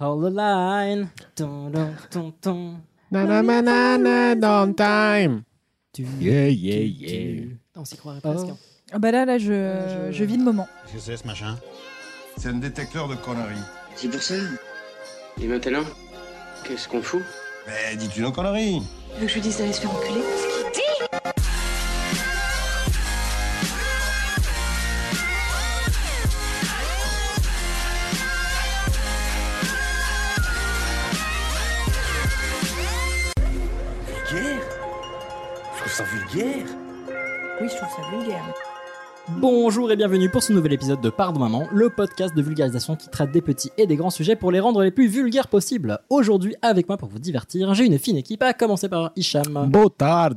Hold the line. Ton, ton, ton, ton. Na na na na na down time. Tu- Yeah yeah yeah. tu- On s'y croirait Oh. presque. hein. Ah bah là, là, je, je- je vis le moment. Qu'est-ce que c'est ce machin C'est un détecteur de conneries. C'est pour ça. Et maintenant, qu'est-ce qu'on fout? Mais dis-tu nos conneries? Tu veux que je lui dise d'aller se faire enculer? Vulgaire. Oui, je trouve ça vulgaire. Bonjour et bienvenue pour ce nouvel épisode de Pardon Maman, le podcast de vulgarisation qui traite des petits et des grands sujets pour les rendre les plus vulgaires possibles. Aujourd'hui, avec moi pour vous divertir, j'ai une fine équipe, à commencer par Hicham. Botard.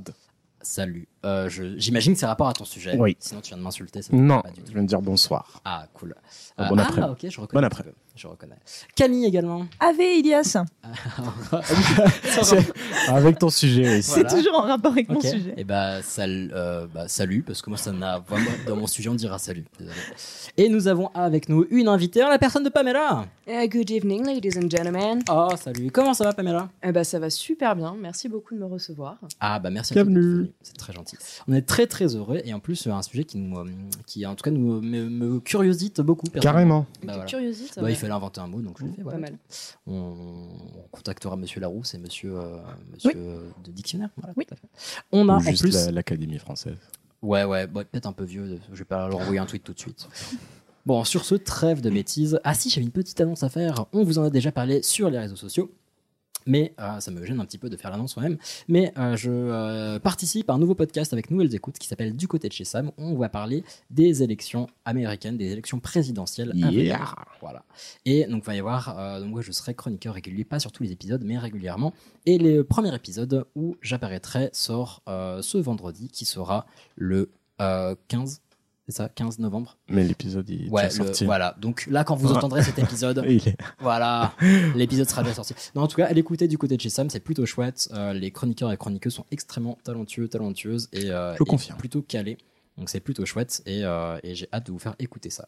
Salut. Euh, je- J'imagine que c'est rapport à ton sujet. Oui. Sinon, tu viens de m'insulter. ça me Non, pas du tout. je viens de dire bonsoir. Ah, cool. Ah, bon ah, après. ok, je reconnais. Bon un petit après. peu. Je reconnais. Camille également. Ave Ilias, C'est- Avec ton sujet aussi. Voilà. c'est toujours en rapport avec mon Ok. sujet. Et bah, sal- euh, bah, salut, parce que moi ça n'a vraiment dans mon sujet on dira salut. Désolé. Et nous avons avec nous une invitée, la personne de Pamela. Eh, good evening, ladies and gentlemen. Oh salut, comment ça va Pamela? Eh ben, ça va super bien. Merci beaucoup de me recevoir. Ah bah merci. à toi Bienvenue. C'est très gentil. On est très très heureux et en plus euh, un sujet qui nous, euh, qui en tout cas nous me, me curiosite beaucoup. Carrément. Bah, voilà. Curiosité. Bah, il fallait inventer un mot donc je l'ai fait. Pas mal. On, on contactera Monsieur Larousse et Monsieur, euh, monsieur euh, de dictionnaire. Voilà, Oui. On a Ou en juste plus. l'Académie française. Ouais, ouais, bon, peut-être un peu vieux. Je vais pas leur envoyer un tweet tout de suite. Bon, sur ce, trêve de bêtises. Ah si, j'avais une petite annonce à faire. On vous en a déjà parlé sur les réseaux sociaux. Mais euh, ça me gêne un petit peu de faire l'annonce moi-même. Mais euh, je euh, participe à un nouveau podcast avec Nouvelles Écoutes qui s'appelle Du côté de chez Sam. On va parler des élections américaines, des élections présidentielles. Yeah. Voilà. Et donc, il va y avoir. donc, moi, je serai chroniqueur régulier, pas sur tous les épisodes, mais régulièrement. Et le premier épisode où j'apparaîtrai sort ce vendredi, qui sera le euh, 15. C'est ça, 15 novembre. Mais l'épisode il est Ouais, déjà le- sorti. voilà. Donc là, quand vous entendrez cet épisode, Il est- voilà, l'épisode sera déjà sorti. Non, en tout cas, à l'écouter du côté de chez Sam, c'est plutôt chouette. Euh, les chroniqueurs et chroniqueuses sont extrêmement talentueux, talentueuses et, euh, Je et plutôt calés. Donc c'est plutôt chouette et, euh, et j'ai hâte de vous faire écouter ça.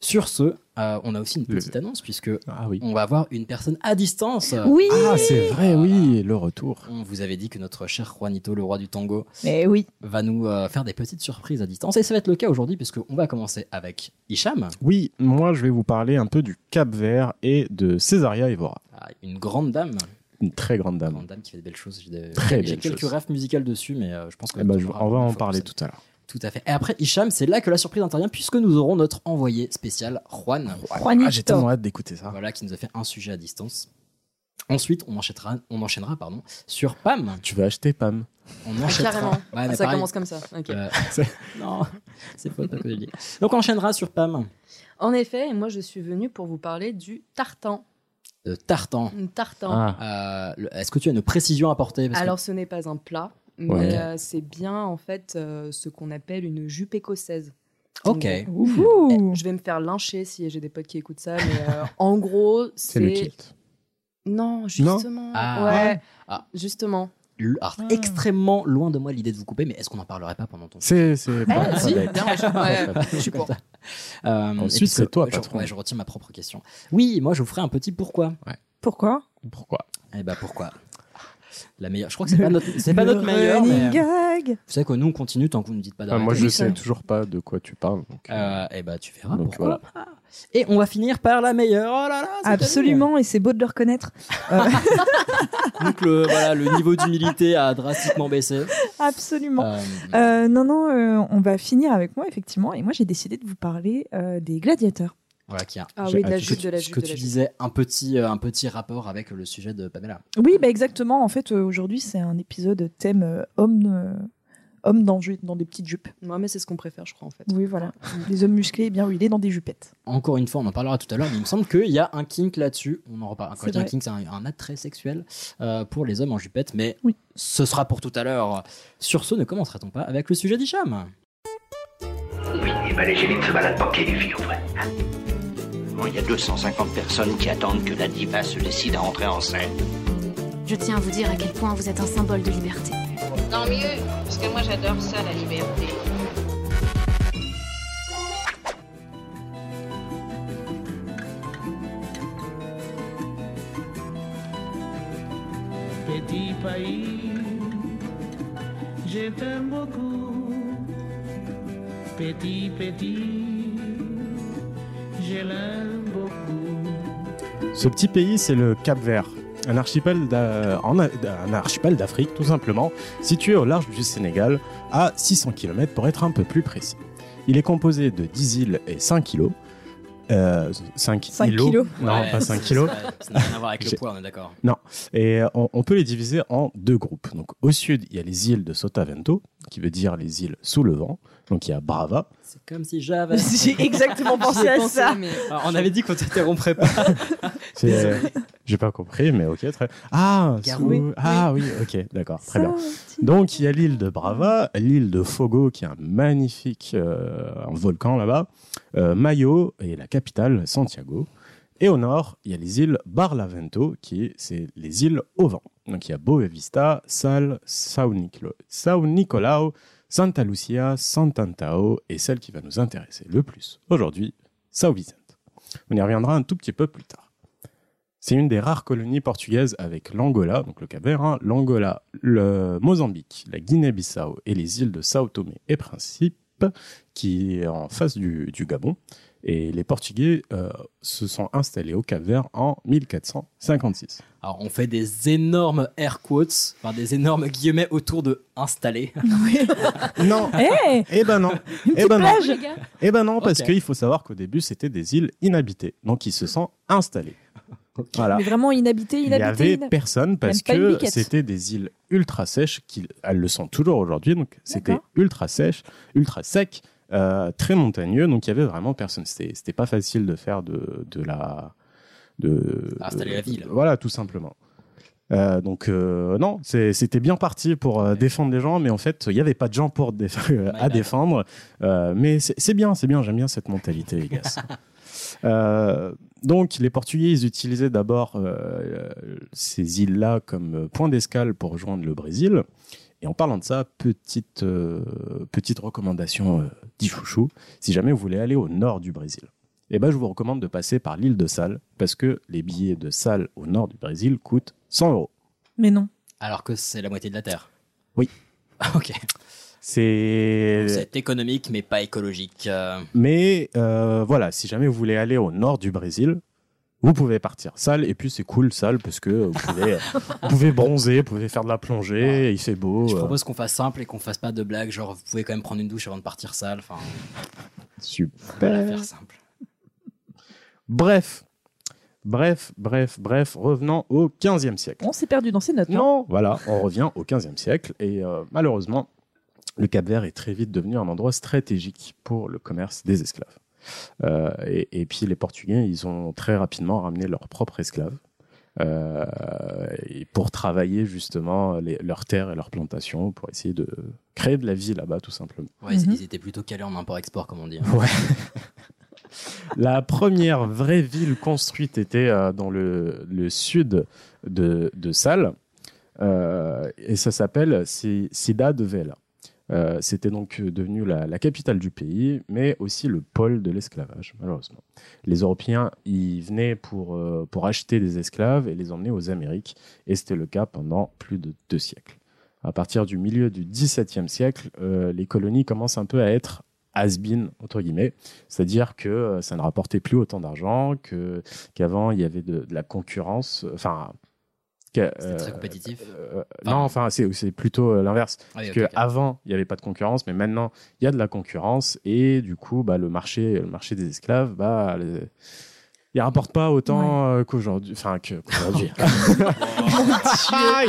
Sur ce, euh, on a aussi une Le- petite annonce puisque Ah oui. on va avoir une personne à distance. Oui, Ah, c'est vrai, oui, le retour. On vous avait dit que notre cher Juanito, le roi du tango, mais oui. va nous euh, faire des petites surprises à distance. Et ça va être le cas aujourd'hui, puisqu'on va commencer avec Hicham, Oui, moi je vais vous parler un peu du Cap Vert et de Césaria Evora. Ah, une grande dame, Une très grande une dame. grande dame qui fait de belles choses. J'ai des- quelques choses. rêves musicales dessus, mais euh, je pense que Eh ben, on on va une en parler tout à l'heure. Tout à fait. Et après Hicham, c'est là que la surprise intervient, puisque nous aurons notre envoyé spécial, Juan, Juanito. Ah, j'ai tellement hâte d'écouter ça. voilà, qui nous a fait un sujet à distance. Ensuite, on enchaînera, on enchaînera pardon, sur Pam. Tu vas acheter Pam? On Ah, enchaînera. carrément. Ouais, Ah, ça pareil, commence comme ça. Euh, non, c'est pas que j'ai dit. Donc on enchaînera sur Pam. En effet, et moi, je suis venue pour vous parler du tartan. De tartan. Un tartan. Ah, Euh, le- Est-ce que tu as une précision à apporter? Parce que- Alors, ce n'est pas un plat, mais Ouais. euh, c'est bien, en fait, euh, ce qu'on appelle une jupe écossaise. Ok. Gros. Ouhou. Je vais me faire lyncher si j'ai des potes qui écoutent ça, mais euh, en gros, c'est le c'est. kilt. Non, justement. Ah. ouais. Ah. Justement. Le- alors, Ah. extrêmement loin de moi l'idée de vous couper, mais est-ce qu'on n'en parlerait pas pendant ton C'est, c'est pas, Eh, si, bien, ouais, je suis pour. Euh, Ensuite, c'est toi, je, patron. ouais, je retire ma propre question. Oui, moi je vous ferai un petit pourquoi. Pourquoi? Pourquoi? Eh ben pourquoi? La meilleure. Je crois que c'est pas notre, c'est pas notre meilleur, mais Running gag. vous savez quoi, nous on continue tant que vous ne dites pas Ah, d'arrêter. Moi, je sais toujours pas de quoi tu parles. donc, euh, Euh, eh ben tu verras Donc, pourquoi. pas. Et on va finir par la meilleure. Oh là là, Absolument, et c'est beau de le reconnaître. Euh. Donc le voilà, le niveau d'humilité a drastiquement baissé. absolument. Euh, Euh, non, non, euh, on va finir avec moi, effectivement. Et moi, j'ai décidé de vous parler euh, des gladiateurs. Voilà qui a. Ah oui, de la jupe, que de la que de tu la jupe. disais un petit, euh, un petit rapport avec le sujet de Pamela. Oui, bah exactement. En fait, euh, aujourd'hui, c'est un épisode thème euh, homme, euh, homme dans, dans des petites jupes. Ouais, mais c'est ce qu'on préfère, je crois, en fait. Oui, voilà. Les hommes musclés, eh bien, oui, il est dans des jupettes. Encore une fois, on en parlera tout à l'heure, mais il me semble qu'il y a un kink là-dessus. On en reparle. Quand C'est je dis un kink, c'est un, un attrait sexuel euh, pour les hommes en jupette, mais Oui. ce sera pour tout à l'heure. Sur ce, ne commencera-t-on pas avec le sujet d'Hicham? Oui, et ben les génies ne se baladent pas pieds les filles, au vrai. Il y a 250 personnes qui attendent que la diva se décide à entrer en scène. Je tiens à vous dire à quel point vous êtes un symbole de liberté. Tant mieux, parce que moi j'adore ça, la liberté. Petit pays, je t'aime beaucoup. Petit, petit, je l'aime beaucoup. Ce petit pays, c'est le Cap Vert, un archipel un d'Afrique, tout simplement, situé au large du Sénégal, à 600 km pour être un peu plus précis. Il est composé de 10 îles et 5 îlots. Euh, 5, 5 îlots. kilos. Non, Ouais, pas ça- 5 kilos. Ça n'a rien à voir avec le poids, on est d'accord. Et euh, on, on peut les diviser en deux groupes. Donc, au sud, il y a les îles de Sotavento, qui veut dire les îles sous le vent. Donc, il y a Brava. C'est comme si j'avais. J'ai exactement pensé à pensé, ça. mais- Alors, on avait dit qu'on t'interromprait pas. C'est- J'ai pas compris, mais ok, très. Ah, sous- ah oui, ok, d'accord, très bien. Donc il y a l'île de Brava, l'île de Fogo qui est un magnifique euh, un volcan là-bas, euh, Mayo et la capitale Santiago. Et au nord, il y a les îles Barlavento qui c'est les îles au vent. Donc il y a Boa Vista, Sal, Sao, Nicolo, Sao Nicolao, Santa Lucia, Sant'Antao et celle qui va nous intéresser le plus aujourd'hui, Sao Vicente. On y reviendra un tout petit peu plus tard. C'est une des rares colonies portugaises avec l'Angola, donc le Cap-Vert, hein, l'Angola, le Mozambique, la Guinée-Bissau et les îles de Sao Tomé et Principe, qui est en face du Gabon. Et les Portugais euh, se sont installés au Cap-Vert en 1456. Alors, on fait des énormes air quotes, enfin des énormes guillemets autour de installer. Non, Eh, eh ben non, une eh ben non, plage. les gars. eh ben non, parce qu'il faut savoir qu'au début c'était des îles inhabitées, donc ils se sont installés. Voilà. Mais vraiment inhabité, Il n'y avait inhab- personne parce que c'était des îles ultra sèches, qui, elles le sont toujours aujourd'hui, donc c'était ultra sèche, ultra sec, euh, très montagneux, donc il y avait vraiment personne. C'était pas facile de faire de, de la. De, Installer la ville. Voilà, tout simplement. Euh, donc euh, non, c'était bien parti pour euh, défendre les gens, mais en fait, il n'y avait pas de gens pour déf- à défendre. Mais c'est bien, c'est bien, j'aime bien cette mentalité, les gars. Donc, les Portugais, ils utilisaient d'abord ces îles-là comme point d'escale pour rejoindre le Brésil. Et en parlant de ça, petite, euh, petite recommandation euh, d'Ichouchou, si jamais vous voulez aller au nord du Brésil, eh ben, je vous recommande de passer par l'île de Sal, parce que les billets de Sal au nord du Brésil coûtent 100 euros. Mais non. Alors que c'est la moitié de la Terre. Oui. ok. C'est... C'est économique, mais pas écologique. Euh, Mais euh, voilà, si jamais vous voulez aller au nord du Brésil, vous pouvez partir sale. Et puis c'est cool sale parce que vous pouvez, vous pouvez bronzer, vous pouvez faire de la plongée, il fait beau. je euh, propose qu'on fasse simple et qu'on fasse pas de blagues. Genre, vous pouvez quand même prendre une douche avant de partir sale. Enfin, super. faire simple. Bref, bref, bref, bref, revenons au 15e siècle. On s'est perdu dans ces notes. hein. Non, voilà, on revient au 15e siècle et euh, malheureusement, le Cap-Vert est très vite devenu un endroit stratégique pour le commerce des esclaves. Euh, et, et puis les Portugais, ils ont très rapidement ramené leurs propres esclaves euh, et pour travailler justement les- leurs terres et leurs plantations pour essayer de créer de la vie là-bas tout simplement. Ouais, ils- Mhm. ils étaient plutôt calés en import-export, comme on dit. Ouais. La première vraie ville construite était euh, dans le, le sud de, de Sal, euh, et ça s'appelle Cidade Vela. Euh, C'était donc devenu la, capitale du pays, mais aussi le pôle de l'esclavage, malheureusement. Les Européens y venaient pour, euh, pour acheter des esclaves et les emmener aux Amériques, et c'était le cas pendant plus de deux siècles. À partir du milieu du XVIIe siècle, euh, les colonies commencent un peu à être has-been, entre guillemets, c'est-à-dire que ça ne rapportait plus autant d'argent, qu'avant il y avait de, de la concurrence, enfin... que, C'était très euh, compétitif. euh, Enfin, non, enfin c'est c'est plutôt euh, l'inverse. Ah Parce ok, que ok. avant il n'y avait pas de concurrence, mais maintenant il y a de la concurrence et du coup bah, le marché, le marché des esclaves, bah, le- il rapporte pas autant euh, qu'aujourd'hui, enfin que- qu'aujourd'hui. Ah,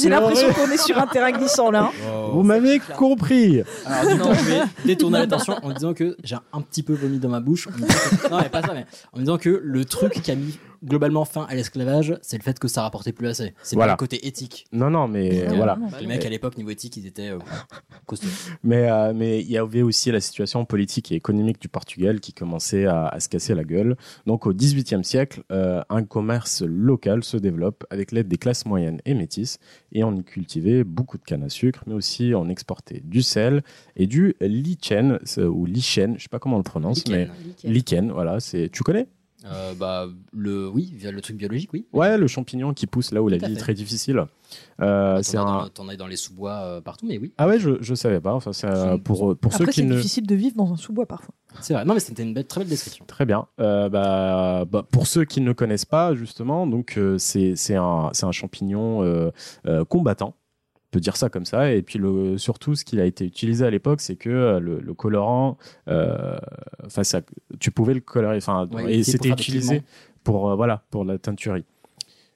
J'ai l'impression qu'on est sur un terrain glissant là. hein. Vous m'avez compris. Alors, du coup, je vais détourner l'attention en disant que j'ai un petit peu vomi dans ma bouche. En me disant que- Non, mais pas ça, mais en me disant que le truc qui a mis globalement fin à l'esclavage, c'est le fait que ça rapportait plus assez. C'est Voilà. pas le côté éthique. Non, non, mais Non, voilà. Les mecs à l'époque, niveau éthique, ils étaient euh, costauds. Mais euh, mais il y avait aussi la situation politique et économique du Portugal qui commençait à, à se casser la gueule. Donc au XVIIIe siècle, euh, un commerce local se développe avec l'aide des classes moyennes et métisses, et on y cultivait beaucoup de canne à sucre, mais aussi on exportait du sel et du lichen ou lichen, je sais pas comment on le prononce, mais Lichen. lichen, voilà. C'est tu connais? Euh, bah, le, oui, via le truc biologique, oui. Ouais, le champignon qui pousse là où la Tout vie est très difficile. Euh, T'en c'est as, un... dans- t'en as dans les sous-bois euh, partout, mais oui. Ah ouais, je, je savais pas. Enfin, c'est euh, pour, pour ceux qui c'est ne. difficile de vivre dans un sous-bois parfois. C'est vrai. Non, mais c'était une belle- très belle description. Très bien. Euh, bah, bah, pour ceux qui ne connaissent pas, justement, donc euh, c'est c'est un, c'est un champignon euh, euh, combattant. Peut dire ça comme ça. Et puis le, surtout, ce qui a été utilisé à l'époque, c'est que euh, le, le colorant, euh, enfin, ça, tu pouvais le colorer. Enfin, Ouais, et c'était utilisé pour euh, voilà pour la teinturerie.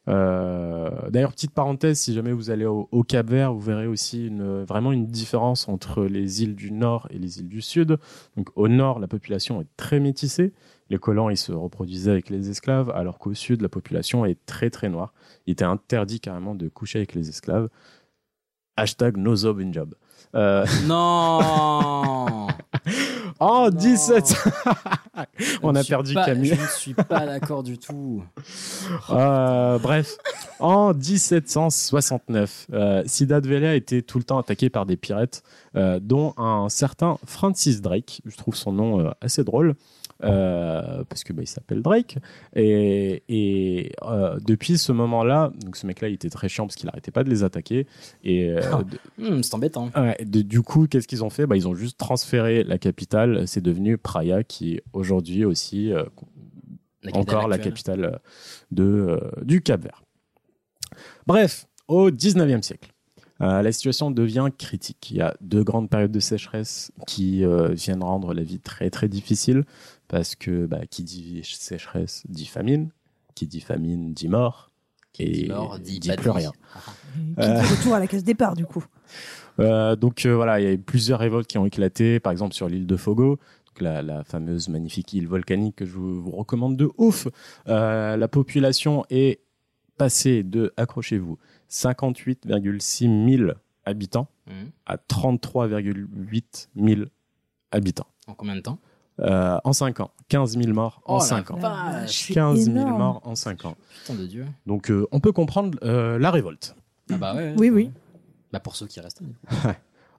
Euh, D'ailleurs, petite parenthèse, si jamais vous allez au, au Cap Vert, vous verrez aussi une, vraiment une différence entre les îles du Nord et les îles du Sud. Donc, au Nord, la population est très métissée. Les colons, ils se reproduisaient avec les esclaves, alors qu'au Sud, la population est très très noire. Il était interdit carrément de coucher avec les esclaves. Hashtag no job in job. Euh, Non en Non. 17... On a perdu pas- Camille. Je ne suis pas d'accord du tout. Euh, bref, en 1769, euh, Ciudad Vella était tout le temps attaqué par des pirates, euh, dont un certain Francis Drake. Je trouve son nom euh, assez drôle. Euh, parce que bah, il s'appelle Drake et, et euh, depuis ce moment-là donc ce mec-là il était très chiant parce qu'il arrêtait pas de les attaquer et euh, de- Hmm, c'est embêtant. Ouais, de- du coup, qu'est-ce qu'ils ont fait? Bah, Ils ont juste transféré la capitale. C'est devenu Praia, qui est aujourd'hui aussi La encore la capitale de, du Cap-Vert. Bref, au 19e siècle, euh, la situation devient critique. Il y a deux grandes périodes de sécheresse qui euh, viennent rendre la vie très très difficile parce que bah, qui dit sécheresse dit famine, qui dit famine dit mort, et dit mort, dit de plus rien. Qui Euh. dit retour à la case départ, du coup. Euh, donc euh, voilà, il y a eu plusieurs révoltes qui ont éclaté, par exemple sur l'île de Fogo, donc la, la fameuse magnifique île volcanique que je vous, vous recommande de ouf. Euh, la population est passée de, accrochez-vous, 58,6 000 habitants Hmm. à 33,8 000 habitants. En combien de temps? Euh, en 5 ans, 15 000 morts en Oh la 5 ans. vache. 15 000 énorme. morts en 5 ans. Putain de Dieu. Donc euh, on peut comprendre euh, la révolte. Ah bah ouais. Oui, oui. Bah pour ceux qui restent.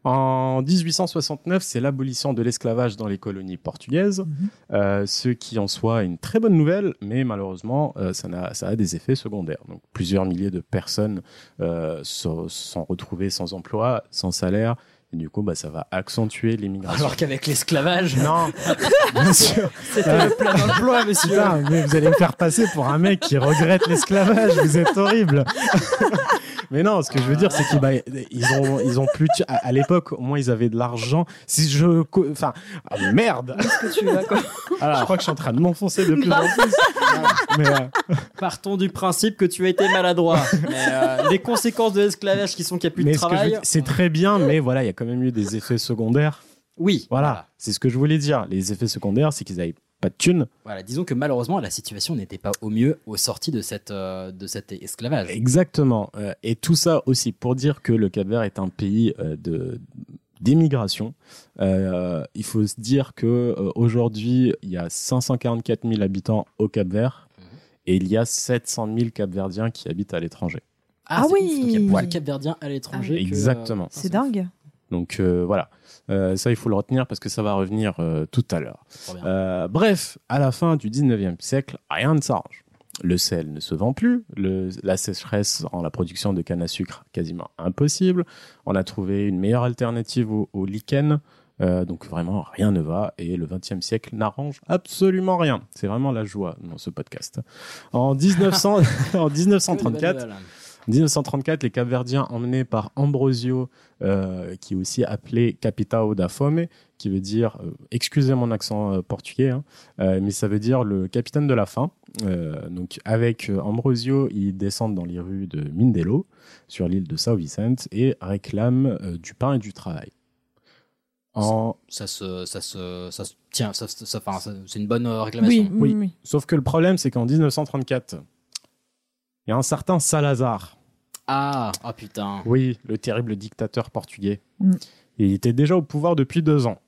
En 1869, c'est l'abolition de l'esclavage dans les colonies portugaises, euh, ce qui en soi est une très bonne nouvelle, mais malheureusement, euh, ça, a des effets secondaires. Donc, plusieurs milliers de personnes euh, se sont retrouvées sans emploi, sans salaire, et du coup, bah, ça va accentuer l'immigration. Alors qu'avec l'esclavage, non, bien sûr. c'était le plein d'emploi, monsieur. Putain, mais vous allez me faire passer pour un mec qui regrette l'esclavage, vous êtes horrible. Mais non, ce que je veux dire, c'est qu'ils bah, ils ont, ils ont plus. À, à l'époque, au moins, ils avaient de l'argent. Si je. Enfin, ah, merde Qu'est-ce que tu as, quoi Je crois que je suis en train de m'enfoncer de plus en plus. Mais, euh, Partons du principe que tu as été maladroit. Mais euh, les conséquences de l'esclavage qui sont qu'il n'y a plus mais de travail. c'est très bien, mais voilà, il y a quand même eu des effets secondaires. Oui. Voilà, c'est ce que je voulais dire. Les effets secondaires, c'est qu'ils n'avaient pas de thunes. Voilà, disons que malheureusement, la situation n'était pas au mieux au sorti de, cette, euh, de cet esclavage. Exactement. Euh, et tout ça aussi pour dire que le Cap-Vert est un pays euh, de d'émigration. Euh, il faut se dire que euh, aujourd'hui, il y a 544 000 habitants au Cap-Vert et il y a 700 000 Capverdiens qui habitent à l'étranger. Ah c'est oui. Il y a plus de Capverdiens à l'étranger. euh, Exactement. C'est dingue. Donc euh, voilà, Euh, ça il faut le retenir parce que ça va revenir euh, tout à l'heure. Bref, à la fin du 19e siècle, rien ne s'arrange. Le sel ne se vend plus, le- la sécheresse rend la production de canne à sucre quasiment impossible. On a trouvé une meilleure alternative au, au lichen. Donc vraiment rien ne va et le 20e siècle n'arrange absolument rien. C'est vraiment la joie dans ce podcast. En 1900, en Que de 1934, bonnes nouvelles. 1934, les Capverdiens emmenés par Ambrosio, euh, qui est aussi appelé Capitao da Fome, qui veut dire, euh, excusez mon accent euh, portugais, hein, euh, mais ça veut dire le capitaine de la faim. Euh, donc avec Ambrosio, ils descendent dans les rues de Mindelo, sur l'île de São Vicente, et réclament euh, du pain et du travail. En... Ça se, ça se, ça se tient, ça, ça, c'est une bonne réclamation. Oui, oui, Oui. oui. Sauf que le problème, c'est qu'en 1934, il y a un certain Salazar, Ah, ah putain. Oui, le terrible dictateur portugais. Mm. Et il était déjà au pouvoir depuis deux ans.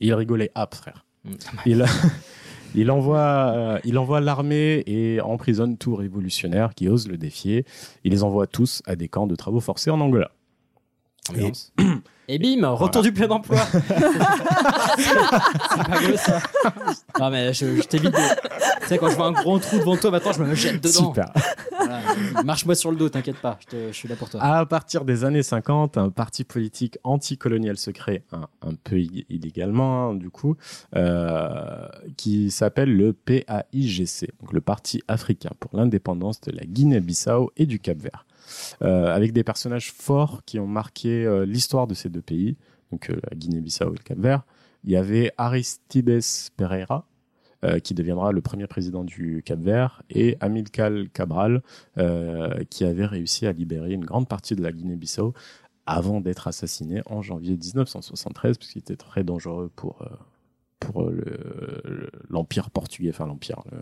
Il rigolait ap, frère. Mm. Il, il envoie, euh, il envoie l'armée et emprisonne tout révolutionnaire qui ose le défier. Il les envoie tous à des camps de travaux forcés en Angola. Ambiance. Et bim, retour du plein emploi. c'est pas beau ça. Non mais je, je t'évite. de- Tu sais quand je vois un gros trou devant toi, maintenant je me jette dedans. Super. Voilà. Marche-moi sur le dos, t'inquiète pas. Je, te- je suis là pour toi. À partir des années 50, un parti politique anticolonial se crée, un, un peu illégalement hein, du coup, euh, qui s'appelle le PAIGC, donc le Parti africain pour l'indépendance de la Guinée-Bissau et du Cap-Vert, avec des personnages forts qui ont marqué euh, l'histoire de ces deux pays, donc euh, la Guinée-Bissau et le Cap-Vert. Il y avait Aristibes Pereira, euh, qui deviendra le premier président du Cap-Vert, et Amilcar Cabral, euh, qui avait réussi à libérer une grande partie de la Guinée-Bissau avant d'être assassiné en janvier 1973, parce qu'il était très dangereux pour, euh, pour euh, le- le- l'Empire portugais, enfin l'Empire, le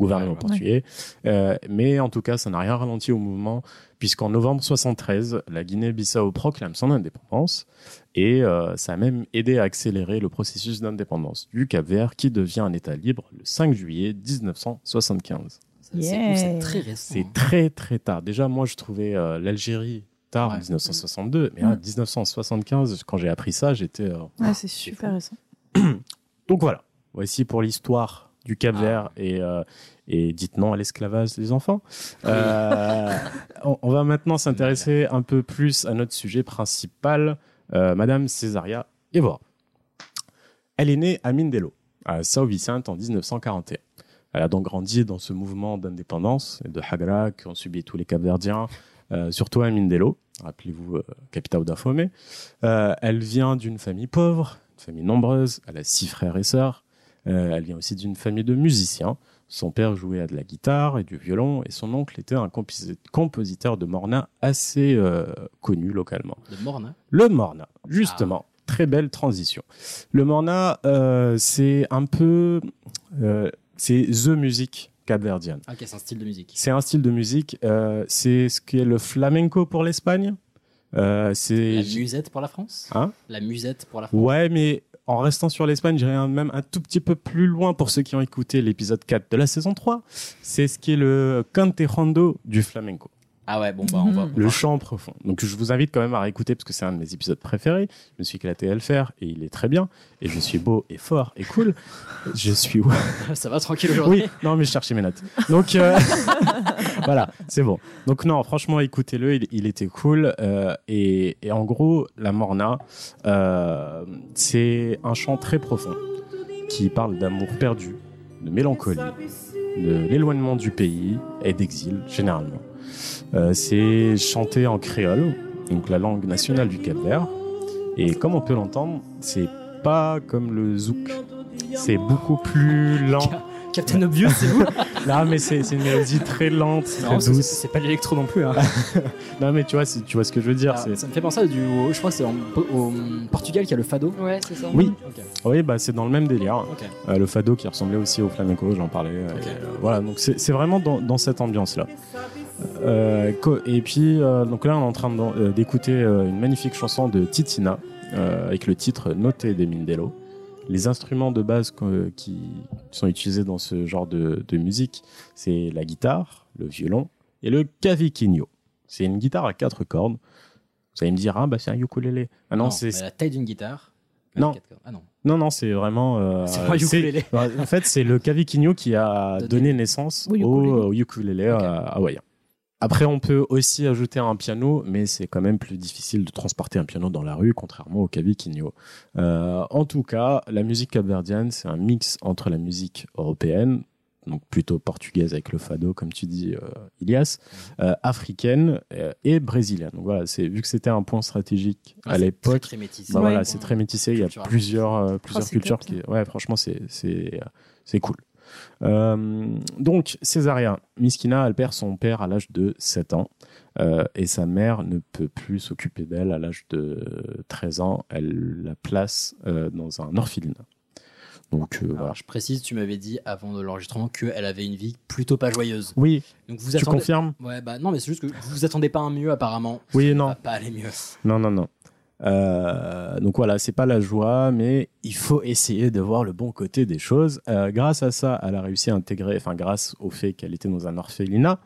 gouvernement portugais. Euh, mais en tout cas, ça n'a rien ralenti au mouvement, puisqu'en novembre 73, la Guinée-Bissau proclame son indépendance, et euh, ça a même aidé à accélérer le processus d'indépendance du Cap-Vert, qui devient un État libre le 5 juillet 1975. C'est Yeah. c'est très récent. C'est très très tard. Déjà, moi, je trouvais euh, l'Algérie tard, Ouais. 1962, mais à Mm. 1975, quand j'ai appris ça, j'étais. euh, Ouais, c'est super récent. Donc voilà. Voici pour l'histoire du Cap-Vert et, euh, et dites non à l'esclavage des enfants. Euh, on, on va maintenant s'intéresser un peu plus à notre sujet principal, euh, Madame Césaria Evora. Elle est née à Mindelo, à São Vicente en 1941. Elle a donc grandi dans ce mouvement d'indépendance et de Hagra qu'ont subi tous les Capverdiens, surtout à Mindelo, rappelez-vous, capitale d'Afomé. Elle vient d'une famille pauvre, une famille nombreuse, elle a six frères et sœurs. Euh, elle vient aussi d'une famille de musiciens. Son père jouait à de la guitare et du violon, et son oncle était un composi- compositeur de morna assez euh, connu localement. De Morna? Le Morna, justement. Très belle transition. Le Morna, euh, c'est un peu... euh, c'est The Music capverdienne. Ah, ok, c'est un style de musique. C'est un style de musique. c'est ce qu'est le flamenco pour l'Espagne. C'est La musette pour la France? Hein? La musette pour la France? Ouais, mais en restant sur l'Espagne, j'irai même un tout petit peu plus loin pour ceux qui ont écouté l'épisode 4 de la saison 3. C'est ce qui est le cantejondo du flamenco. Ah ouais, bon, bah on va. Le chant profond. Donc je vous invite quand même à réécouter parce que c'est un de mes épisodes préférés. Je me suis éclaté à le faire et il est très bien. Et je suis beau et fort et cool. Je suis... Ça va tranquille aujourd'hui Oui, non mais je cherchais mes notes. Donc euh, voilà, c'est bon. Donc non, franchement, écoutez-le, il, il était cool. Euh, et, et en gros, la Morna, euh, c'est un chant très profond qui parle d'amour perdu, de mélancolie, de l'éloignement du pays et d'exil généralement. Euh, c'est chanté en créole, donc la langue nationale du Cap-Vert. Et comme on peut l'entendre, c'est pas comme le zouk. C'est beaucoup plus lent. Captain Obvious, c'est vous Non, mais c'est une mélodie très lente, très douce. c'est pas l'électro non plus. Hein. Non, mais tu vois, tu vois ce que je veux dire. Alors, c'est- ça me fait penser à du. au- Je crois que c'est au Portugal qu'il y a le fado. Ouais, c'est ça. Oui, oui, bah c'est dans le même délire. Euh, le fado qui ressemblait aussi au flamenco, j'en parlais. euh, et, euh, voilà, donc c'est c'est vraiment dans, dans cette ambiance-là. Euh, et puis, euh, donc là, on est en train euh, d'écouter une magnifique chanson de Titina euh, avec le titre Note de Mindelo. Les instruments de base que- qui sont utilisés dans ce genre de, de musique, c'est la guitare, le violon et le cavaquinho. C'est une guitare à quatre cordes. Vous allez me dire, ah bah c'est un ukulélé. Ah non, c'est la taille d'une guitare. Non. Ah non. non, non, c'est vraiment. euh, C'est pas ukulélé. en fait, c'est le cavaquinho qui a Donné. naissance Au au, ukulélé. au ukulélé Ok. euh, hawaïen. Après, on peut aussi ajouter un piano, mais c'est quand même plus difficile de transporter un piano dans la rue, contrairement au cavaquinho. Euh, en tout cas, la musique capverdienne, c'est un mix entre la musique européenne, donc plutôt portugaise avec le fado, comme tu dis, euh, Ilias, euh, africaine euh, et brésilienne. Donc voilà, c'est vu que c'était un point stratégique Ouais, à l'époque. Très, très métissé. Bah Ouais. voilà, c'est très métissé. Il y a plusieurs, euh, plusieurs c'est cultures qui. Ouais, franchement, c'est cool. Euh, donc, Césaria Miskina, elle perd son père à l'âge de 7 ans euh, et sa mère ne peut plus s'occuper d'elle à l'âge de 13 ans. Elle la place euh, dans un orphelinat. Donc, euh. Alors, je précise, tu m'avais dit avant de l'enregistrement qu'elle avait une vie plutôt pas joyeuse. Oui, Donc vous tu attendez. confirmes? Ouais, bah non, mais c'est juste que vous vous attendez pas à un mieux apparemment. Oui Ça non. va pas aller mieux. Non, non, non. Euh, donc voilà, c'est pas la joie, mais il faut essayer de voir le bon côté des choses. Euh, grâce à ça, elle a réussi à intégrer, enfin grâce au fait qu'elle était dans un orphelinat,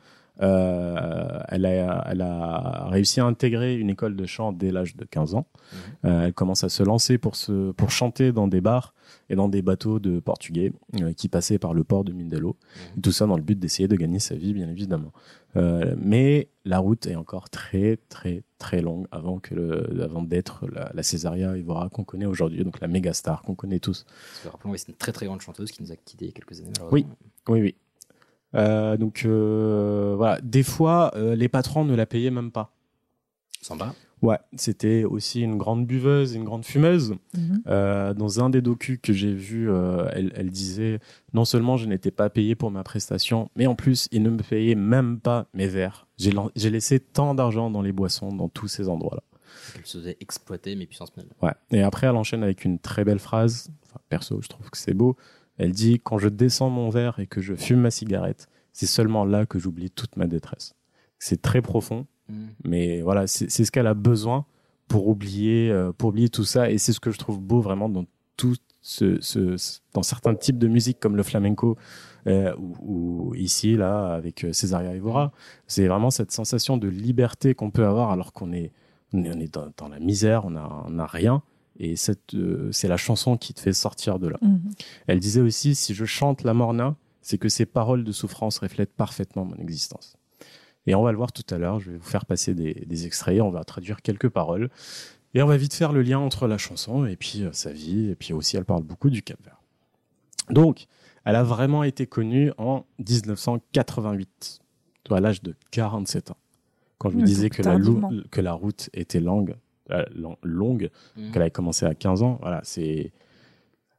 Euh, elle, a, elle a réussi à intégrer une école de chant dès l'âge de 15 ans. Euh, elle commence à se lancer pour, se, pour chanter dans des bars et dans des bateaux de portugais qui passaient par le port de Mindelo. Tout ça dans le but d'essayer de gagner sa vie, bien évidemment. Euh, mais la route est encore très, très, très longue avant, que le, avant d'être la, la Césaria Evora qu'on connaît aujourd'hui, donc la méga star qu'on connaît tous. Que rappelons, oui, c'est une très très grande chanteuse qui nous a quitté il y a quelques années. Oui, oui, oui. Euh, donc euh, voilà, des fois, les patrons ne la payaient même pas. Sympa. Ouais, c'était aussi une grande buveuse, une grande fumeuse. Mhm. Euh, dans un des docus que j'ai vu, euh, elle, elle disait non seulement je n'étais pas payé pour ma prestation, mais en plus ils ne me payaient même pas mes verres. J'ai laissé tant d'argent dans les boissons, dans tous ces endroits-là. Elle se faisait exploiter, mais puissance mille. Ouais. Et après, elle enchaîne avec une très belle phrase. Enfin, perso, je trouve que c'est beau. Elle dit Quand je descends mon verre et que je fume ma cigarette, c'est seulement là que j'oublie toute ma détresse. C'est très profond, Mm. mais voilà, c'est ce qu'elle a besoin pour oublier, euh, pour oublier tout ça. Et c'est ce que je trouve beau vraiment dans tout ce, ce- ce- dans certains types de musique comme le flamenco euh, ou, ou ici là avec euh, Césaria Evora. C'est vraiment cette sensation de liberté qu'on peut avoir alors qu'on est on est, on est dans, dans la misère, on a, on a rien. Et cette, euh, c'est la chanson qui te fait sortir de là. Mhm. Elle disait aussi, si je chante la morna, c'est que ces paroles de souffrance reflètent parfaitement mon existence. Et on va le voir tout à l'heure, je vais vous faire passer des, des extraits, on va traduire quelques paroles. Et on va vite faire le lien entre la chanson et puis euh, sa vie, et puis aussi elle parle beaucoup du Cap Vert. Donc, elle a vraiment été connue en 1988, à l'âge de 47 ans. Quand je Ouais, disais que la, que route était longue, euh, long- longue Mm. qu'elle avait commencé à 15 ans, voilà, c'est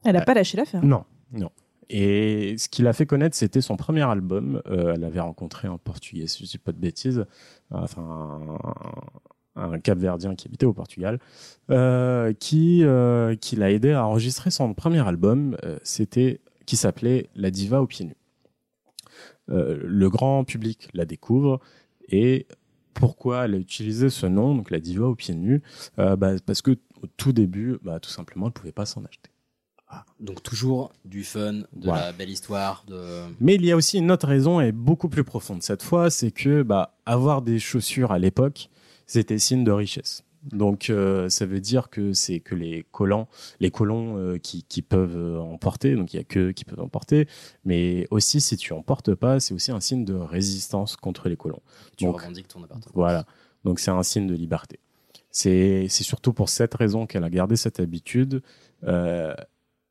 Elle n'a pas lâché l'affaire. non, non. Et ce qui l'a fait connaître, c'était son premier album. Euh, elle avait rencontré un Portugais, si je dis pas de bêtises, un, un Cap-Verdien qui habitait au Portugal, euh, qui euh, qui l'a aidé à enregistrer son premier album. c'était qui s'appelait La Diva aux pieds nus. Le grand public la découvre et pourquoi elle a utilisé ce nom, donc La Diva aux pieds nus? Bah, Parce que au tout début, bah, tout simplement, elle pouvait pas s'en acheter. Donc toujours du fun, de Voilà. la belle histoire, de. Mais il y a aussi une autre raison et beaucoup plus profonde cette fois, c'est que bah, avoir des chaussures à l'époque, c'était signe de richesse. Donc euh, ça veut dire que c'est que les colons, les colons euh, qui, qui peuvent euh, en porter, donc il y a que qui peuvent en porter, mais aussi si tu en portes pas, c'est aussi un signe de résistance contre les colons. Tu Donc, revendiques ton appartement. Voilà, donc c'est un signe de liberté. C'est c'est surtout pour cette raison qu'elle a gardé cette habitude. euh,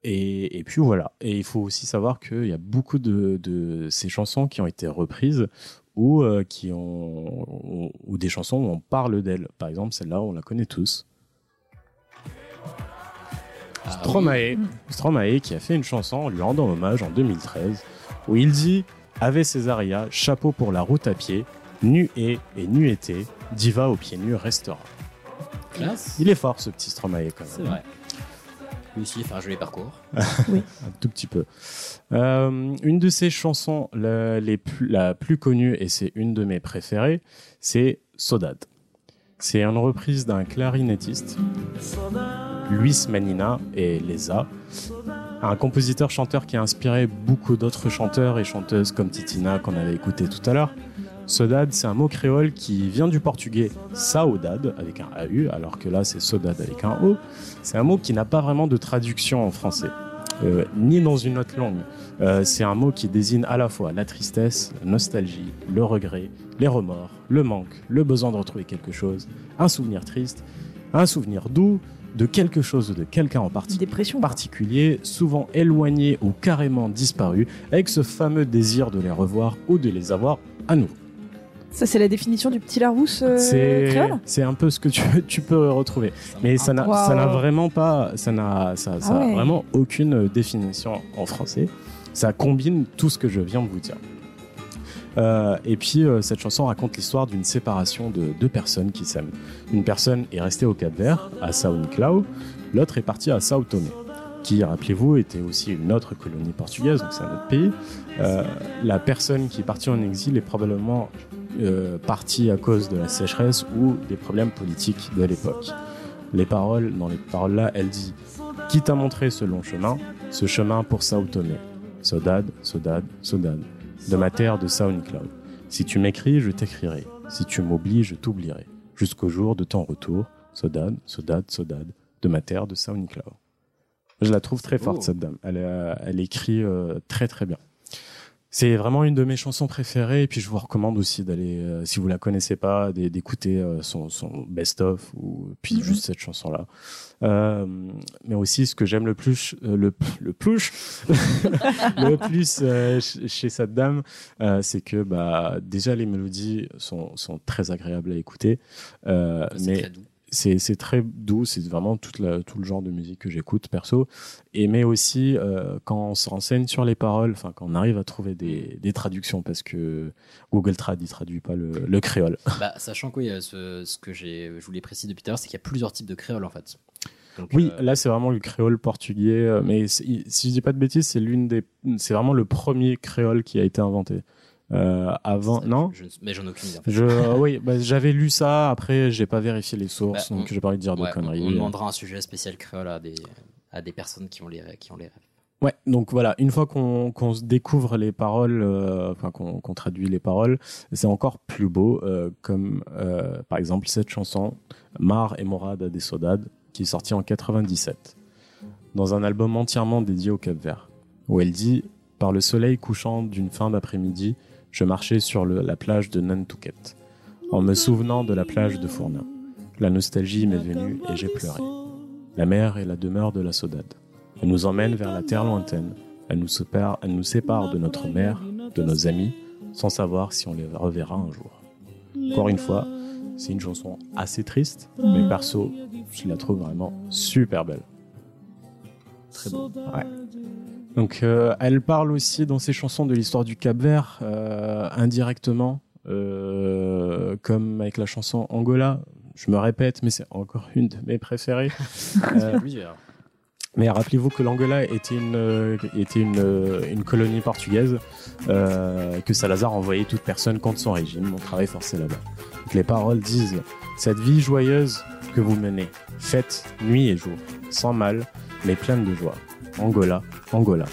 et, et puis voilà. Et il faut aussi savoir qu'il y a beaucoup de, de ces chansons qui ont été reprises ou euh, qui ont ou des chansons où on parle d'elle. Par exemple, celle-là, on la connaît tous. Ah, Stromae, Stromae qui a fait une chanson en lui rendant hommage en 2013 où il dit Ave Césaria, chapeau pour la route à pied, nu est et nu était, diva aux pieds nus restera. Classe. Il est fort ce petit Stromae quand même. C'est vrai. Lui aussi, il fait un joli parcours. un tout petit peu. Euh, une de ses chansons la, les plus, la plus connue, et c'est une de mes préférées, c'est Sodade. C'est une reprise d'un clarinettiste, Luis Manina et Leza, un compositeur-chanteur qui a inspiré beaucoup d'autres chanteurs et chanteuses comme Titina qu'on avait écouté tout à l'heure. Sodade, c'est un mot créole qui vient du portugais saudade avec un AU, alors que là c'est sodade avec un O. C'est un mot qui n'a pas vraiment de traduction en français, euh, ni dans une autre langue. Euh, c'est un mot qui désigne à la fois la tristesse, la nostalgie, le regret, les remords, le manque, le besoin de retrouver quelque chose, un souvenir triste, un souvenir doux de quelque chose ou de quelqu'un en particulier, souvent éloigné ou carrément disparu, avec ce fameux désir de les revoir ou de les avoir à nouveau. Ça, c'est la définition du petit Larousse euh, C'est créole c'est un peu ce que tu, tu peux retrouver. Mais ça n'a Wow. vraiment pas, ça n'a ça, ça Ah ouais. vraiment aucune définition en français. Ça combine tout ce que je viens de vous dire. Euh, et puis euh, cette chanson raconte l'histoire d'une séparation de deux personnes qui s'aiment. Une personne est restée au Cap Vert, à Sao Nicolau, l'autre est partie à Sao Tomé, qui, rappelez-vous, était aussi une autre colonie portugaise, donc c'est un autre pays. Euh, la personne qui est partie en exil est probablement euh, partie à cause de la sécheresse ou des problèmes politiques de l'époque. Les paroles, dans les paroles là, elle dit Qui t'a montré ce long chemin Ce chemin pour Sao Tomé. Saudade, saudade, saudade. De ma terre de Sao Nicolau. Si tu m'écris, je t'écrirai. Si tu m'oublies, je t'oublierai. Jusqu'au jour de ton retour, Sodade, Sodade, Sodade, de ma terre de Saint-Nicolas. Je la trouve très forte, Oh. cette dame. Elle, elle écrit euh, très très bien. C'est vraiment une de mes chansons préférées et puis je vous recommande aussi d'aller, euh, si vous la connaissez pas, d'é- d'écouter euh, son, son best-of ou puis Mhm. juste cette chanson-là. Euh, mais aussi ce que j'aime le plus, euh, le, le plus, le plus euh, ch- chez cette dame, euh, c'est que bah déjà les mélodies sont, sont très agréables à écouter, euh, C'est mais très doux. C'est très doux, c'est vraiment toute la- tout le genre de musique que j'écoute perso. Et mais aussi euh, quand on se renseigne sur les paroles, enfin quand on arrive à trouver des, des traductions, parce que Google Trad il traduit pas le, le créole. Bah, sachant que oui, euh, ce, ce que je vous l'ai précisé depuis tout à l'heure, c'est qu'il y a plusieurs types de créoles en fait. Donc, Oui, euh, là c'est vraiment le créole portugais, mais si je dis pas de bêtises, c'est l'une des, c'est vraiment le premier créole qui a été inventé. Euh, avant, ça, non je- Mais j'en ai aucune idée. En fait. Je, oui, bah, j'avais lu ça. Après, j'ai pas vérifié les sources, Bah, donc on- j'ai pas envie de dire Ouais, de on, conneries. on demandera un sujet spécial créole à des, à des personnes qui ont les, qui ont les rêves. Ouais, donc voilà, une fois qu'on se découvre les paroles, euh, enfin qu'on qu'on traduit les paroles, c'est encore plus beau, euh, comme euh, par exemple cette chanson, Mar et Morada des Sodades, qui est sortie en 97, dans un album entièrement dédié au Cap Vert, où elle dit Par le soleil couchant d'une fin d'après-midi, je marchais sur la plage de Nantucket, en me souvenant de la plage de Fournin. La nostalgie m'est venue et j'ai pleuré. La mer est la demeure de la Sodade. Elle nous emmène vers la terre lointaine. Elle nous sépare, elle nous sépare de notre mère, de nos amis, sans savoir si on les reverra un jour. Encore une fois, c'est une chanson assez triste, mais perso, je la trouve vraiment super belle. Très beau. Ouais. Donc, euh, elle parle aussi dans ses chansons de l'histoire du Cap Vert, euh, indirectement, euh, comme avec la chanson Angola. Je me répète, mais c'est encore une de mes préférées. Euh, mais rappelez-vous que l'Angola était une, euh, était une, euh, une colonie portugaise, euh, que Salazar envoyait toute personne contre son régime. On travaille forcé là-bas. Donc les paroles disent Cette vie joyeuse que vous menez, faite nuit et jour, sans mal, mais pleine de joie. Angola, Angola.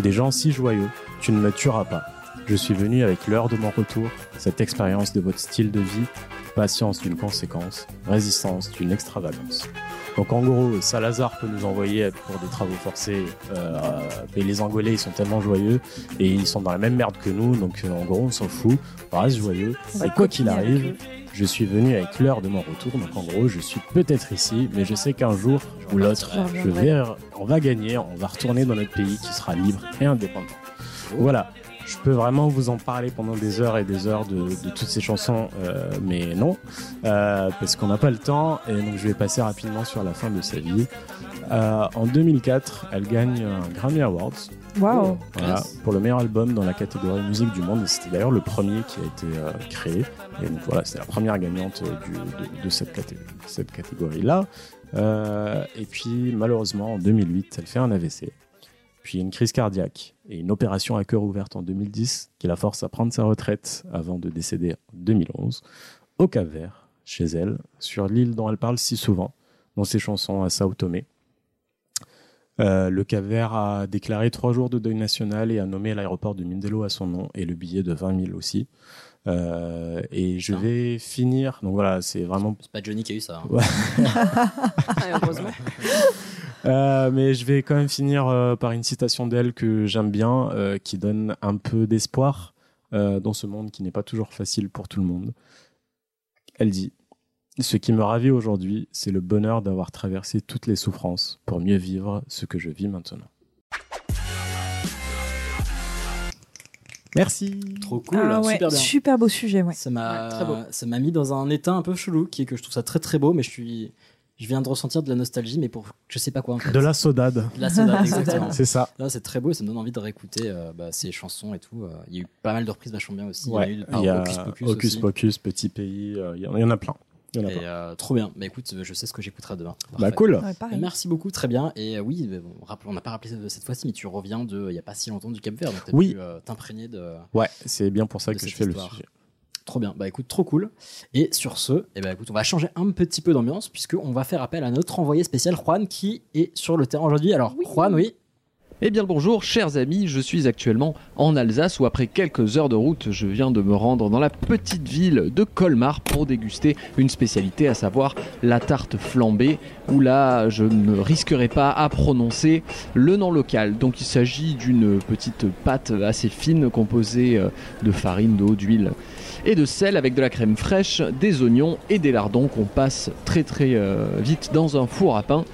Des gens si joyeux, tu ne me tueras pas. Je suis venu avec l'heure de mon retour, cette expérience de votre style de vie, patience d'une conséquence, résistance d'une extravagance. Donc en gros, Salazar peut nous envoyer pour des travaux forcés, euh, mais les Angolais ils sont tellement joyeux et ils sont dans la même merde que nous, donc euh, en gros on s'en fout, on reste joyeux. Et quoi qu'il arrive, je suis venu avec l'heure de mon retour, donc en gros je suis peut-être ici, mais je sais qu'un jour ou l'autre, Je je vais, on va gagner, on va retourner dans notre pays qui sera libre et indépendant. Voilà. Je peux vraiment vous en parler pendant des heures et des heures de, de toutes ces chansons, euh, mais non, euh, parce qu'on n'a pas le temps, et donc je vais passer rapidement sur la fin de sa vie. Euh, en 2004, elle gagne un Grammy Awards voilà, Classe. pour le meilleur album dans la catégorie musique du monde. Et C'était d'ailleurs le premier qui a été euh, créé. Et donc voilà, c'est la première gagnante du- de, de cette, caté- cette catégorie-là. Euh, et puis malheureusement, en 2008, elle fait un AVC, puis une crise cardiaque et une opération à cœur ouverte en 2010 qui la force à prendre sa retraite avant de décéder en 2011 au Cap Vert, chez elle, sur l'île dont elle parle si souvent dans ses chansons à Sao Tomé. Euh, le Cap Vert a déclaré trois jours de deuil national et a nommé l'aéroport de Mindelo à son nom et le billet de 20 000 aussi. Euh, et je vais finir. Donc voilà, c'est vraiment. C'est pas Johnny qui a eu ça. hein. Ouais. heureusement. Euh, mais je vais quand même finir euh, par une citation d'elle que j'aime bien, euh, qui donne un peu d'espoir euh, dans ce monde qui n'est pas toujours facile pour tout le monde. Elle dit Ce qui me ravit aujourd'hui, c'est le bonheur d'avoir traversé toutes les souffrances pour mieux vivre ce que je vis maintenant. Merci. Trop cool, Ah ouais, super bien. super beau sujet, ouais. Ça m'a, Ouais, ça m'a mis dans un état un peu chelou, qui est que je trouve ça très très beau, mais je suis, je viens de ressentir de la nostalgie, mais pour je sais pas quoi en fait. De la sodade. De la soda, exactement. C'est ça. Là, c'est très beau, et ça me donne envie de réécouter euh, bah, ces chansons et tout. euh. Il y a eu pas mal de reprises vachement bien aussi. Ouais, il y a eu il y a Hocus Pocus, Hocus. Pocus, Petit Pays, euh, il y en- il y en a plein. Il y en a Et plein. euh, trop bien. Bah écoute, je sais ce que j'écouterai demain. Bah cool. Ouais. Merci beaucoup, très bien. Et euh, oui, bon, rappel- on n'a pas rappelé cette fois-ci, mais tu reviens de, il n'y a pas si longtemps du Cap Vert, donc as Oui. pu euh, t'imprégner de. Ouais, c'est bien pour ça que je fais histoire. le sujet. Trop bien. Bah écoute, trop cool. Et sur ce, eh ben, écoute, on va changer un petit peu d'ambiance puisqu'on va faire appel à notre envoyé spécial Juan qui est sur le terrain aujourd'hui. Alors, Juan, oui. Eh bien le bonjour, chers amis, je suis actuellement en Alsace où après quelques heures de route, je viens de me rendre dans la petite ville de Colmar pour déguster une spécialité, à savoir la tarte flambée, où là je ne risquerai pas à prononcer le nom local. Donc il s'agit d'une petite pâte assez fine composée euh, de farine, d'eau, d'huile et de sel avec de la crème fraîche, des oignons et des lardons qu'on passe très très euh, vite dans un four à pain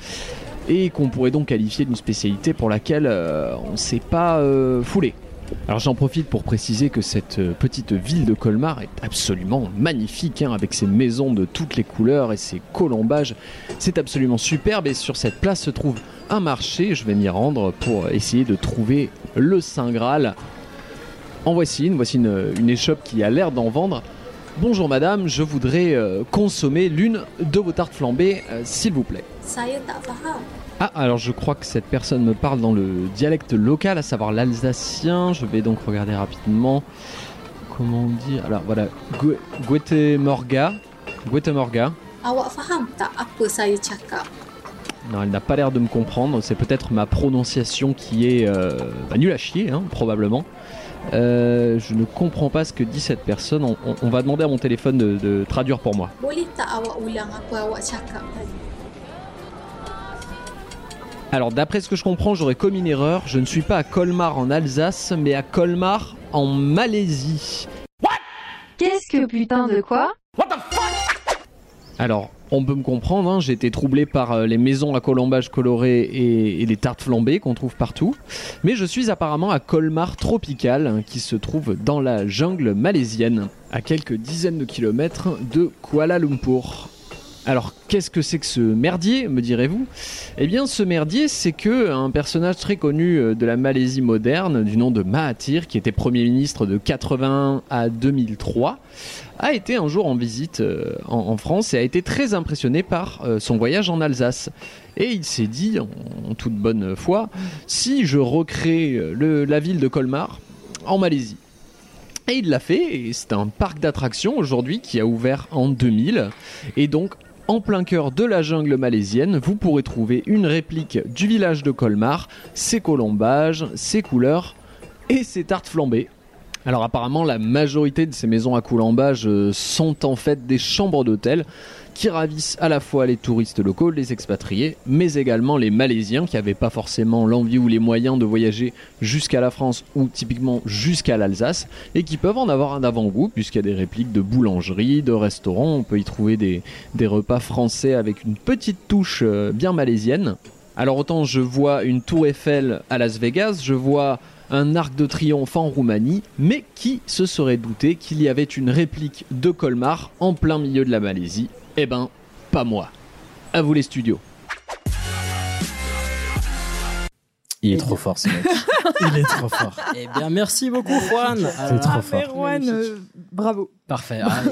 et qu'on pourrait donc qualifier d'une spécialité pour laquelle euh, on ne s'est pas euh, foulé. Alors j'en profite pour préciser que cette petite ville de Colmar est absolument magnifique, hein, avec ses maisons de toutes les couleurs et ses colombages. C'est absolument superbe et sur cette place se trouve un marché. Je vais m'y rendre pour essayer de trouver le Saint Graal. En voici une, voici une, une échoppe qui a l'air d'en vendre. Bonjour madame, je voudrais euh, consommer l'une de vos tartes flambées, euh, s'il vous plaît. Ah, alors je crois que cette personne me parle dans le dialecte local, à savoir l'alsacien. Je vais donc regarder rapidement. Comment dire Alors voilà, Gue- Guetemorga. Guetemorga. Cakap? Non, elle n'a pas l'air de me comprendre. C'est peut-être ma prononciation qui est euh, bah, nulle à chier, hein, probablement. Euh, je ne comprends pas ce que dit cette personne. On, on- on va demander à mon téléphone de, de traduire pour moi. Alors, d'après ce que je comprends, j'aurais commis une erreur. Je ne suis pas à Colmar en Alsace, mais à Colmar en Malaisie. Qu'est-ce que putain de quoi? Alors, on peut me comprendre, hein, j'ai été troublé par euh, les maisons à colombage coloré et, et les tartes flambées qu'on trouve partout. Mais je suis apparemment à Colmar Tropical, hein, qui se trouve dans la jungle malaisienne, à quelques dizaines de kilomètres de Kuala Lumpur. Alors, qu'est-ce que c'est que ce merdier, me direz-vous? Eh bien, ce merdier, c'est que un personnage très connu euh, de la Malaisie moderne, du nom de Mahathir, qui était Premier ministre de 81 à 2003, a été un jour en visite euh, en, France et a été très impressionné par euh, son voyage en Alsace. Et il s'est dit, en, toute bonne foi, si je recrée euh, la ville de Colmar en Malaisie. Et il l'a fait, et c'est un parc d'attractions aujourd'hui qui a ouvert en 2000. Et donc, en plein cœur de la jungle malaisienne, vous pourrez trouver une réplique du village de Colmar, ses colombages, ses couleurs et ses tartes flambées. Alors apparemment, la majorité de ces maisons à coulambages euh, sont en fait des chambres d'hôtel qui ravissent à la fois les touristes locaux, les expatriés, mais également les Malaisiens qui n'avaient pas forcément l'envie ou les moyens de voyager jusqu'à la France ou typiquement jusqu'à l'Alsace et qui peuvent en avoir un avant-goût puisqu'il y a des répliques de boulangeries, de restaurants, on peut y trouver des, des repas français avec une petite touche euh, bien malaisienne. Alors autant je vois une tour Eiffel à Las Vegas, je vois un arc de triomphe en Roumanie, mais qui se serait douté qu'il y avait une réplique de Colmar en plein milieu de la Malaisie Eh ben, pas moi. À vous les studios. Il est trop fort ce mec. Il est trop fort. Eh bien, merci beaucoup, Juan. C'est trop Ah, fort. mais Juan, euh, bravo. Parfait. Ah,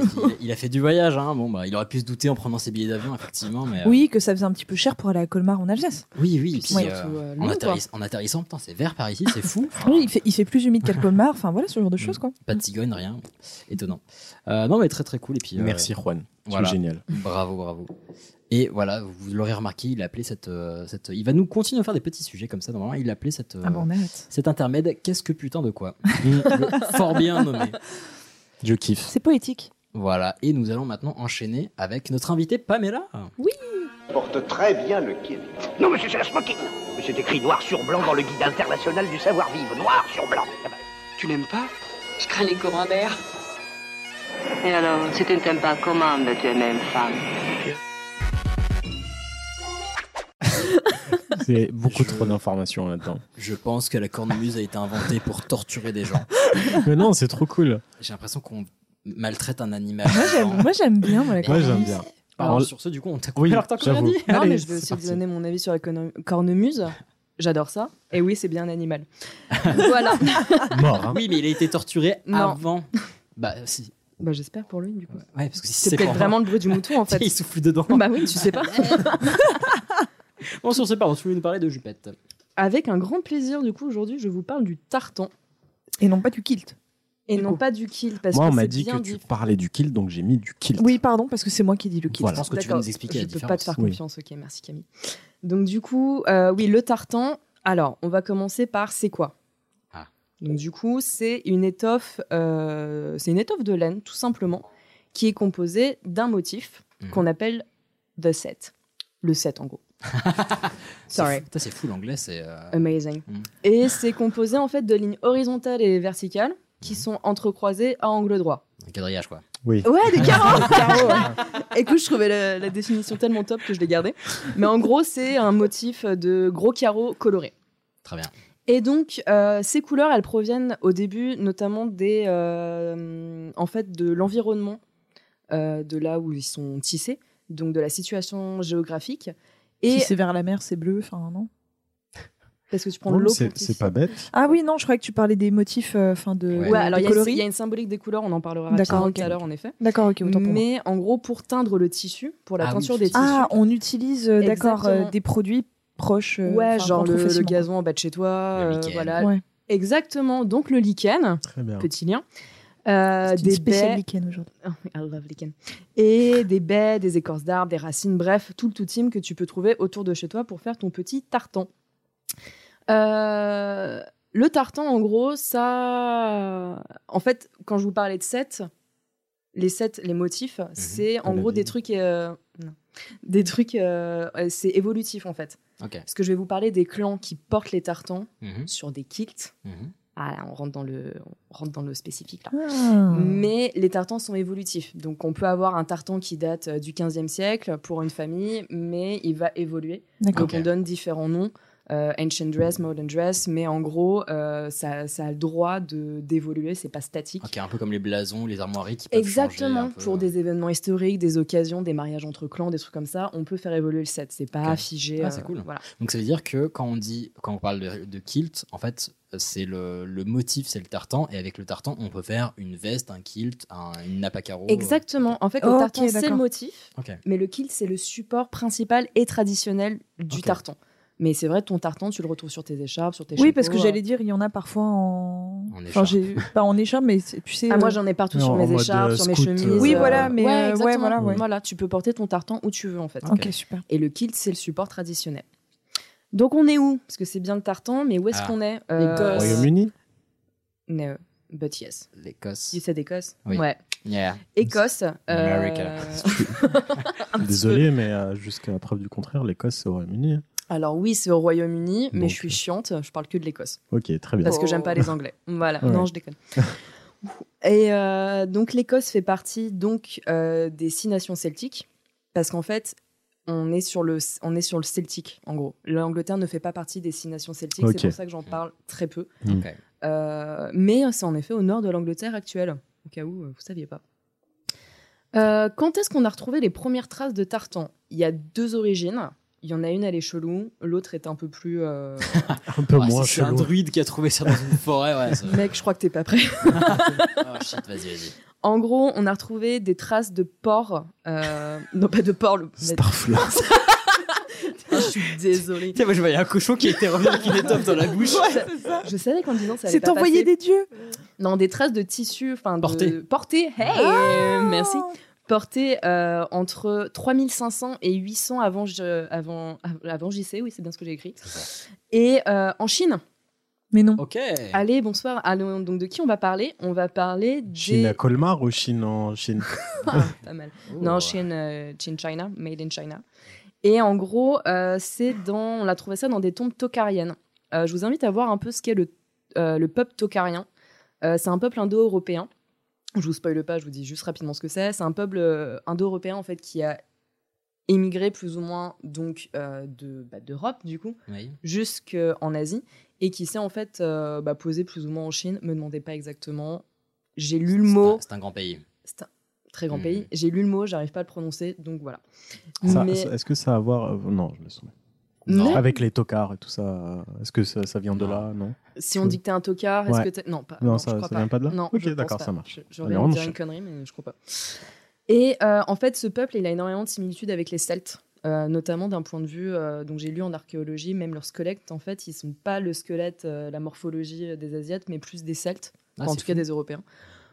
il, il a fait du voyage. Hein. Bon, bah, il aurait pu se douter en prenant ses billets d'avion, effectivement. Mais, euh, Oui, que ça faisait un petit peu cher pour aller à Colmar en Alsace. oui, oui. Puis, Ouais. euh, Surtout, euh, en, long, atterriss- en atterrissant, putain, c'est vert par ici, c'est fou. Enfin, Oui, il fait, il fait plus humide qu'à Colmar. Enfin voilà, ce genre de choses quoi. Pas de cigogne, rien. Étonnant. Euh, non, mais très très cool. Et puis, euh, Merci Juan. Voilà. es génial. Bravo, bravo. Et voilà, vous l'aurez remarqué, il a appelé cette, euh, cette. Il va nous continuer à faire des petits sujets comme ça. Normalement, il a appelé cette. euh, Ah bon, on arrête. cet intermède, qu'est-ce que putain de quoi Le Fort bien nommé. Je kiffe. C'est poétique. Voilà, et nous allons maintenant enchaîner avec notre invité Pamela. Oui. Porte très bien le kilt. Non, monsieur, c'est la smoking. Mais c'est écrit noir sur blanc dans le guide international du savoir-vivre. Noir sur blanc. Eh ben, Tu n'aimes pas Je crains les courants d'air. Et alors, si tu ne t'aimes pas, comment me tu aimer une femme C'est beaucoup trop d'informations là-dedans. Je pense que la cornemuse a été inventée pour torturer des gens. Mais non, c'est trop cool. J'ai l'impression qu'on maltraite un animal. Moi j'aime, bien moi, la Moi, j'aime cornemuse. bien. Alors, Alors, sur ce, du coup, on t'a coupé Oui, alors que t'as rien dit. Non, Allez, mais je vais c'est aussi parti. vous donner mon avis sur la corne- cornemuse. J'adore ça. Et oui, c'est bien un animal. voilà. Mort. hein. Oui, mais il a été torturé Non. avant. Bah, si. Bah, j'espère pour lui, du coup. Ouais, parce que si C'est c'est peut-être vraiment le bruit du mouton, en fait. il souffle dedans. bah oui, tu sais pas. Bon, sur ce, pardon, tu voulais nous parler de Jupette. Avec un grand plaisir, du coup, aujourd'hui, je vous parle du tartan. Et non pas du kilt. Et Du non coup. pas du kilt, parce Moi, on que m'a c'est dit que tu diff- parlais du kilt, donc j'ai mis du kilt. Oui, pardon, parce que c'est moi qui ai dit le kilt. Voilà. Je pense que tu vas nous expliquer je la peux pas te faire Oui. confiance, ok, merci Camille. Donc du coup, euh, oui, le tartan, Alors, on va commencer par c'est quoi? Ah. Donc du coup, c'est une étoffe, euh, c'est une étoffe de laine tout simplement, qui est composée d'un motif Mhm. qu'on appelle the set, le set en gros. C'est Sorry. C'est fou l'anglais, c'est. euh, Amazing. Mhm. Et c'est composé en fait de lignes horizontales et verticales qui Mhm. sont entrecroisées à angle droit. Un quadrillage quoi. Oui. Ouais, des carreaux, des carreaux, ouais. Écoute, je trouvais la, la définition tellement top que je l'ai gardée. Mais en gros, c'est un motif de gros carreaux colorés. Très bien. Et donc, euh, ces couleurs, elles proviennent au début notamment des, euh, en fait, de l'environnement, euh, de là où ils sont tissés, donc de la situation géographique. Et si c'est vers la mer, c'est bleu, enfin non? parce que tu prends l'eau c'est pas bête. Ah oui, non, je croyais que tu parlais des motifs, euh, enfin de. Ouais, de alors il y, a- y une symbolique des couleurs, on en parlera D'accord, rapidement ok. tout à l'heure en effet. D'accord, ok, autant pour moi. Mais en gros, pour teindre le tissu, pour la Ah oui. teinture des tissus, Ah, on utilise, euh, d'accord, euh, des produits proches. euh, ouais, genre le, gazon en bas de chez toi, Le euh, lichen. voilà. Ouais. Exactement, donc le lichen, Très bien. petit lien. Euh, des spéciale baies, lichen aujourd'hui. Oh, I love lichen. Et des baies, des écorces d'arbres, des racines, bref, tout le tout team que tu peux trouver autour de chez toi pour faire ton petit tartan. Euh, le tartan, en gros, ça. En fait, quand je vous parlais de sets, les sets, les motifs, c'est en gros des trucs. euh, non. Des trucs. c'est évolutif, en fait. Ok. Parce que je vais vous parler des clans qui portent les tartans Mhm. sur des kilts. Mhm. Ah, là, on rentre dans le, on rentre dans le spécifique là. Ah. Mais les tartans sont évolutifs. Donc on peut avoir un tartan qui date euh, du 15e siècle pour une famille, mais il va évoluer. Donc on donne différents noms. Euh, ancient dress, modern dress, mais en gros, euh, ça, ça a le droit de d'évoluer, c'est pas statique. Ok, un peu comme les blasons, les armoiries qui peuvent changer Exactement, un peu. pour des événements historiques, des occasions, des mariages entre clans, des trucs comme ça, on peut faire évoluer le set. C'est pas Ok. figé. Ah, euh, c'est cool. Voilà. Donc ça veut dire que quand on dit, quand on parle de, de kilt, en fait, c'est le, le motif, c'est le tartan, et avec le tartan, on peut faire une veste, un kilt, un, une nappe à carreaux. Exactement. En fait, le Ok, tartan, c'est le motif, mais le kilt, c'est le support principal et traditionnel du tartan. Mais c'est vrai, ton tartan, tu le retrouves sur tes écharpes, sur tes Oui, parce que euh. j'allais dire, il y en a parfois en. En Enfin, j'ai pas en écharpe, mais tu sais. Ah, moi euh, j'en ai partout Non, sur mes écharpes, euh, sur mes chemises. euh, Oui, euh, voilà, mais, euh, ouais, exactement. voilà, ouais. Voilà, tu peux porter ton tartan où tu veux en fait. Ok, super. Et le kilt, c'est le support traditionnel. Donc on est où? Parce que c'est bien le tartan, mais où est-ce Ah. qu'on est Écosse. Royaume-Uni? No, but yes. L'Écosse. You said Écosse? Oui. Ouais. Yeah. Écosse. euh, America. Désolé, mais euh, jusqu'à la preuve du contraire, l'Écosse, c'est au Royaume-Uni. Alors oui, c'est au Royaume-Uni, mais Donc, je suis chiante, je parle que de l'Écosse. Ok, très bien. Parce que j'aime pas les Anglais. Voilà, Ouais. non, je déconne. Et euh, donc l'Écosse fait partie donc euh, des six nations celtiques, parce qu'en fait, on est sur le, on est sur le celtique, en gros. L'Angleterre ne fait pas partie des six nations celtiques, c'est pour ça que j'en parle très peu. Mm. Euh, mais c'est en effet au nord de l'Angleterre actuelle, au cas où euh, vous saviez pas. Euh, quand est-ce qu'on a retrouvé les premières traces de tartan? Il y a deux origines. Il y en a une, elle est chelou. L'autre est un peu plus. euh, Un peu Ah, moins c'est un druide qui a trouvé ça dans une forêt, ouais. ça- Mec, je crois que t'es pas prêt. Oh shit, vas-y, vas-y. En gros, on a retrouvé des traces de porc. euh, non, pas de porc. Le... Starfleur. Ah, je suis désolée. Tiens, moi je voyais un cochon qui était revenu avec une étoffe dans la bouche. Je savais qu'en disant ça allait C'est pas envoyé passer. des dieux. Non, des traces de tissu, enfin de... Portées, hey, Ah merci. Portées euh, entre 3500 et 800 avant, je- avant, avant JC, oui, c'est bien ce que j'ai écrit. Et euh, en Chine. Mais non. Ok. Allez, bonsoir. Allons, donc de qui on va parler? On va parler des... Chine à Colmar ou Chine en Chine? Ah, pas mal. Non, Chine, euh, Chine, China, made in China. Et en gros, euh, c'est dans, on a trouvé ça dans des tombes tokariennes. Euh, je vous invite à voir un peu ce qu'est le, euh, le peuple tokarien. Euh, c'est un peuple indo-européen. Je vous spoile pas, je vous dis juste rapidement ce que c'est. C'est un peuple euh, indo-européen en fait qui a émigré plus ou moins donc euh, de bah, d'Europe du coup Oui. jusqu'en Asie et qui s'est en fait euh, bah, posé plus ou moins en Chine. Me demandez pas exactement. J'ai lu le mot. C'est un grand pays. C'est un très grand Mhm. pays. J'ai lu le mot, j'arrive pas à le prononcer, donc voilà. Mais Est-ce que ça a à voir euh, Non, je me souviens. Non. Avec les tocards et tout ça, est-ce que ça, ça vient de là Non? si on dit que t'es un tocard, est-ce Ouais. que t'es... Non, pas. Non, je ça- crois ça vient pas de là? Non, Ok, je d'accord, ça marche. Je- J'aurais envie de dire une connerie, mais je crois pas. Et euh, en fait, ce peuple, il a énormément de similitudes avec les Celtes. euh, notamment d'un point de vue, euh, donc j'ai lu en archéologie, même leurs squelettes, en fait, ils sont pas le squelette, euh, la morphologie des Asiates, mais plus des Celtes, Ah, Enfin, en tout cas des Européens.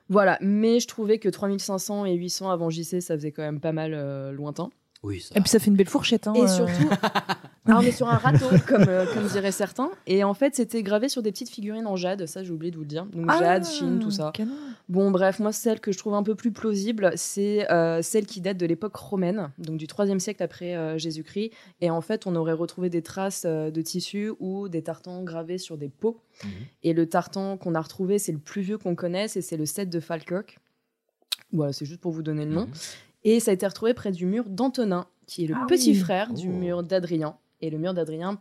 Voilà, mais je trouvais que 3500 et 800 avant JC, ça faisait quand même pas mal euh, lointain. Oui, ça. Et puis ça fait une belle fourchette. Hein, Et euh, surtout, Ah, on est sur un râteau, comme, euh, comme diraient certains. Et en fait, c'était gravé sur des petites figurines en jade. Ça, j'ai oublié de vous le dire. Donc, Ah, jade, chine, tout ça. canon. Bon, bref, moi, celle que je trouve un peu plus plausible, c'est euh, celle qui date de l'époque romaine, donc du 3 siècle après euh, Jésus-Christ. Et en fait, on aurait retrouvé des traces euh, de tissu ou des tartans gravés sur des pots. Et le tartan qu'on a retrouvé, c'est le plus vieux qu'on connaisse et c'est le 7 de Falkirk. Voilà, c'est juste pour vous donner le nom. Et ça a été retrouvé près du mur d'Antonin, qui est le Ah petit oui. frère du Oh. mur d'Adrien. Et le mur d'Adrien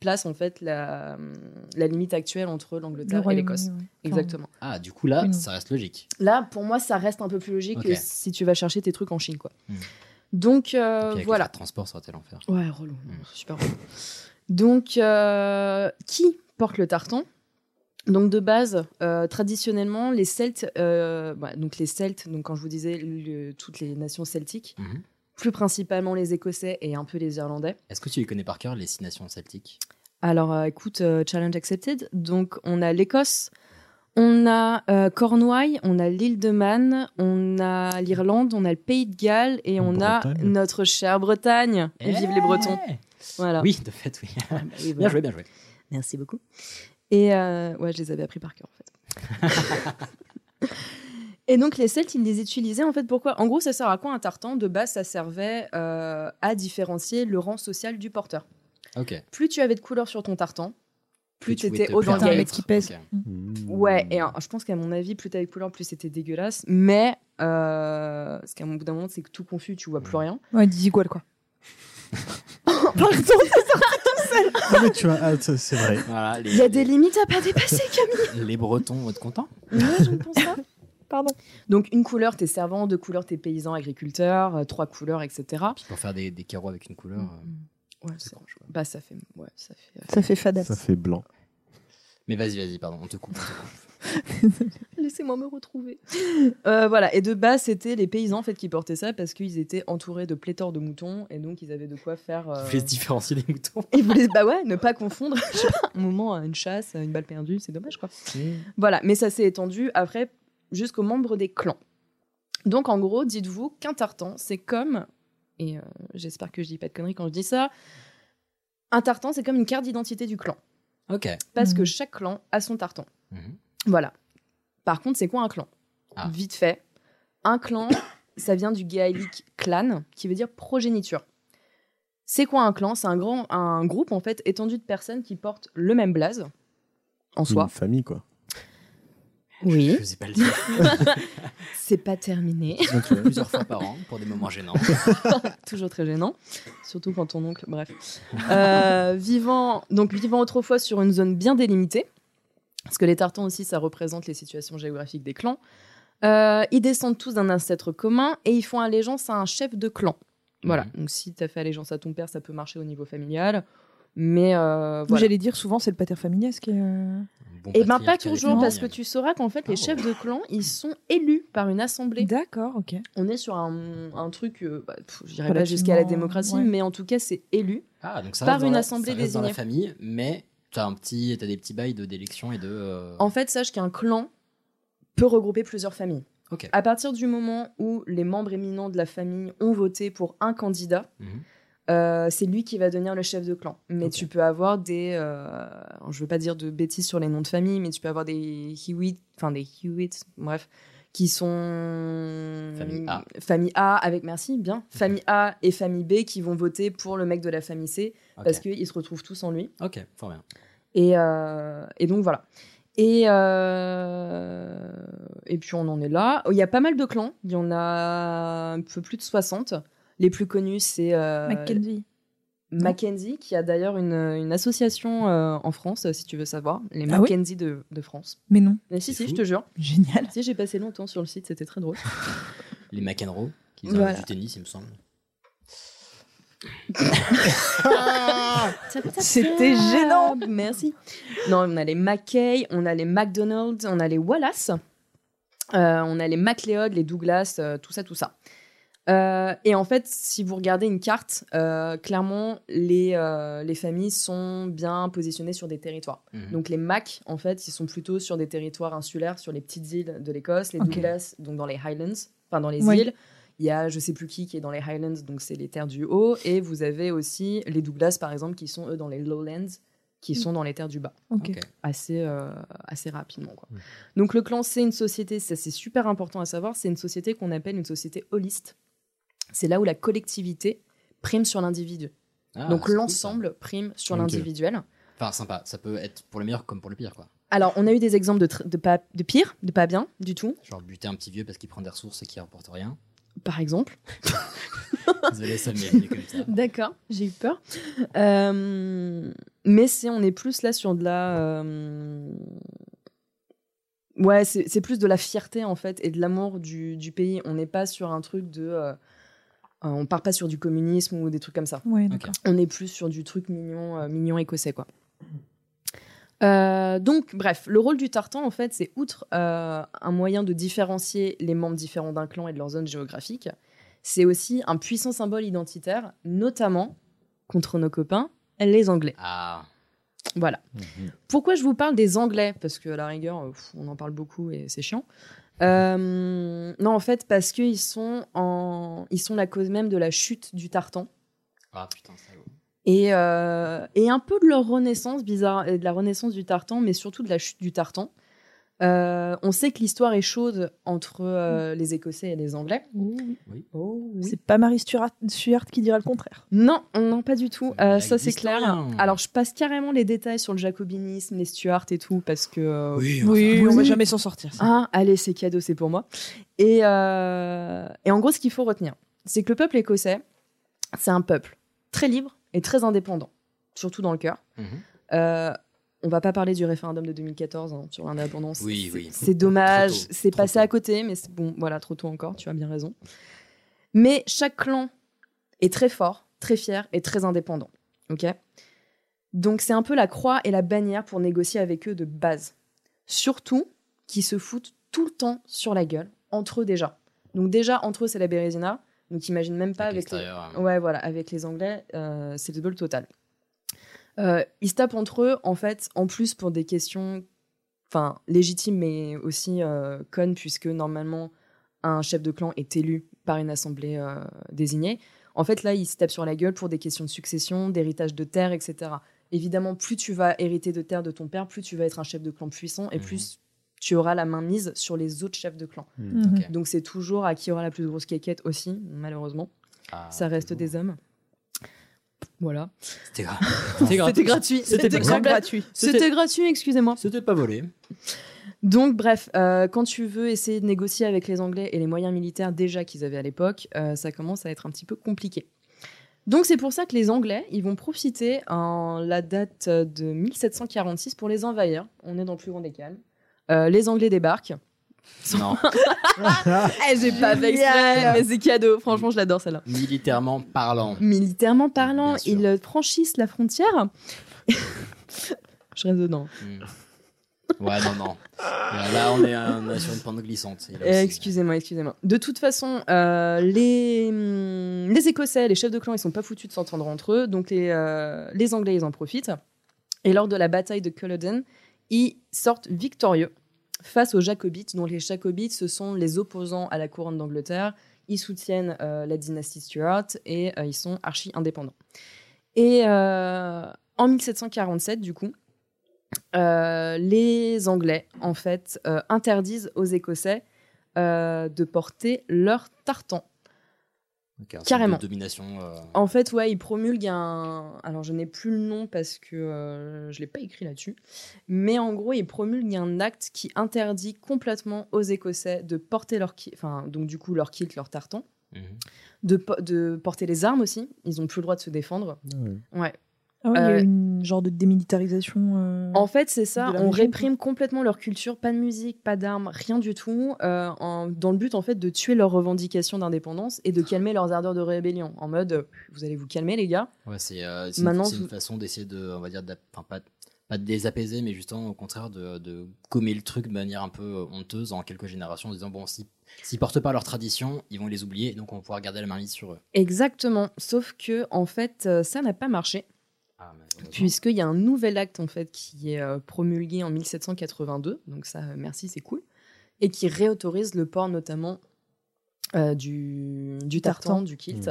place en fait la, la limite actuelle entre Le l'Angleterre et l'Écosse. ouais. Exactement. Ah, du coup, là, ça reste logique. Là, pour moi, ça reste un peu plus logique que si tu vas chercher tes trucs en Chine, quoi. Hmm. Donc Et euh, puis avec les voilà. de transport, ça aurait été l'enfer. Ouais, relou, super relou. Donc, euh, qui porte le tartan? Donc de base, euh, traditionnellement, les Celtes, euh, bah, donc les Celtes, donc quand je vous disais le- toutes les nations celtiques, Mhm. plus principalement les Écossais et un peu les Irlandais. Est-ce que tu les connais par cœur, les six nations celtiques? Alors, euh, écoute, euh, challenge accepted. Donc, on a l'Écosse, on a euh, Cornouailles, on a l'île de Man, on a l'Irlande, on a le Pays de Galles et on a notre chère Bretagne. Et vive les Bretons. Voilà. Oui, de fait, oui. bah oui, Bien joué, bien joué. Merci beaucoup. Et euh, ouais, je les avais appris par cœur en fait. Et donc les Celtes, ils les utilisaient en fait pourquoi? En gros, ça sert à quoi un tartan? De base, ça servait euh, à différencier le rang social du porteur. Ok. Plus tu avais de couleur sur ton tartan, plus tu tu étais haut dans le qui pèse. Ok. Ouais, et je pense qu'à mon avis, plus t'avais de couleur, plus c'était dégueulasse. Mais euh, ce qu'à mon bout d'un moment, c'est que tout confus, tu vois plus rien. Ouais, Dizigual, quoi. Pardon, c'est sorti tout seul. Ah, mais tu vois, ah, ça, c'est vrai. Voilà, les, Il y a des limites à pas dépasser, Camille. les Bretons vont être contents? Ouais, je ne pense pas. Pardon. Donc une couleur, t'es servant, deux couleurs, t'es paysan, agriculteur, euh, trois couleurs, etc. Puis pour faire des, des carreaux avec une couleur. euh, Ouais, c'est Bah ça fait, ouais, ça fait. euh, Ça fait fadasse. Ça fait blanc. Mais vas-y, vas-y, pardon, on te coupe. on te coupe. Laissez-moi me retrouver. Euh, voilà. Et de base, c'était les paysans en fait qui portaient ça parce qu'ils étaient entourés de pléthores de moutons et donc ils avaient de quoi faire. euh, Vous voulez se différencier des moutons Et vous voulez, bah ouais, ne pas confondre, je sais pas, un moment, une chasse, une balle perdue, c'est dommage quoi. Voilà, mais ça s'est étendu après jusqu'aux membres des clans. Donc en gros, dites-vous qu'un tartan, c'est comme, et euh, j'espère que je dis pas de conneries quand je dis ça, un tartan, c'est comme une carte d'identité du clan. Ok. Parce Mhm. que chaque clan a son tartan. Mhm. Voilà. Par contre, c'est quoi un clan? Ah. Vite fait. Un clan, ça vient du gaélique clan, qui veut dire progéniture. C'est quoi un clan? C'est un, grand, un groupe en fait étendu de personnes qui portent le même blaze en soi. Une famille, quoi. Oui. Je sais pas le dire. C'est pas terminé. Plusieurs fois par an pour des moments gênants. Toujours très gênant, surtout quand ton oncle. Bref, Euh, vivant donc vivant autrefois sur une zone bien délimitée, parce que les tartans aussi, ça représente les situations géographiques des clans. Euh, ils descendent tous d'un ancêtre commun et ils font allégeance à un chef de clan. Voilà. Donc si tu as fait allégeance à ton père, ça peut marcher au niveau familial, mais euh, voilà. J'allais dire souvent, c'est le pater familias qui est. Et ben pas toujours, parce que tu sauras qu'en fait, les Oh. chefs de clan, ils sont élus par une assemblée. D'accord, ok. On est sur un, un truc, euh, bah, je dirais pas jusqu'à la démocratie, ouais. mais en tout cas, c'est élu Ah, donc ça par dans une la- assemblée ça reste dans la désignée. famille, mais t'as un petit, t'as des petits bails de d'élection et de. euh, En fait, sache qu'un clan peut regrouper plusieurs familles. Ok. À partir du moment où les membres éminents de la famille ont voté pour un candidat, Mhm. euh, c'est lui qui va devenir le chef de clan. Mais tu peux avoir des, euh, je veux pas dire de bêtises sur les noms de famille, mais tu peux avoir des Hewitt, enfin des Hewitt, bref, qui sont Famille A. famille A avec merci, bien, famille A et famille B qui vont voter pour le mec de la famille C Ok. parce qu'ils se retrouvent tous en lui. Ok, fort bien. Et, euh, et donc voilà. Et, euh, et puis on en est là. Il y a pas mal de clans. Il y en a un peu plus de 60. Les plus connus, c'est euh, Mackenzie. Mackenzie, qui a d'ailleurs une, une association euh, en France, si tu veux savoir. Les Ah oui Mackenzie de, de France. Mais non. Mais si, si, fou. je te jure. Génial. Si, j'ai passé longtemps sur le site, c'était très drôle. Les McEnroe, qui ont Voilà. du tennis, il me semble. C'était gênant. Merci. Non, on a les Mackay, on a les McDonald's, on a les Wallace, euh, on a les MacLeod, les Douglas, euh, tout ça, tout ça. Euh, et en fait, si vous regardez une carte, euh, clairement, les, euh, les familles sont bien positionnées sur des territoires. Mhm. Donc les Mac, en fait, ils sont plutôt sur des territoires insulaires, sur les petites îles de l'Écosse. Les. Douglas, donc dans les Highlands, enfin dans les Ouais. îles, Il y a je sais plus qui qui est dans les Highlands, donc c'est les terres du haut, et vous avez aussi les Douglas par exemple qui sont eux dans les Lowlands, qui sont dans les terres du bas. Assez, euh, assez rapidement. Quoi. Donc le clan, c'est une société, ça c'est super important à savoir, c'est une société qu'on appelle une société holiste. C'est là où la collectivité prime sur l'individu. Ah, Donc cool, l'ensemble prime sur Ok. l'individuel. Enfin, sympa. Ça peut être pour le meilleur comme pour le pire, quoi. Alors, on a eu des exemples de, tr- de, pas, de pire, de pas bien du tout, Genre buter un petit vieux parce qu'il prend des ressources et qu'il rapporte rien. Par exemple. Désolé, ça venu comme ça. D'accord, j'ai eu peur. Euh, mais c'est, on est plus là sur de la. euh, Ouais, c'est c'est plus de la fierté en fait et de l'amour du, du pays. On n'est pas sur un truc de. euh, euh, on part pas sur du communisme ou des trucs comme ça. Ouais, d'accord. On est plus sur du truc mignon, euh, mignon écossais quoi. Euh, donc, bref, le rôle du tartan, en fait, c'est outre euh, un moyen de différencier les membres différents d'un clan et de leur zone géographique, c'est aussi un puissant symbole identitaire, notamment contre nos copains, les Anglais. Ah. Voilà. Pourquoi je vous parle des Anglais? Parce que à la rigueur, euh, pff, on en parle beaucoup et c'est chiant. Euh, non, en fait, parce qu'ils sont, en... ils sont la cause même de la chute du tartan Ah putain, ça. Et, euh, et un peu de leur renaissance bizarre, et de la renaissance du tartan, mais surtout de la chute du tartan. Euh, on sait que l'histoire est chaude entre euh, les Écossais et les Anglais. Oh, C'est pas Marie Stuart, Stuart qui dira le contraire. Non, non, pas du tout. Euh, ça, c'est clair. Alors, je passe carrément les détails sur le jacobinisme, les Stuarts et tout, parce que. euh, Oui, Oui, on va oui. jamais s'en sortir. ça. Ah, allez, c'est cadeau, c'est pour moi. Et, euh, et en gros, ce qu'il faut retenir, c'est que le peuple écossais, c'est un peuple très libre et très indépendant, surtout dans le cœur. Mhm. Euh, on va pas parler du référendum de 2014 hein, sur l'indépendance. Oui, oui. C'est dommage, c'est passé à côté, mais bon, voilà, trop tôt encore, tu as bien raison. Mais chaque clan est très fort, très fier et très indépendant. Ok? Donc c'est un peu la croix et la bannière pour négocier avec eux de base. Surtout qu'ils se foutent tout le temps sur la gueule, entre eux déjà. Donc déjà, entre eux, c'est la Bérésina. Donc imagine même pas avec, les... Ouais, voilà, avec les Anglais, euh, c'est le bol total. Euh, ils se tapent entre eux, en fait, en plus pour des questions enfin, légitimes, mais aussi euh, connes, puisque normalement, un chef de clan est élu par une assemblée désignée. En fait, là, ils se tapent sur la gueule pour des questions de succession, d'héritage de terre, etc. Évidemment, plus tu vas hériter de terre de ton père, plus tu vas être un chef de clan puissant, et plus tu auras la main mise sur les autres chefs de clan. Ok. Donc c'est toujours à qui aura la plus grosse quéquette aussi, malheureusement. Ah, Ça reste des hommes. Voilà. C'était gra- gratuit. C'était gratuit. C'était gratuit. gratuit. C'était gratuit, excusez-moi. C'était pas volé. Donc, bref, euh, quand tu veux essayer de négocier avec les Anglais et les moyens militaires déjà qu'ils avaient à l'époque, euh, ça commence à être un petit peu compliqué. Donc, c'est pour ça que les Anglais, ils vont profiter en la date de 1746 pour les envahir. On est dans le plus grand des calmes. Euh, les Anglais débarquent. Non. Eh, j'ai pas fait exprès, mais c'est cadeau. Franchement, je l'adore celle-là. Militairement parlant. Militairement parlant, ils euh, franchissent la frontière. je reste dedans. Hmm. Ouais, non, non. Là, on, est, on est sur une pente glissante. Aussi. excusez-moi, excusez-moi. De toute façon, euh, les, hum, les Écossais, les chefs de clan, ils sont pas foutus de s'entendre entre eux, donc les, euh, les Anglais, ils en profitent. Et lors de la bataille de Culloden, ils sortent victorieux face aux Jacobites, dont les Jacobites, ce sont les opposants à la couronne d'Angleterre. Ils soutiennent euh, la dynastie Stuart et euh, ils sont archi indépendants. Et euh, en 1747, du coup, les Anglais, en fait, interdisent aux Écossais de porter leur tartan. Carrément. de domination. euh, En fait, ouais, ils promulguent un. Alors, je n'ai plus le nom parce que euh, je l'ai pas écrit là-dessus. Mais en gros, ils promulguent un acte qui interdit complètement aux Écossais de porter leur enfin, donc du coup, leur kilt, leur tartan, mhm. de, po- de porter les armes aussi. Ils ont plus le droit de se défendre. Ouais. Ah ouais, il y a Euh, une genre de démilitarisation. euh, En fait, c'est ça. On région, réprime complètement leur culture, pas de musique, pas d'armes, rien du tout, euh, en- dans le but en fait de tuer leurs revendications d'indépendance et de calmer leurs ardeurs de rébellion. En mode, euh, vous allez vous calmer les gars. Ouais, c'est euh, une, c'est une vous- façon d'essayer de, on va dire, enfin, pas, pas de désapaiser, mais justement au contraire de, de gommer le truc de manière un peu honteuse en quelques générations, en disant bon, si s'ils portent pas leurs traditions, ils vont les oublier, et donc on va pouvoir garder la main mise sur eux. Exactement. Sauf que en fait, ça n'a pas marché. Ah, Puisqu'il y a un nouvel acte en fait qui est euh, promulgué en 1782, donc ça, euh, merci, c'est cool, et qui réautorise le port notamment euh, du, du tartan, Tartan. du kilt,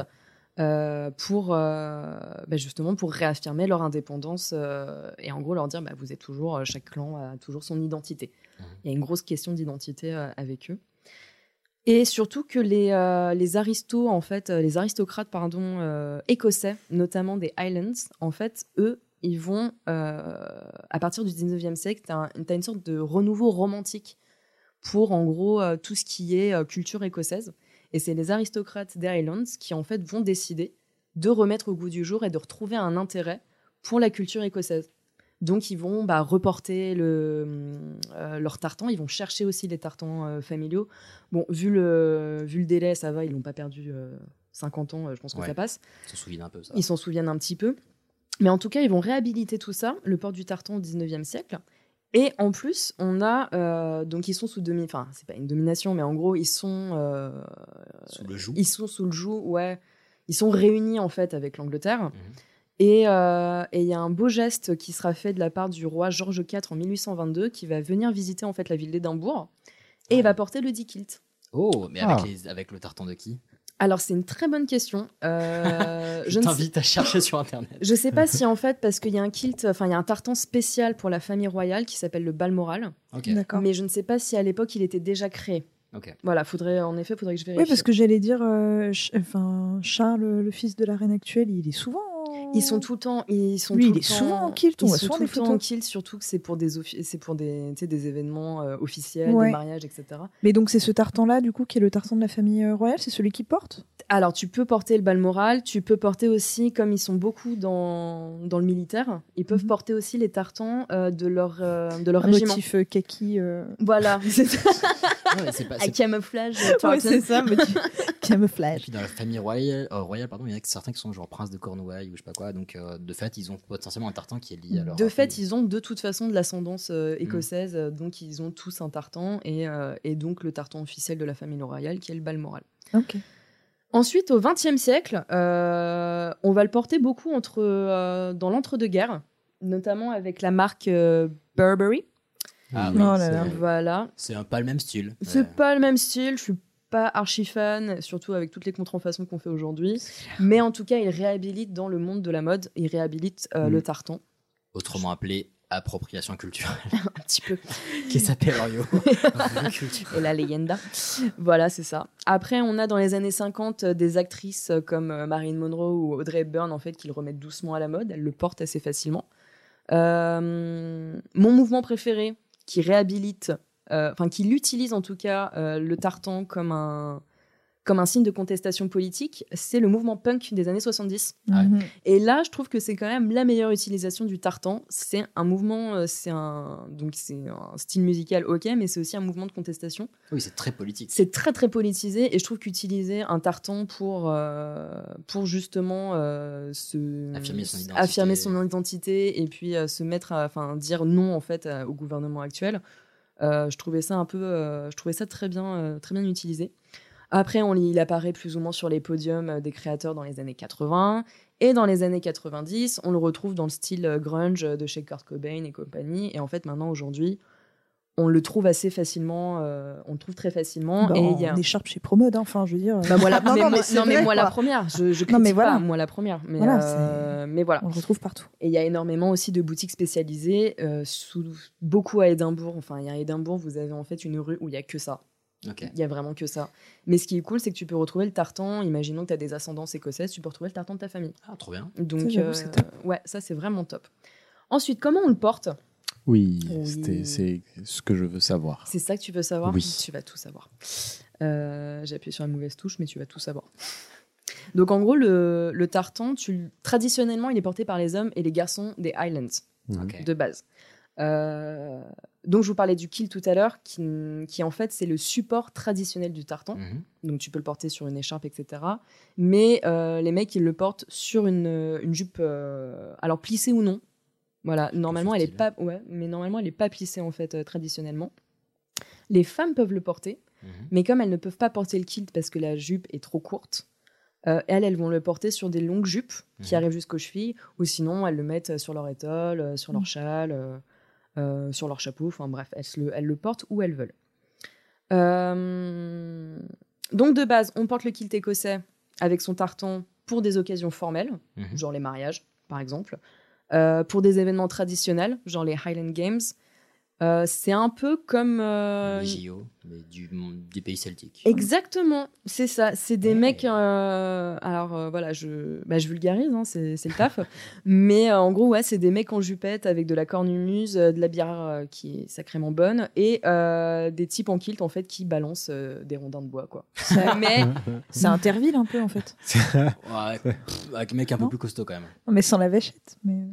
euh, pour euh, bah, justement pour réaffirmer leur indépendance euh, et en gros leur dire bah, vous êtes toujours chaque clan a toujours son identité. Il y a une grosse question d'identité euh, avec eux. Et surtout que les, euh, les aristos, en fait, euh, les aristocrates, pardon, euh, écossais, notamment des Highlands, en fait, eux, ils vont, à partir du 19e siècle, tu as, une sorte de renouveau romantique pour, en gros, tout ce qui est culture écossaise. Et c'est les aristocrates des Highlands qui, en fait, vont décider de remettre au goût du jour et de retrouver un intérêt pour la culture écossaise. Donc, ils vont bah, reporter le, euh, leur tartan. Ils vont chercher aussi les tartans euh, familiaux. Bon, vu le, vu le délai, ça va. Ils n'ont pas perdu euh, 50 ans. euh, je pense que Ouais. ça passe. Ils se souviennent un peu, ça. Ils s'en souviennent un petit peu. Mais en tout cas, ils vont réhabiliter tout ça, le port du tartan au 19e siècle. Et en plus, on a. euh, donc, ils sont sous domi... Enfin, c'est pas une domination, mais en gros, ils sont. euh, Sous le joug. Ils sont sous le joug, ouais. Ils sont réunis, en fait, avec l'Angleterre. Et euh, et il y a un beau geste qui sera fait de la part du roi George IV en 1822 qui va venir visiter en fait la ville d'Édimbourg et il va porter le dit kilt. Oh, mais avec, Ah. les, avec le tartan de qui? Alors c'est une très bonne question. Euh, Je ne sais- t'invite à chercher sur internet. Je sais pas si en fait parce qu'il y a un kilt, enfin il y a un tartan spécial pour la famille royale qui s'appelle le Balmoral. D'accord. Mais je ne sais pas si à l'époque il était déjà créé. Ok. Voilà, faudrait en effet, faudrait que je vérifie. Oui, parce que j'allais dire, euh, Ch- enfin, Charles, le fils de la reine actuelle, il est souvent. Ils sont tout le temps, ils sont Lui, tout il est temps- souvent en kilt, on ils sont tout le temps en kilt, surtout que c'est pour des, c'est pour des, des événements euh, officiels, Ouais. des mariages, etc. Mais donc c'est ce tartan-là, du coup, qui est le tartan de la famille euh, royale, c'est celui qui porte? Alors, tu peux porter le balmoral, tu peux porter aussi, comme ils sont beaucoup dans, dans le militaire, ils peuvent porter aussi les tartans euh, de leur, euh, de leur Mhm. Un régiment. motif kaki. Voilà, c'est ça. Ouais, c'est pas- Un camouflage. Ouais, c'est ça, motif Et camouflage. puis dans la famille royale, euh, royale pardon, il y en a certains qui sont genre prince de Cornouailles ou je sais pas quoi. Donc euh, de fait, ils ont potentiellement un tartan qui est lié à leur. De fait, ils ont de toute façon de l'ascendance euh, écossaise, euh, donc ils ont tous un tartan, et, euh, et donc le tartan officiel de la famille royale qui est le balmoral. Ok. Ensuite, au XXe siècle, euh, on va le porter beaucoup entre, euh, dans l'entre-deux-guerres, notamment avec la marque euh, Burberry. Ah Oh là c'est- là. Voilà. C'est un pas le même style. C'est Ouais. pas le même style, je suis pas archi fan, surtout avec toutes les contrefaçons qu'on fait aujourd'hui. Mais en tout cas, il réhabilite dans le monde de la mode, il réhabilite euh, Mm. le tartan. Autrement appelé appropriation culturelle. Un petit peu. qui s'appelle Orio. Et la leyenda. Voilà, c'est ça. Après, on a dans les années 50 euh, des actrices euh, comme Marilyn Monroe ou Audrey Hepburn, en fait, qui le remettent doucement à la mode. Elles le portent assez facilement. Euh, mon mouvement préféré, qui réhabilite, euh, enfin, qui l'utilise en tout cas, euh, le tartan comme un, comme un signe de contestation politique, c'est le mouvement punk des années 70. Mhm. Et là, je trouve que c'est quand même la meilleure utilisation du tartan. C'est un mouvement, euh, c'est un, donc c'est un style musical, ok, mais c'est aussi un mouvement de contestation. Oui, c'est très politique. C'est très très politisé et je trouve qu'utiliser un tartan pour, euh, pour justement euh, se Affirmer son identité. affirmer son identité et puis euh, se mettre, à- enfin dire non en fait au gouvernement actuel. euh, je trouvais ça un peu, euh, je trouvais ça très bien, euh, très bien utilisé. Après, on, il apparaît plus ou moins sur les podiums euh, des créateurs dans les années 80 et dans les années 90, on le retrouve dans le style euh, grunge de chez Kurt Cobain et compagnie. Et en fait, maintenant aujourd'hui, on le trouve assez facilement, euh, on le trouve très facilement. Bah, et il y a écharpe chez Promote, hein, enfin, je veux dire. bah, moi, la, Non, mais non, moi- mais c'est non, mais vrai, moi la première, je, je critique Non, mais voilà. pas, moi la première, mais Voilà, euh, mais voilà. On le retrouve partout. Et il y a énormément aussi de boutiques spécialisées, euh, sous, beaucoup à Édimbourg. Enfin, il y a Édimbourg, vous avez en fait une rue où il y a que ça. Il y a vraiment que ça. Mais ce qui est cool, c'est que tu peux retrouver le tartan. Imaginons que tu as des ascendances écossaises, tu peux retrouver le tartan de ta famille. Ah, trop bien. Donc, euh, c'est top. ouais, ça c'est vraiment top. Ensuite, comment on le porte? Oui, c'est ce que je veux savoir. C'est ça que tu veux savoir? Oui. Tu vas tout savoir. Euh, J'ai appuyé sur la mauvaise touche, mais tu vas tout savoir. Donc en gros, le, le tartan, tu, traditionnellement, il est porté par les hommes et les garçons des Highlands, de base. Euh, donc je vous parlais du kilt tout à l'heure, qui, qui en fait c'est le support traditionnel du tartan. Mhm. Donc tu peux le porter sur une écharpe, etc. Mais euh, les mecs, ils le portent sur une, une jupe, euh, alors plissée ou non. Voilà, normalement elle est pas, ouais, mais normalement elle est pas plissée en fait euh, traditionnellement. Les femmes peuvent le porter, Mhm. mais comme elles ne peuvent pas porter le kilt parce que la jupe est trop courte, euh, elles, elles vont le porter sur des longues jupes qui Mhm. arrivent jusqu'aux chevilles, ou sinon elles le mettent sur leur étole, euh, sur leur châle, euh, euh, sur leur chapeau, enfin bref, elles, le, elles le portent où elles veulent. Euh, donc de base, on porte le kilt écossais avec son tartan pour des occasions formelles, Mhm. genre les mariages, par exemple. Euh, pour des événements traditionnels, genre les Highland Games. C'est un peu comme. Les JO, mais du, des pays celtiques. Exactement, c'est ça. C'est des mecs. euh, alors euh, voilà, je, bah, je vulgarise, hein, c'est le taf. Mais euh, en gros, ouais, c'est des mecs en jupette avec de la cornemuse, de la bière euh, qui est sacrément bonne et euh, des types en kilt en fait qui balancent euh, des rondins de bois, quoi. mais C'est Interville un peu en fait. Ouais, pff, avec un mec un peu plus costaud quand même. Non, mais sans la vachette. Mais...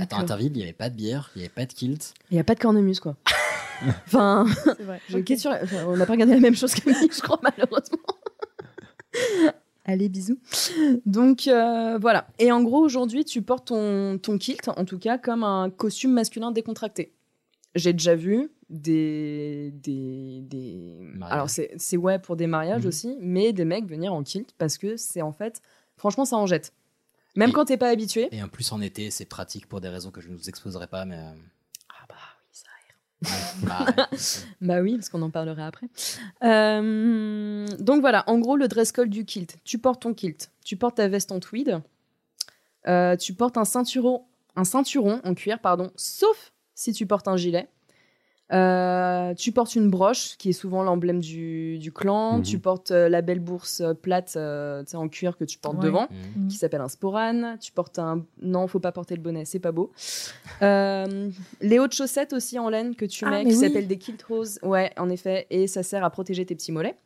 Attends. Interville, il n'y avait pas de bière, il n'y avait pas de kilt. il n'y a pas de cornemuse, quoi. Enfin, vrai. quitte sur la- enfin, on n'a pas regardé la même chose que je crois, malheureusement. Allez, bisous. Donc euh, voilà. Et en gros, aujourd'hui, tu portes ton, ton kilt, en tout cas, comme un costume masculin décontracté. J'ai déjà vu des. des, des... Alors, c'est c'est ouais pour des mariages Mhm. aussi, mais des mecs venir en kilt parce que c'est en fait. Franchement, ça en jette. Même Et- quand t'es pas habitué. Et en plus, en été, c'est pratique pour des raisons que je ne vous exposerai pas, mais. euh, Ah bah oui, ça ouais, bah. Bah oui, parce qu'on en parlera après. Euh, donc voilà, en gros, le dress code du kilt. Tu portes ton kilt, tu portes ta veste en tweed, euh, tu portes un ceinturon, un ceinturon en cuir, pardon, sauf si tu portes un gilet. Euh, tu portes une broche qui est souvent l'emblème du, du clan. Mhm. Tu portes euh, la belle bourse euh, plate euh, tu sais, en cuir que tu portes Ouais. devant, Mhm. qui s'appelle un sporane. Tu portes un. Non, faut pas porter le bonnet, c'est pas beau. Euh, les hautes chaussettes aussi en laine que tu Ah, mets, qui oui. s'appellent des kilt roses. Ouais, en effet. Et ça sert à protéger tes petits mollets.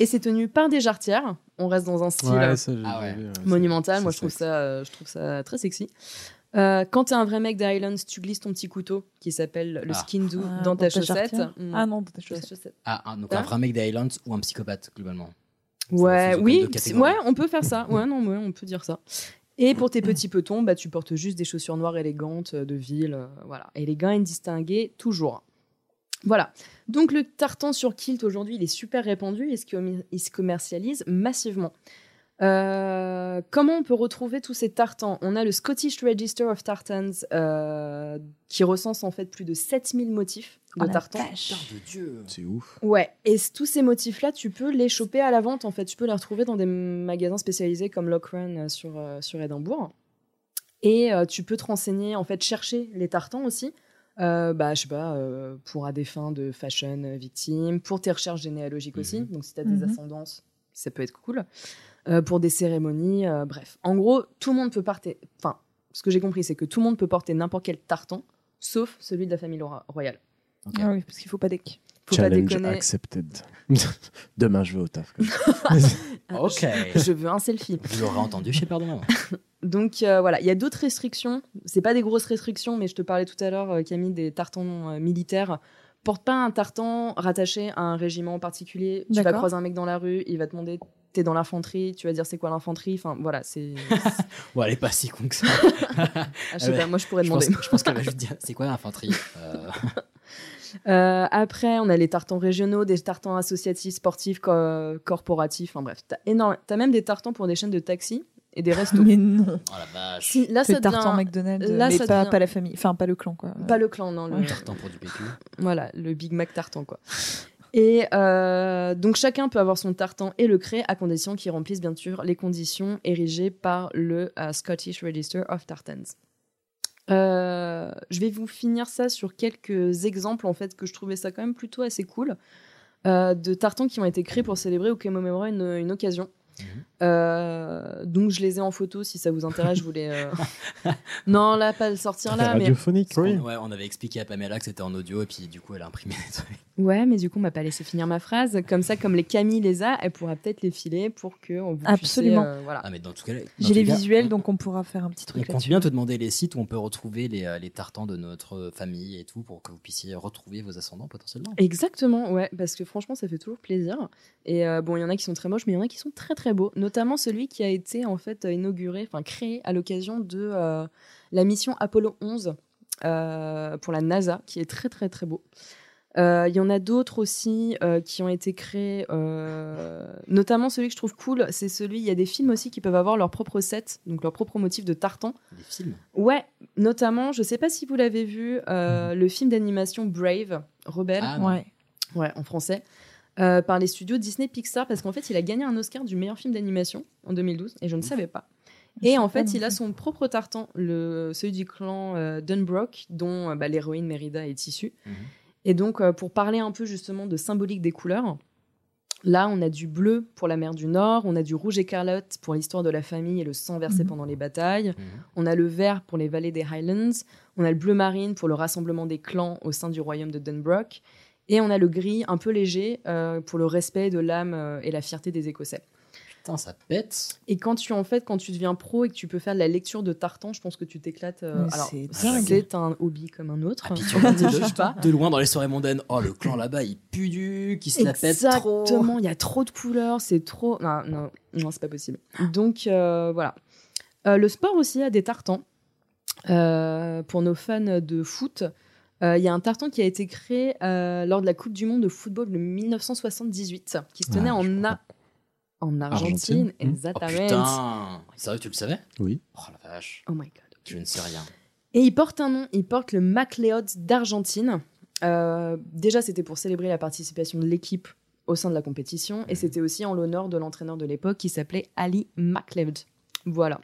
Et c'est tenu par des jarretières. On reste dans un style Ouais, ça, j'ai Ah ouais. vu, monumental. Moi, je trouve ça, euh, je trouve ça très sexy. Euh, quand t'es un vrai mec des Highlands, tu glisses ton petit couteau qui s'appelle le Ah. skin do Ah, dans ta chaussette. Mm. Ah non, dans ta chaussette. Ah, un- donc un vrai mec des Highlands ou un psychopathe, globalement. Ouais, oui, ouais, on peut faire ça. Ouais, non, ouais, on peut dire ça. Et pour tes petits petons, bah, tu portes juste des chaussures noires élégantes euh, de ville, euh, voilà, élégant et distingué toujours. Voilà. Donc le tartan sur kilt aujourd'hui, il est super répandu et il se commercialise massivement. Euh, comment on peut retrouver tous ces tartans? On a le Scottish Register of Tartans euh, qui recense en fait plus de 7000 motifs de Oh tartans. vache. de Dieu. C'est ouf. Ouais, et tous ces motifs-là, tu peux les choper à la vente, en fait. Tu peux les retrouver dans des magasins spécialisés comme Lockran euh, sur, euh, sur Édimbourg. Et euh, tu peux te renseigner, en fait, chercher les tartans aussi. Euh, bah, je sais pas, euh, pour à des fins de fashion victime, pour tes recherches généalogiques aussi. Donc, si tu as des Mhm. ascendances, ça peut être cool. Euh, pour des cérémonies, euh, bref. En gros, tout le monde peut porter. Enfin, ce que j'ai compris, c'est que tout le monde peut porter n'importe quel tartan, sauf celui de la famille ro- royale. Ah oui, parce qu'il faut pas deck. Faut pas Challenge déconner. accepted. Demain, je vais au taf. Ah, Ok. Je, je veux un selfie. Vous l'aurez entendu chez Père de Maman. Donc euh, voilà, il y a d'autres restrictions. C'est pas des grosses restrictions, mais je te parlais tout à l'heure, euh, Camille, des tartans euh, militaires. Porte pas un tartan rattaché à un régiment en particulier. Tu vas croiser un mec dans la rue, il va te demander t'es dans l'infanterie, tu vas dire c'est quoi l'infanterie. Enfin voilà, c'est. Bon, elle est pas si con que ça. Ah, je sais Ouais. pas, moi je pourrais Je demander. pense, je pense qu'elle va juste dire c'est quoi l'infanterie Euh, Euh, après, on a les tartans régionaux, des tartans associatifs, sportifs, co- corporatifs. Enfin bref, t'as énorme. T'as même des tartans pour des chaînes de taxi et des restos. Mais non. Oh la vache. Si, là, ça tartan devient- McDonald's, là, mais ça pas, devient- pas la famille, enfin pas le clan quoi. Pas le clan, non. Le... Tartan pour du PQ. Voilà, le Big Mac tartan, quoi. Et euh, donc chacun peut avoir son tartan et le créer à condition qu'il remplisse bien sûr les conditions érigées par le euh, Scottish Register of Tartans. Euh, je vais vous finir ça sur quelques exemples en fait que je trouvais ça quand même plutôt assez cool euh, de tartans qui ont été créés pour célébrer ou commémorer une, une occasion. Euh, donc je les ai en photo si ça vous intéresse. Je voulais euh, non là pas le sortir là mais Radiophonique, oui. ouais, on avait expliqué à Pamela que c'était en audio et puis du coup elle a imprimé des trucs. Ouais, mais du coup, on m'a pas laissé finir ma phrase. Comme ça, comme les Camille les a, elle pourra peut-être les filer pour que on vous Absolument. puissiez, euh, voilà. Ah mais dans tout cas, J'ai les cas, visuels, on- donc on pourra faire un petit On truc compte là-dessus. bien te demander les sites où on peut retrouver les, euh, les tartans de notre famille et tout pour que vous puissiez retrouver vos ascendants potentiellement. Exactement, ouais, parce que franchement, ça fait toujours plaisir. Et euh, bon, il y en a qui sont très moches, mais il y en a qui sont très très beaux. Notamment celui qui a été en fait inauguré, enfin créé à l'occasion de euh, la mission Apollo 11 euh, pour la NASA, qui est très très très beau. Euh, Il y en a d'autres aussi euh, qui ont été créés, euh, notamment celui que je trouve cool, c'est celui. Il y a des films aussi qui peuvent avoir leur propre set, donc leur propre motif de tartan. Des films? Ouais, notamment, je sais pas si vous l'avez vu, euh, le film d'animation Brave, Rebelle. Ah, non. Ouais. Ouais, en français. euh, par les studios Disney Pixar parce qu'en fait, il a gagné un Oscar du meilleur film d'animation en 2012 et je ne savais pas. Et en fait, il a son propre tartan, le, celui du clan euh, Dunbrook, dont euh, bah, l'héroïne Merida est issue. Et donc, euh, pour parler un peu justement de symbolique des couleurs, là, on a du bleu pour la mer du Nord, on a du rouge écarlate pour l'histoire de la famille et le sang versé Mhm. pendant les batailles, on a le vert pour les vallées des Highlands, on a le bleu marine pour le rassemblement des clans au sein du royaume de Dunbrook, et on a le gris un peu léger euh, pour le respect de l'âme euh, et la fierté des Écossais. Putain, ça pète. Et quand tu en fait, quand tu deviens pro et que tu peux faire de la lecture de tartan, je pense que tu t'éclates. euh, Mais alors, c'est dingue. c'est un hobby comme un autre. Ah, puis tu on regardes ne de, juge pas. de loin dans les soirées mondaines. Oh, le clan là-bas, il pue du, qui se la pète trop. Exactement, il y a trop de couleurs, c'est trop. Non, non, non c'est pas possible. Donc euh, voilà. Euh, le sport aussi a des tartans. Euh, pour nos fans de foot, euh, il y a un tartan qui a été créé euh, lors de la Coupe du Monde de football de 1978, qui se tenait Ah, en, A- en Argentine. Argentine. Hmm. Oh Exactement. putain. Sérieux, tu le savais Oui. Oh la vache. Oh my god. Je ne sais rien. Et il porte un nom, il porte le MacLeod d'Argentine. Euh, déjà, c'était pour célébrer la participation de l'équipe au sein de la compétition, et c'était aussi en l'honneur de l'entraîneur de l'époque qui s'appelait Ali MacLeod. Voilà.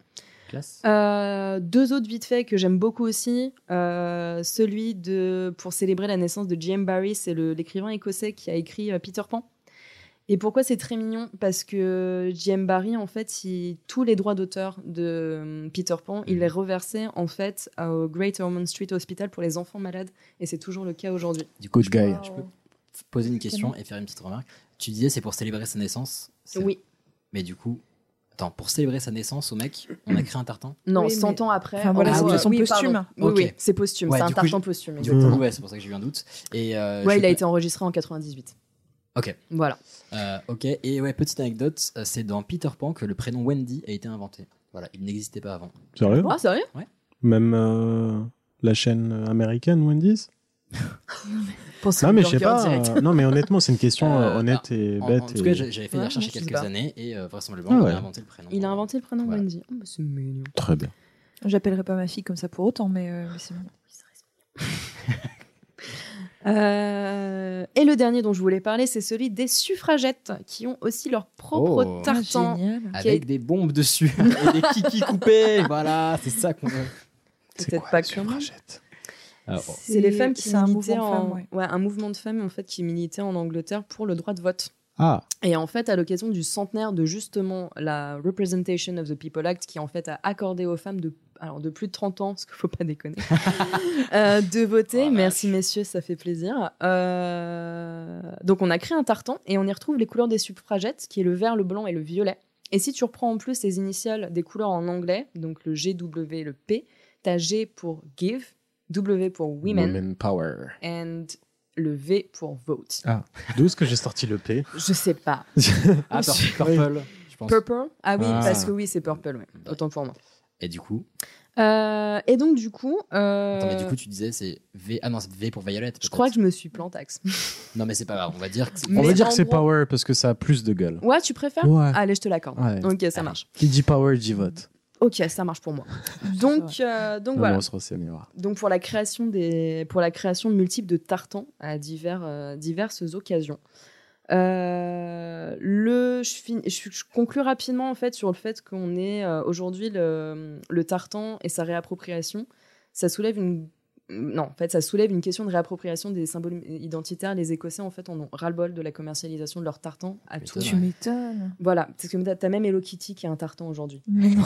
Classe. Euh, deux autres vite fait que j'aime beaucoup aussi. Euh, celui de pour célébrer la naissance de J.M. Barrie, c'est l'écrivain écossais qui a écrit euh, Peter Pan. Et pourquoi c'est très mignon? Parce que J.M. Barrie, en fait, il- tous les droits d'auteur de euh, Peter Pan, il les reversait en fait au Great Ormond Street Hospital pour les enfants malades, et c'est toujours le cas aujourd'hui. Du coup, guy. peux- je peux poser une question et faire une petite remarque. Tu disais c'est pour célébrer sa naissance. Oui. Mais du coup, attends, pour célébrer sa naissance au mec, on a créé un tartan? Non, Oui, 100 mais- ans après. Enfin, voilà, en c'est façon oui, posthume. Oui, Ok. oui, c'est posthume. Ouais, c'est un coup, tartan posthume. Du coup, ouais, c'est pour ça que j'ai eu un doute. Et euh, Ouais, il a été enregistré en 98. Ok. Voilà. Euh, ok, et ouais, petite anecdote, euh, c'est dans Peter Pan que le prénom Wendy a été inventé. Voilà, il n'existait pas avant. Sérieux Ah, sérieux Même euh, la chaîne américaine Wendy's Non mais je sais pas. euh, non mais honnêtement c'est une question euh, honnête et En, bête. en tout et- cas, j'avais fait des Ouais, recherches il y a quelques années et euh, vraisemblablement, Ah il ouais. a inventé le prénom. Il a inventé le prénom Voilà. Wendy. Oh, bah, c'est mignon. Très bien. J'appellerai pas ma fille comme ça pour autant, mais, euh, mais c'est bon. Euh, et le dernier dont je voulais parler, c'est celui des suffragettes qui ont aussi leur propre Oh. tartan. Ah, Avec des bombes dessus et des kikis coupés. Voilà, c'est ça qu'on veut. Peut-être pas que moi. Ah, oh. C'est les femmes qui un militaient mouvement de en... femmes, ouais. un mouvement de femmes en fait qui militaient en Angleterre pour le droit de vote. Ah Et en fait, à l'occasion du centenaire de justement la Representation of the People Act, qui en fait a accordé aux femmes de, alors de plus de 30 ans, parce qu'il faut pas déconner, euh, de voter. Oh, Merci messieurs, ça fait plaisir. Euh, Donc on a créé un tartan et on y retrouve les couleurs des suffragettes, qui est le vert, le blanc et le violet. Et si tu reprends en plus les initiales des couleurs en anglais, donc le G, W et le P, t'as G pour give, W pour women, Women power. and le V pour vote. Ah d'où est-ce que j'ai sorti le P? Je sais pas. Ah, pur- purple, je pense. Purple? Ah oui, Ah. parce que oui, c'est purple, ouais. autant pour moi. Et du coup, Euh, et donc, du coup. euh, attends, mais du coup, tu disais c'est V. Ah non, c'est V pour Violet. je crois que je me suis plantaxe. Non, mais c'est pas grave. On va dire que c'est. On va dire que c'est gros- power parce que ça a plus de gueule. ouais, tu préfères Ouais. Allez, je te l'accorde. Ouais. Ok, ça marche. Qui dit power dit vote. Ok, ça marche pour moi. Donc, euh, donc Non, voilà. Donc pour la création des, pour la création de multiples de tartans à divers, euh, diverses occasions. Euh, le, je, fin- je, je conclue rapidement en fait sur le fait qu'on est euh, aujourd'hui le, le tartan et sa réappropriation. Ça soulève une non, en fait, ça soulève une question de réappropriation des symboles identitaires. Les Écossais, en fait, en ont ras-le-bol de la commercialisation de leur tartan à tout. Tu m'étonnes. Voilà, parce que t'as- t'as même Hello Kitty qui a un tartan aujourd'hui. Mais non.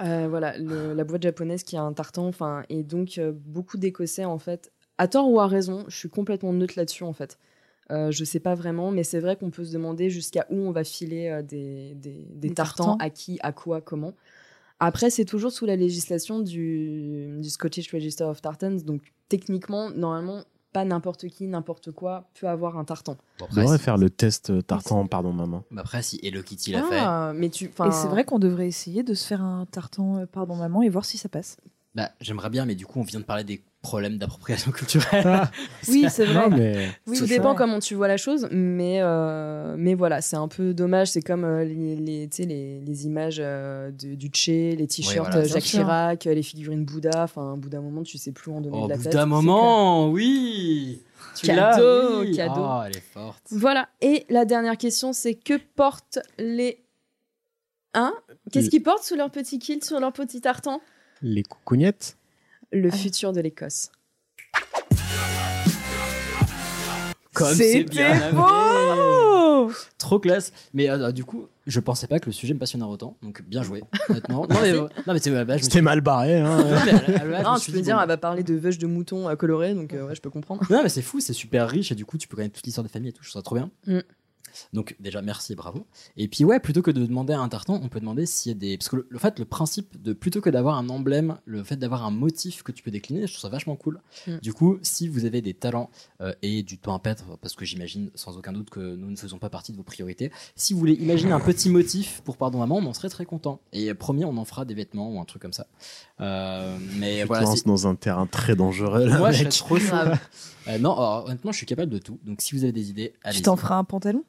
Euh, voilà, le- la boîte japonaise qui a un tartan, enfin, et donc euh, beaucoup d'Écossais en fait, à tort ou à raison, je suis complètement neutre là-dessus en fait. Euh, je sais pas vraiment, mais c'est vrai qu'on peut se demander jusqu'à où on va filer euh, des, des, des Des tartans, tartans. à qui, à quoi, comment. Après, c'est toujours sous la législation du, du Scottish Register of Tartans, donc techniquement, normalement, pas n'importe qui, n'importe quoi peut avoir un tartan. Bon, On devrait si- faire le test euh, tartan, pardon maman. mais après, si Hello Kitty l'a fait. Ah, mais tu, Et c'est vrai qu'on devrait essayer de se faire un tartan, euh, pardon maman, et voir si ça passe. Bah, j'aimerais bien, mais du coup, on vient de parler des problèmes d'appropriation culturelle. Ah. Oui, c'est vrai. Non, mais Tout dépend comment tu vois la chose, mais, euh, mais voilà, c'est un peu dommage. C'est comme euh, les, les, tu sais, les, les images euh, de- du Tché, les t-shirts voilà, Jacques. Chirac, les figurines Bouddha. Enfin, au bout d'un moment, tu sais plus où en donner Au de la bout tête. d'un c'est moment, oui. Tu Cadeau, oui. cadeau. Ah, elle est forte. Voilà. Et la dernière question, c'est que portent les. Hein? Qu'est-ce qu'ils portent sous leur petit kilt, sur leur petit tartan? Les coucougnettes Le futur de l'Écosse. Comme c'est bien beau Trop classe. Mais euh, du coup, je pensais pas que le sujet me passionnerait autant. Donc bien joué, honnêtement. Non mais, non, mais c'est à C'était mal barré. Hein. À à je Non, tu peux dire, bon, elle va parler de veuches de moutons euh, colorés, donc euh, ouais, je peux comprendre. Non, mais c'est fou, c'est super riche et du coup, tu peux connaître toute l'histoire des familles et tout. Je trouve ça trop bien. Mm. Donc, déjà, merci et bravo. Et puis, ouais, plutôt que de demander à un tartan, on peut demander s'il y a des. Parce que le, le fait, le principe de plutôt que d'avoir un emblème, le fait d'avoir un motif que tu peux décliner, je trouve ça vachement cool. Mm. Du coup, si vous avez des talents euh, et du temps à perdre, parce que j'imagine sans aucun doute que nous ne faisons pas partie de vos priorités, si vous voulez imaginer un petit motif pour Pardon Maman, on en serait très content. Et euh, promis, on en fera des vêtements ou un truc comme ça. Euh, mais Tu voilà. te lances c'est- dans un terrain très dangereux là. moi, je mec. trop chaud. Euh, non, alors, honnêtement, je suis capable de tout. Donc, si vous avez des idées, allez. Tu t'en feras un pantalon?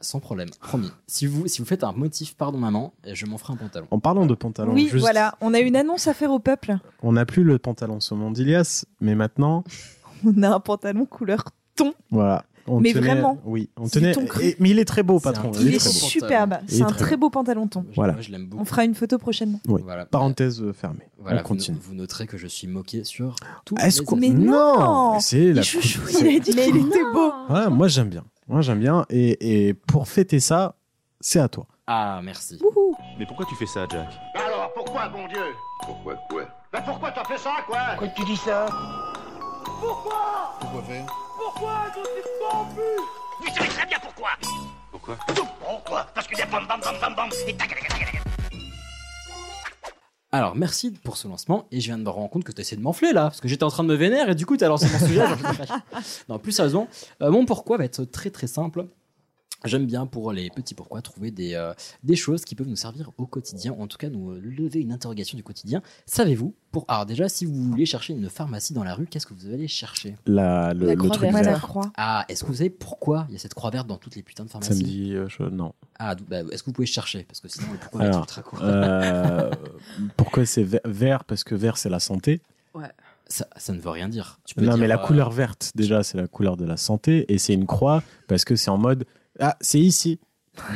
Sans problème, promis. Si vous, si vous faites un motif, pardon maman, euh, je m'en ferai un pantalon. En parlant de pantalon, Oui, juste, voilà. On a une annonce à faire au peuple. on n'a plus le pantalon saumon d'Ilias, mais maintenant, On a un pantalon couleur thon. voilà. On Mais tenait- vraiment, Oui, on tenait. et- mais il est très beau, un patron. Il Il est superbe. Il est C'est un très très beau pantalon thon. Voilà. Moi, je l'aime beaucoup. On fera une photo prochainement. Oui. Voilà. Parenthèse fermée. Voilà, on vous, continue. vous noterez que je suis moqué sur tout. Est-ce qu'on Mais non C'est la Il chouchou, il a dit qu'il était beau. Ouais, moi j'aime bien. Moi j'aime bien. Et, et pour fêter ça, c'est à toi. Ah, merci. Mais pourquoi tu fais ça, Jack? Alors, pourquoi, bon Dieu? Pourquoi quoi? Bah pourquoi t'as fait ça, quoi? Pourquoi tu dis ça? Pourquoi faire? Vous savez très bien pourquoi Pourquoi? Pourquoi? Parce que des bam bam bam bam bam et tac tac tac tac tac. Alors, merci pour ce lancement. Et je viens de me rendre compte que tu essayé de m'enfler là, parce que j'étais en train de me vénérer et du coup, tu as lancé mon sujet. je non, plus sérieusement, euh, mon pourquoi va être très très simple. J'aime bien pour les petits pourquoi trouver des, euh, des choses qui peuvent nous servir au quotidien, ou en tout cas nous euh, lever une interrogation du quotidien. Savez-vous pour Alors déjà, si vous voulez chercher une pharmacie dans la rue, qu'est-ce que vous allez chercher? La, le, La le croix truc verte. Ouais, la vert. croix. Ah, est-ce que vous savez pourquoi il y a cette croix verte dans toutes les putains de Ça me pharmacies? dit euh, je- non. Ah, bah, est-ce que vous pouvez chercher? Parce que sinon, pourquoi Alors, ultra court. euh, pourquoi c'est ve- vert? Parce que vert c'est la santé. Ça, ça ne veut rien dire. Tu peux Non, dire, mais la euh, couleur verte, déjà, c'est la couleur de la santé. Et c'est une croix parce que c'est en mode Ah, c'est ici.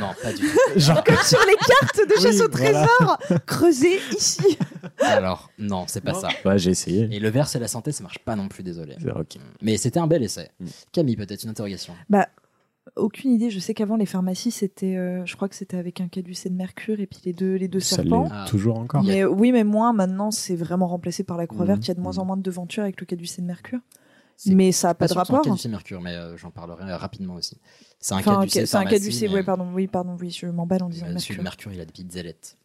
Non, pas du tout. Genre, Comme sur les cartes de chasse Oui, au voilà. trésor, creusées ici. Alors, non, c'est pas ça. ouais, j'ai essayé. Et le vert, c'est la santé, ça marche pas non plus, désolé. Ok. Mais c'était un bel essai. Mm. Camille, peut-être une interrogation. Bah, aucune idée. Je sais qu'avant, les pharmacies, c'était, euh, je crois que c'était avec un caducé de mercure et puis les deux, les deux Ça serpents. Ah. toujours encore. Mais oui, mais moins maintenant, c'est vraiment remplacé par la croix Mhm. verte. Il y a de moins en moins de devantures avec le caducé de mercure. Mais ça n'a pas, de sûr que c'est rapport. un caducé mercure, mais euh, j'en parlerai rapidement aussi. C'est un Enfin, caducé. ca- c'est un caducé, mais, ouais, pardon, oui, pardon, oui, je m'emballe en disant euh, mercure. de mercure, il a des petites ailettes.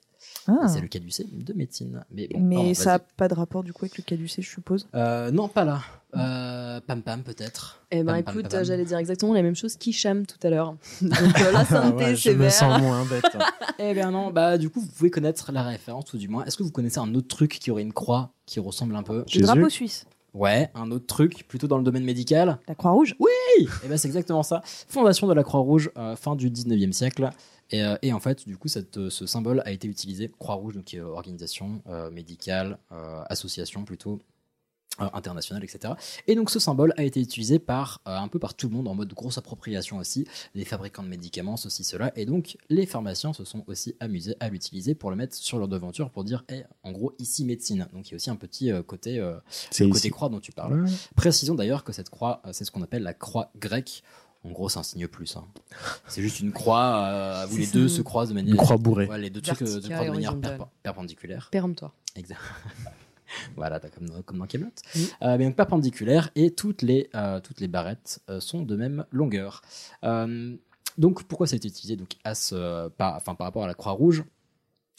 Ah. C'est le caducé de médecine. Mais, bon, mais pardon, ça n'a pas de rapport du coup avec le caducé, je suppose? Euh, non, pas là. Euh, pam Pam, peut-être. Eh ben Pam, écoute, pam, pam. j'allais dire exactement la même chose qu'Hicham tout à l'heure. Donc euh, la santé, Ah ouais, je c'est me sens moins bête. Eh bien non, bah du coup, vous pouvez connaître la référence, ou du moins, est-ce que vous connaissez un autre truc qui aurait une croix qui ressemble un peu? Le Jésus. drapeau suisse, Ouais, un autre truc, plutôt dans le domaine médical. la croix rouge. Oui Et ben c'est exactement ça. Fondation de la Croix-Rouge, euh, fin du 19e siècle. Et, euh, et en fait, du coup, cette, euh, ce symbole a été utilisé, Croix-Rouge, donc qui est euh, organisation euh, médicale, euh, association plutôt, euh, internationale, etc. Et donc ce symbole a été utilisé par euh, un peu par tout le monde en mode grosse appropriation aussi, les fabricants de médicaments, ceci, cela. Et donc les pharmaciens se sont aussi amusés à l'utiliser pour le mettre sur leur devanture pour dire, Eh, en gros, ici médecine. Donc il y a aussi un petit euh, côté, euh, le côté croix dont tu parles. Ouais. Précisons d'ailleurs que cette croix, euh, c'est ce qu'on appelle la croix grecque. En gros, c'est un signe plus. hein. C'est juste une croix euh, où les deux se croisent de manière. Une croix bourrée. Ouais, les deux trucs se croisent de et manière perpendiculaire. Péremptoire. Exact. voilà, t'as comme, dans- comme dans Camelot. Mm. Euh, mais donc perpendiculaire et toutes les, euh, toutes les barrettes euh, sont de même longueur. Euh, donc pourquoi ça a été utilisé donc, à ce- par, enfin, par rapport à la croix rouge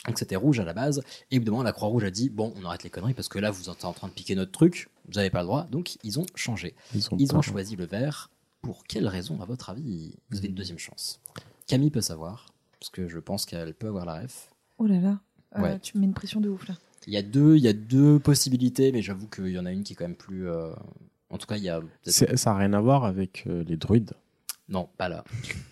donc c'était rouge à la base, et évidemment la Croix-Rouge a dit bon on arrête les conneries parce que là vous êtes en train de piquer notre truc, vous n'avez pas le droit, donc ils ont changé. Ils ont, Ils ont choisi le vert. Pour quelle raison, à votre avis Vous avez une deuxième chance? Camille peut savoir, parce que je pense qu'elle peut avoir la ref. Oh là là. Euh, Ouais. Tu me mets une pression de ouf là. Il y a deux, il y a deux possibilités, mais j'avoue qu'il y en a une qui est quand même plus. euh, En tout cas, il y a. peut-être- C'est- Ça n'a rien à voir avec euh, les druides. Non, pas là,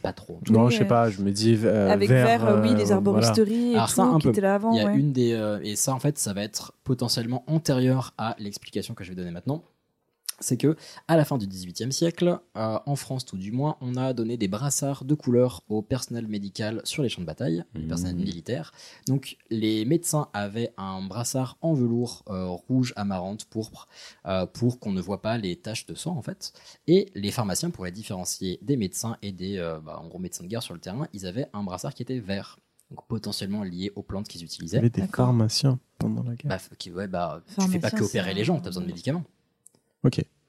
pas trop. non, Oui, je sais euh, pas, je me dis. euh, Avec vert, euh, oui, les voilà. arboristeries et Alors tout ça, un qui peu. étaient là avant. Il y a ouais. une des euh, et ça en fait, ça va être potentiellement antérieur à l'explication que je vais donner maintenant. C'est que à la fin du XVIIIe siècle, euh, en France tout du moins, on a donné des brassards de couleur au personnel médical sur les champs de bataille, le personnel militaire. Donc les médecins avaient un brassard en velours euh, rouge, amarante, pourpre, euh, pour qu'on ne voit pas les taches de sang en fait. Et les pharmaciens, pour les différencier des médecins et des euh, bah, en gros médecins de guerre sur le terrain, ils avaient un brassard qui était vert. Donc potentiellement lié aux plantes qu'ils Il y utilisaient. avait des pharmaciens pendant la guerre. Bah, qui, ouais, bah, tu fais pas que opérer les gens, tu as besoin de médicaments.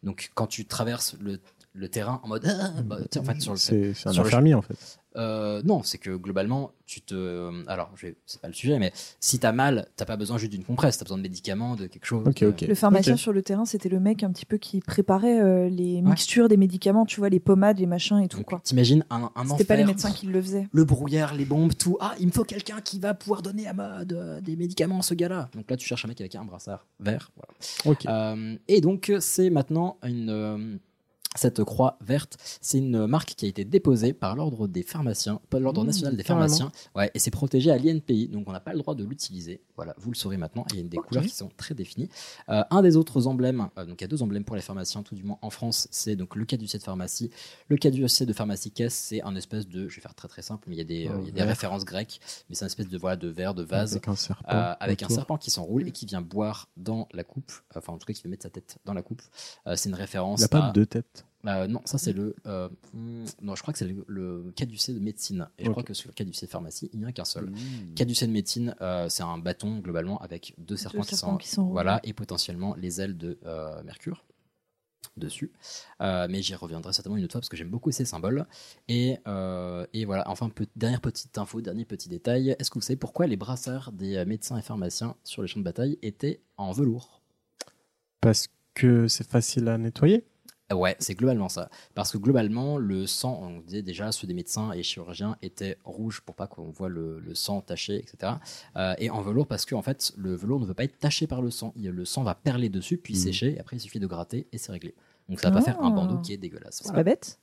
Donc quand tu traverses le, le terrain en mode. Ah, bah, en fait, sur le, C'est c'est un sur le- infirmier en fait. Euh, non, c'est que globalement, tu te. Alors, je c'est pas le sujet, mais si t'as mal, t'as pas besoin juste d'une compresse, t'as besoin de médicaments, de quelque chose. Le pharmacien sur le terrain, c'était le mec un petit peu qui préparait euh, les mixtures des médicaments, tu vois, les pommades, les machins et tout Donc, quoi. T'imagines un, un C'était pas les médecins qui le faisaient. Le brouillard, les bombes, tout. Ah, il me faut quelqu'un qui va pouvoir donner à ma, de- des médicaments à ce gars-là. Donc là, tu cherches un mec avec un brassard vert. Voilà. Euh, et donc, c'est maintenant une. Cette croix verte, c'est une marque qui a été déposée par l'ordre des pharmaciens, pas l'ordre Mmh, national des pharmaciens, ouais, et c'est protégé à l'INPI, donc on n'a pas le droit de l'utiliser. Voilà, vous le saurez maintenant. Il y a des couleurs qui sont très définies. Euh, un des autres emblèmes, euh, donc il y a deux emblèmes pour les pharmaciens, tout du moins en France, c'est donc le caducée de pharmacie. Le caducée de pharmacie caisse, c'est un espèce de, je vais faire très très simple, mais il y a des, euh, il y a des verre. références grecques, mais c'est un espèce de voilà de verre, de vase Avec un serpent avec un autour. serpent qui s'enroule et qui vient boire dans la coupe, enfin en tout cas qui veut mettre sa tête dans la coupe. C'est une référence. Il n'a pas à- de deux têtes. Euh, non, ça c'est le. euh, hmm, non, je crois que c'est le, le caducée de médecine. Et je crois que sur le caducée de pharmacie, il n'y en a qu'un seul. Mmh. Caducée de médecine, euh, c'est un bâton globalement avec deux serpents, qui, serpents sont, qui voilà, et potentiellement les ailes de euh, Mercure dessus. Euh, mais j'y reviendrai certainement une autre fois parce que j'aime beaucoup ces symboles. Et, euh, et voilà, enfin, dernière petite info, dernier petit détail. Est-ce que vous savez pourquoi les brassards des médecins et pharmaciens sur les champs de bataille étaient en velours? Parce que c'est facile à nettoyer? Ouais, c'est globalement ça. Parce que globalement, le sang, on disait déjà, ceux des médecins et chirurgiens étaient rouges pour pas qu'on voit le, le sang taché, etc. Euh, et en velours parce que en fait, le velours ne veut pas être taché par le sang. Il- Le sang va perler dessus, puis Mhm. sécher. Et après, il suffit de gratter et c'est réglé. Donc ça va pas faire un bandeau qui est dégueulasse. C'est Voilà. pas bête.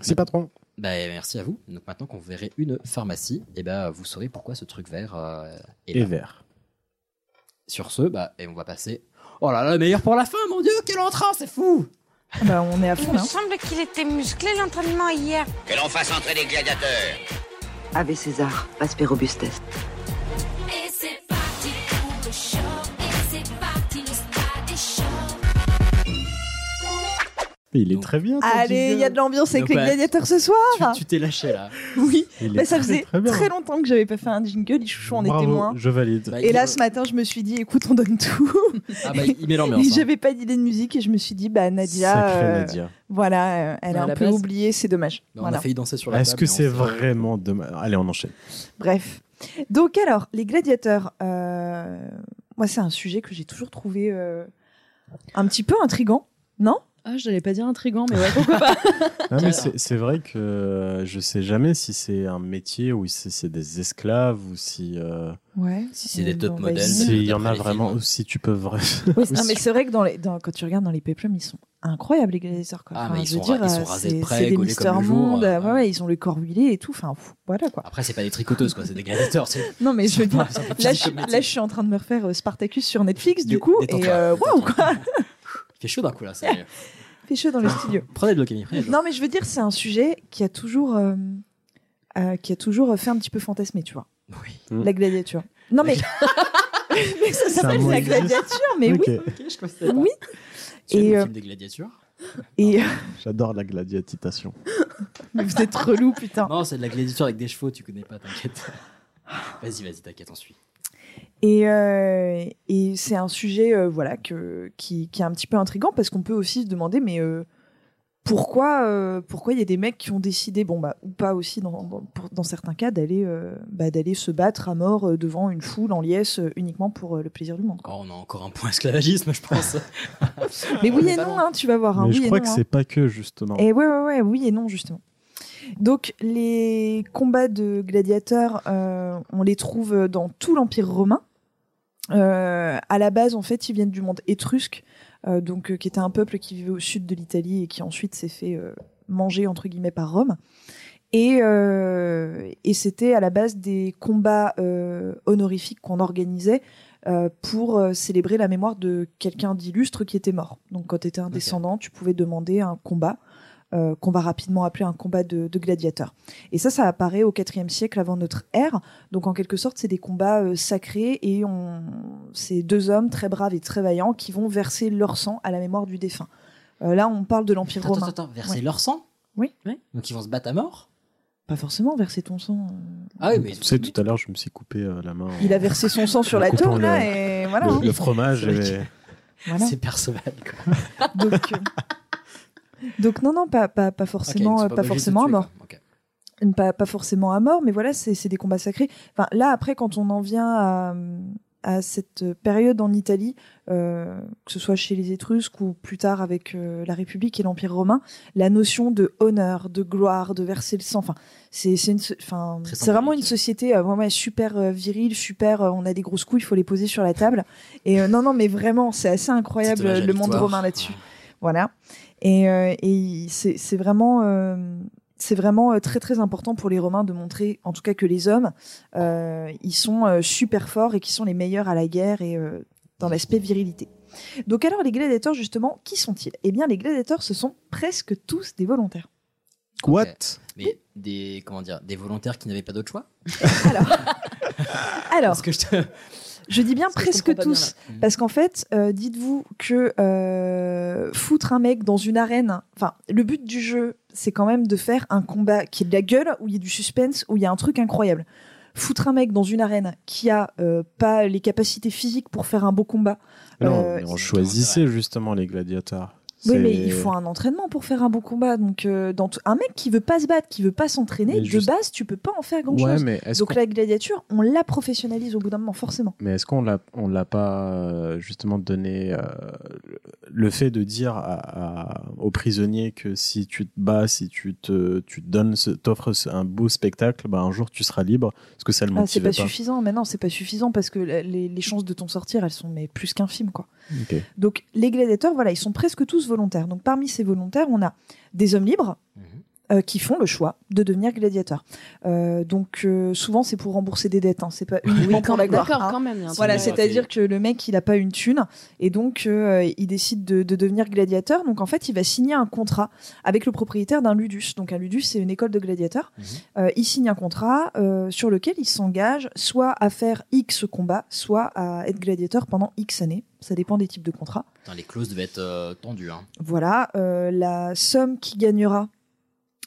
C'est patron. Bah, merci à vous. Donc maintenant qu'on verrait une pharmacie, et ben vous saurez pourquoi ce truc vert euh, est là. vert. Sur ce, bah, et on va passer. Oh là là, le meilleur pour la fin, mon dieu, quel entrain, c'est fou Ah bah, on est à Il fond me là. semble qu'il était musclé l'entraînement hier. Que l'on fasse entrer les gladiateurs. Ave César, aspect Mais il est Donc- très bien. ton Allez, il y a de l'ambiance avec Donc, les bah, gladiateurs ce soir. Tu t'es lâché là. Oui, bah, ça faisait très, longtemps que j'avais pas fait un jingle. Les chouchous en étaient témoins. Je valide. Bah, Et là, ce matin, je me suis dit, écoute, on donne tout. Ah bah, il met l'ambiance. Hein. J'avais pas d'idée de musique et je me suis dit, bah Nadia, Sacré euh, Nadia. voilà, euh, elle est un peu base- oubliée, c'est dommage. Bah, on Voilà. a failli danser sur la Est-ce que on c'est vraiment dommage Allez, on enchaîne. Bref. Donc alors, les gladiateurs, euh, moi c'est un sujet que j'ai toujours trouvé euh, un petit peu intrigant, non? Ah, je n'allais pas dire intrigant, mais ouais, pourquoi pas Ah, mais c'est c'est vrai que euh, je sais jamais si c'est un métier ou si c'est des esclaves ou si. euh, Ouais. Si c'est des Euh, top va modèles. S'il y en a vraiment, ou si tu peux vraiment. Oui, non, mais c'est vrai que dans les, dans- quand tu regardes dans les peplums, ils sont incroyables les gladiateurs. Quoi. Ah, Enfin, mais ils je veux sont ra- dire, ils sont rasés de c'est- près, c'est des gaulés Mister comme le jour, Monde, euh, ouais, ouais, ils ont le corps huilé et tout. Enfin, pff, voilà quoi. Après, c'est pas des tricoteuses, quoi, c'est des gladiateurs. Non, mais je veux dire, là, je, suis en train de me refaire Spartacus sur Netflix, du coup, et waouh quoi, Il fait chaud d'un coup là. c'est- fait chaud dans le studio. Prenez de l'eau, Camille. prenez de l'eau. Non, mais je veux dire, c'est un sujet qui a toujours, euh, euh, qui a toujours fait un petit peu fantasmer, tu vois. Oui. Mm. La gladiature. Non, mais, mais ça s'appelle la gladiature, mais oui. Ok, je. Oui. Tu Et, aimes le euh, film des gladiatures Et J'adore la gladiatisation. mais vous êtes relou, putain. Non, c'est de la gladiature avec des chevaux, tu connais pas, t'inquiète. Vas-y, vas-y, t'inquiète, on suit. Et, euh, et c'est un sujet, euh, voilà, que, qui, qui est un petit peu intrigant parce qu'on peut aussi se demander, mais euh, pourquoi, euh, pourquoi il y a des mecs qui ont décidé, bon bah ou pas aussi dans, dans, pour- dans certains cas, d'aller, euh, bah, d'aller se battre à mort devant une foule en liesse uniquement pour euh, le plaisir du monde. Oh, on a encore un point esclavagisme, je pense. mais oui et non, hein, tu vas voir. hein, Mais oui je et crois non, que hein. c'est pas que justement. Et ouais, ouais, ouais, oui et non, justement. Donc les combats de gladiateurs, euh, on les trouve dans tout l'Empire romain. Euh, à la base, en fait, ils viennent du monde étrusque, euh, donc euh, qui était un peuple qui vivait au sud de l'Italie et qui ensuite s'est fait euh, manger entre guillemets par Rome. Et, euh, et c'était à la base des combats euh, honorifiques qu'on organisait euh, pour célébrer la mémoire de quelqu'un d'illustre qui était mort. Donc quand tu étais un descendant, tu pouvais demander un combat euh, qu'on va rapidement appeler un combat de, de gladiateurs. Et ça, ça apparaît au IVe siècle avant notre ère. Donc en quelque sorte, c'est des combats euh, sacrés et on... c'est deux hommes très braves et très vaillants qui vont verser leur sang à la mémoire du défunt. Euh, là, on parle de l'Empire romain. attends, attends, verser Ouais. leur sang? Oui. Donc ils vont se battre à mort? Pas forcément verser ton sang. Ah oui, mais Tu sais, tout à l'heure, je me suis coupé euh, la main. en- Il a versé son sang sur la tôle, là, le- et voilà. Le, hein. le fromage. Et- Voilà. C'est Perceval. quoi. Donc, euh, donc non, non, pas, pas, pas forcément, euh, pas forcément à mort. Pas, pas forcément à mort, mais voilà, c'est des combats sacrés. Enfin, là, après, quand on en vient à, à cette période en Italie, euh, que ce soit chez les Étrusques ou plus tard avec euh, la République et l'Empire romain, la notion de honneur, de gloire, de verser le sang, enfin, c'est vraiment une société euh, vraiment super virile, super. on a des grosses couilles, il faut les poser sur la table. Et non, non, mais vraiment, c'est assez incroyable le monde romain là-dessus. Voilà. Et, euh, et c'est c'est vraiment, euh, c'est vraiment euh, très très important pour les Romains de montrer, en tout cas que les hommes, euh, ils sont euh, super forts et qui sont les meilleurs à la guerre et euh, dans l'aspect virilité. Donc alors les gladiateurs justement, qui sont-ils? Eh bien les gladiateurs, ce sont presque tous des volontaires. What Mais des, comment dire, des volontaires qui n'avaient pas d'autre choix? Alors, Parce que je te- je dis bien presque bien, tous, là. parce qu'en fait, euh, dites-vous que euh, foutre un mec dans une arène, enfin, le but du jeu, c'est quand même de faire un combat qui est de la gueule, où il y a du suspense, où il y a un truc incroyable. Foutre un mec dans une arène qui a euh, pas les capacités physiques pour faire un beau combat. Non, euh, mais on choisissait justement les gladiateurs. Oui, mais il faut un entraînement pour faire un beau combat. Donc, euh, dans un mec qui veut pas se battre, qui veut pas s'entraîner, Mais de juste- base, tu peux pas en faire grand Ouais, chose. mais Donc, la gladiature, on la professionnalise au bout d'un moment, forcément. Mais est-ce qu'on l'a on l'a pas euh, justement donné euh, le- fait de dire à- à- aux prisonniers que si tu te bats, si tu te tu te donnes ce- t'offres un beau spectacle, bah un jour tu seras libre Est-ce que ça le Ah, c'est motivait pas, suffisant, mais non, c'est pas suffisant parce que les, les chances de t'en sortir, elles sont mais plus qu'infimes, quoi. Donc les gladiateurs, voilà, ils sont presque tous volontaires. Donc parmi ces volontaires, on a des hommes libres euh, qui font le choix de devenir gladiateurs. Euh, donc euh, souvent c'est pour rembourser des dettes, hein, c'est pas uniquement Oui, pour la quand- gloire. d'accord, hein. quand même, Voilà, c'est-à-dire que le mec il a pas une thune et donc euh, il décide de, de devenir gladiateur. Donc en fait il va signer un contrat avec le propriétaire d'un ludus. Donc un ludus c'est une école de gladiateurs. Euh, il signe un contrat euh, sur lequel il s'engage soit à faire X combats, soit à être gladiateur pendant X années. Ça dépend des types de contrats. Putain, les clauses devaient être euh, tendues. Hein. Voilà, euh, la somme qu'il gagnera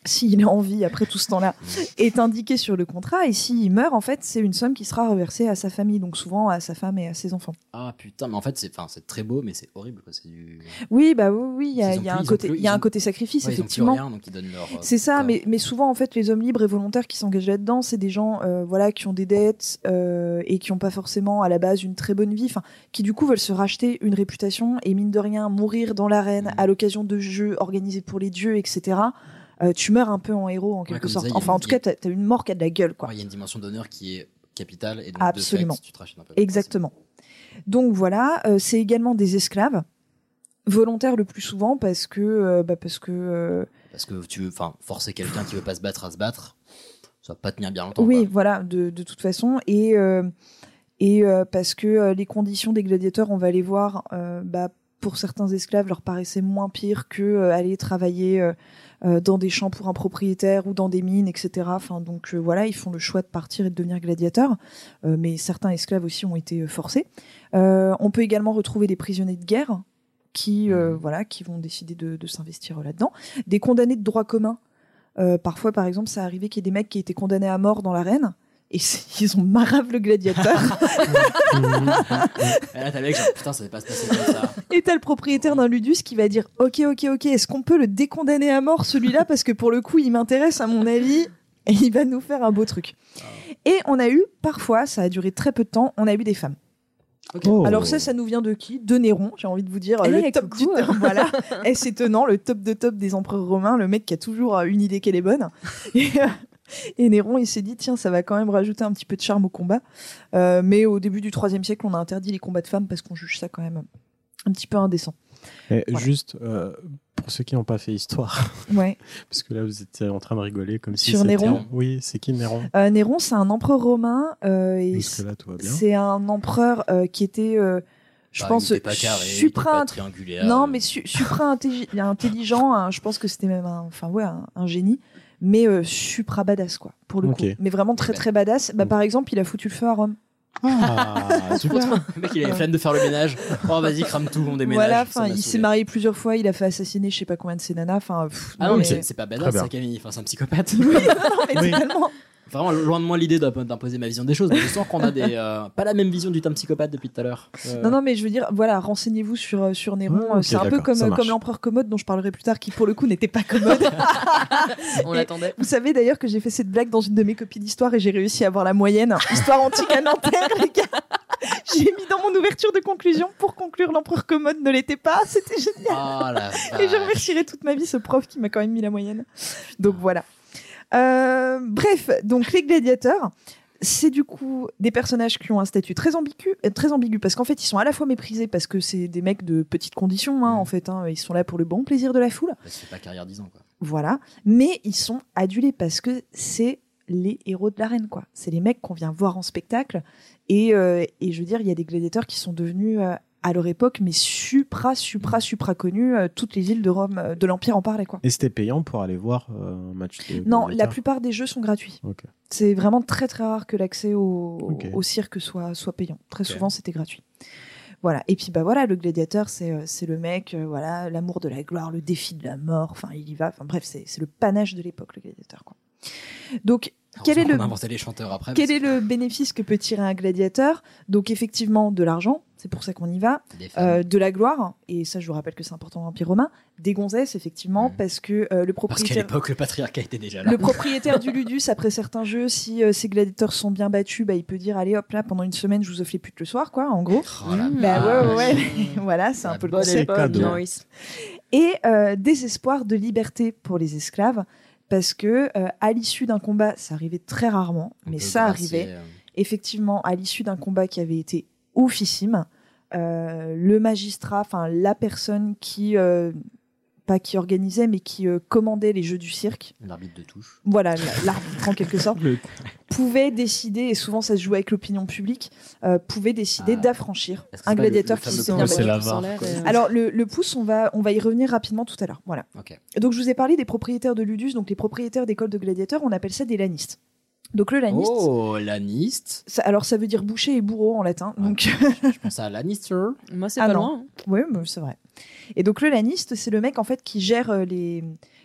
s'il est en vie après tout ce temps-là est indiquée sur le contrat et s'il meurt en fait c'est une somme qui sera reversée à sa famille donc souvent à sa femme et à ses enfants. Ah putain, mais en fait, c'est très beau, mais c'est horrible. quoi. C'est du... Oui bah oui oui il y a, y plus- un côté plus- y a un ont- côté sacrifice Ouais, effectivement. rien, donc ils donnent leur, euh, C'est ça mais, mais souvent en fait les hommes libres et volontaires qui s'engagent là-dedans c'est des gens euh, voilà qui ont des dettes euh, et qui n'ont pas forcément à la base une très bonne vie enfin qui du coup veulent se racheter une réputation et mine de rien mourir dans l'arène Mmh. à l'occasion de jeux organisés pour les dieux etc. Euh, tu meurs un peu en héros en quelque sorte. ça, enfin, en tout cas, t'as as une mort qui a de la gueule, quoi. Ouais, Il y a une dimension d'honneur qui est capitale et donc Absolument. de fait, tu te rachètes un peu. Exactement. Donc voilà, euh, c'est également des esclaves volontaires le plus souvent parce que euh, bah, parce que Parce que tu veux, enfin, forcer quelqu'un qui veut pas se battre à se battre, ça va pas tenir bien longtemps. oui, voilà, de, de toute façon et et parce que les conditions des gladiateurs, on va les voir, bah, pour certains esclaves, leur paraissaient moins pires que euh, aller travailler euh, euh, dans des champs pour un propriétaire ou dans des mines, etc. Enfin, donc euh, voilà, ils font le choix de partir et de devenir gladiateurs. Mais certains esclaves aussi ont été forcés. On peut également retrouver des prisonniers de guerre qui, euh, voilà, qui vont décider de, de s'investir là-dedans. Des condamnés de droit commun. Parfois, par exemple, ça arrivait qu'il y ait des mecs qui étaient condamnés à mort dans l'arène. Et c'est- ils ont marave le gladiateur. Et là, t'as le mec, genre, putain, ça va pas se passer comme ça. Et t'as le propriétaire d'un ludus qui va dire Ok, ok, ok, est-ce qu'on peut le décondamner à mort celui-là? Parce que pour le coup, il m'intéresse à mon avis et il va nous faire un beau truc. Et on a eu, parfois, ça a duré très peu de temps, on a eu des femmes. Oh. Alors ça, ça nous vient de qui? De Néron, j'ai envie de vous dire. Eh, le top du coucou. top, voilà. Et c'est tenant, le top de top des empereurs romains, le mec qui a toujours une idée qu'elle est bonne. Et, euh, et Néron, il s'est dit, tiens, ça va quand même rajouter un petit peu de charme au combat. Euh, mais au début du IIIe siècle, on a interdit les combats de femmes parce qu'on juge ça quand même un petit peu indécent. Et Voilà. Juste euh, pour ceux qui n'ont pas fait histoire, Ouais. parce que là vous étiez en train de rigoler comme si Sur c'était- Néron Oui, c'est qui Néron? Euh, Néron, c'est un empereur romain. euh, et Jusque-là, tout va bien. C'est un empereur euh, qui était, euh, je Bah, pense, pas carré, supra pas triangulaire. Non, mais su- supra intelli- intelligent. hein, je pense que c'était même un, enfin ouais, un, un génie, mais euh, supra badass quoi, pour le Ok. coup. Mais vraiment très très badass. Bah, par exemple, il a foutu le feu à Rome. Ah, super. Le mec, il avait flemme de faire le ménage. Oh, vas-y, crame tout, on déménage. voilà, enfin, il s'est marié plusieurs fois. Il a fait assassiner, je sais pas combien de ses nanas. Enfin, Ah non, mais c'est pas badass, ça, Camille. Enfin, c'est un psychopathe. Oui, non, non, mais Oui. Vraiment, loin de moi l'idée d'imp- d'imposer ma vision des choses. Mais je sens qu'on a des, euh, pas la même vision du terme psychopathe depuis tout à l'heure. Euh, Non, non, mais je veux dire, voilà, renseignez-vous sur, euh, sur Néron. C'est un peu comme, l'empereur commode dont je parlerai plus tard, qui pour le coup n'était pas commode. On l'attendait. Vous savez d'ailleurs que j'ai fait cette blague dans une de mes copies d'histoire et j'ai réussi à avoir la moyenne. Histoire antique à Nanterre, les gars. J'ai mis dans mon ouverture de conclusion pour conclure l'empereur commode ne l'était pas. C'était génial. Oh la Et je remercierai toute ma vie ce prof qui m'a quand même mis la moyenne. Donc voilà. Euh, bref, donc les gladiateurs, c'est du coup des personnages qui ont un statut très ambigu, euh, très ambigu parce qu'en fait ils sont à la fois méprisés parce que c'est des mecs de petites conditions, hein, en fait, hein, ils sont là pour le bon plaisir de la foule. Bah, c'est pas carrière 10 ans, quoi. Voilà. Mais ils sont adulés parce que c'est les héros de l'arène, quoi. C'est les mecs qu'on vient voir en spectacle. Et, euh, et je veux dire, il y a des gladiateurs qui sont devenus, euh, à leur époque, mais supra, supra, supra connus. Euh, toutes les villes de Rome, euh, de l'Empire en parlaient, quoi. Et c'était payant pour aller voir euh, un match de Non, la plupart des jeux sont gratuits. C'est vraiment très très rare que l'accès au, cirque soit, soit payant. Très souvent, c'était gratuit. Voilà. Et puis bah voilà, le gladiateur, c'est le mec, voilà, l'amour de la gloire, le défi de la mort. Enfin, il y va. Enfin bref, c'est c'est le panache de l'époque, le gladiateur. Quoi. Donc, quel est le qu'on a inventé les chanteurs après. quel est le bénéfice que peut tirer un gladiateur Donc effectivement, de l'argent, c'est pour ça qu'on y va. Euh, de la gloire, et ça je vous rappelle que c'est important dans l'Empire romain. Des gonzesses, effectivement, Mhm. parce que euh, le Parce qu'à propriétaire... l'époque, le patriarcat était déjà là. Le propriétaire du Ludus, après certains jeux, si euh, ses gladiateurs sont bien battus, bah, il peut dire allez hop là pendant une semaine je vous offre les putes le soir quoi en gros. Oh la Bah ouais ouais, ouais. voilà c'est un peu le concept. Et euh, des espoirs de liberté pour les esclaves parce que euh, à l'issue d'un combat ça arrivait très rarement mais ça arrivait. euh, effectivement à l'issue d'un combat qui avait été oufissime euh, le magistrat enfin la personne qui euh, pas qui organisait mais qui euh, commandait les jeux du cirque L'arbitre de touche. voilà, la- l'arbitre en quelque sorte, pouvait décider, et souvent ça se joue avec l'opinion publique, euh, pouvait décider Ah. d'affranchir un le- gladiateur le qui s'est et, Alors le, le pouce, on va, on va y revenir rapidement tout à l'heure. Voilà. Donc je vous ai parlé des propriétaires de Ludus, donc les propriétaires d'écoles de gladiateurs, on appelle ça des lanistes. Donc le laniste, Oh, laniste. ça- alors ça veut dire boucher et bourreau en latin. Donc Je pense à Lannister. Moi, c'est Ah pas non. loin. Oui, mais c'est vrai. Et donc le laniste, c'est le mec en fait qui gère euh, les,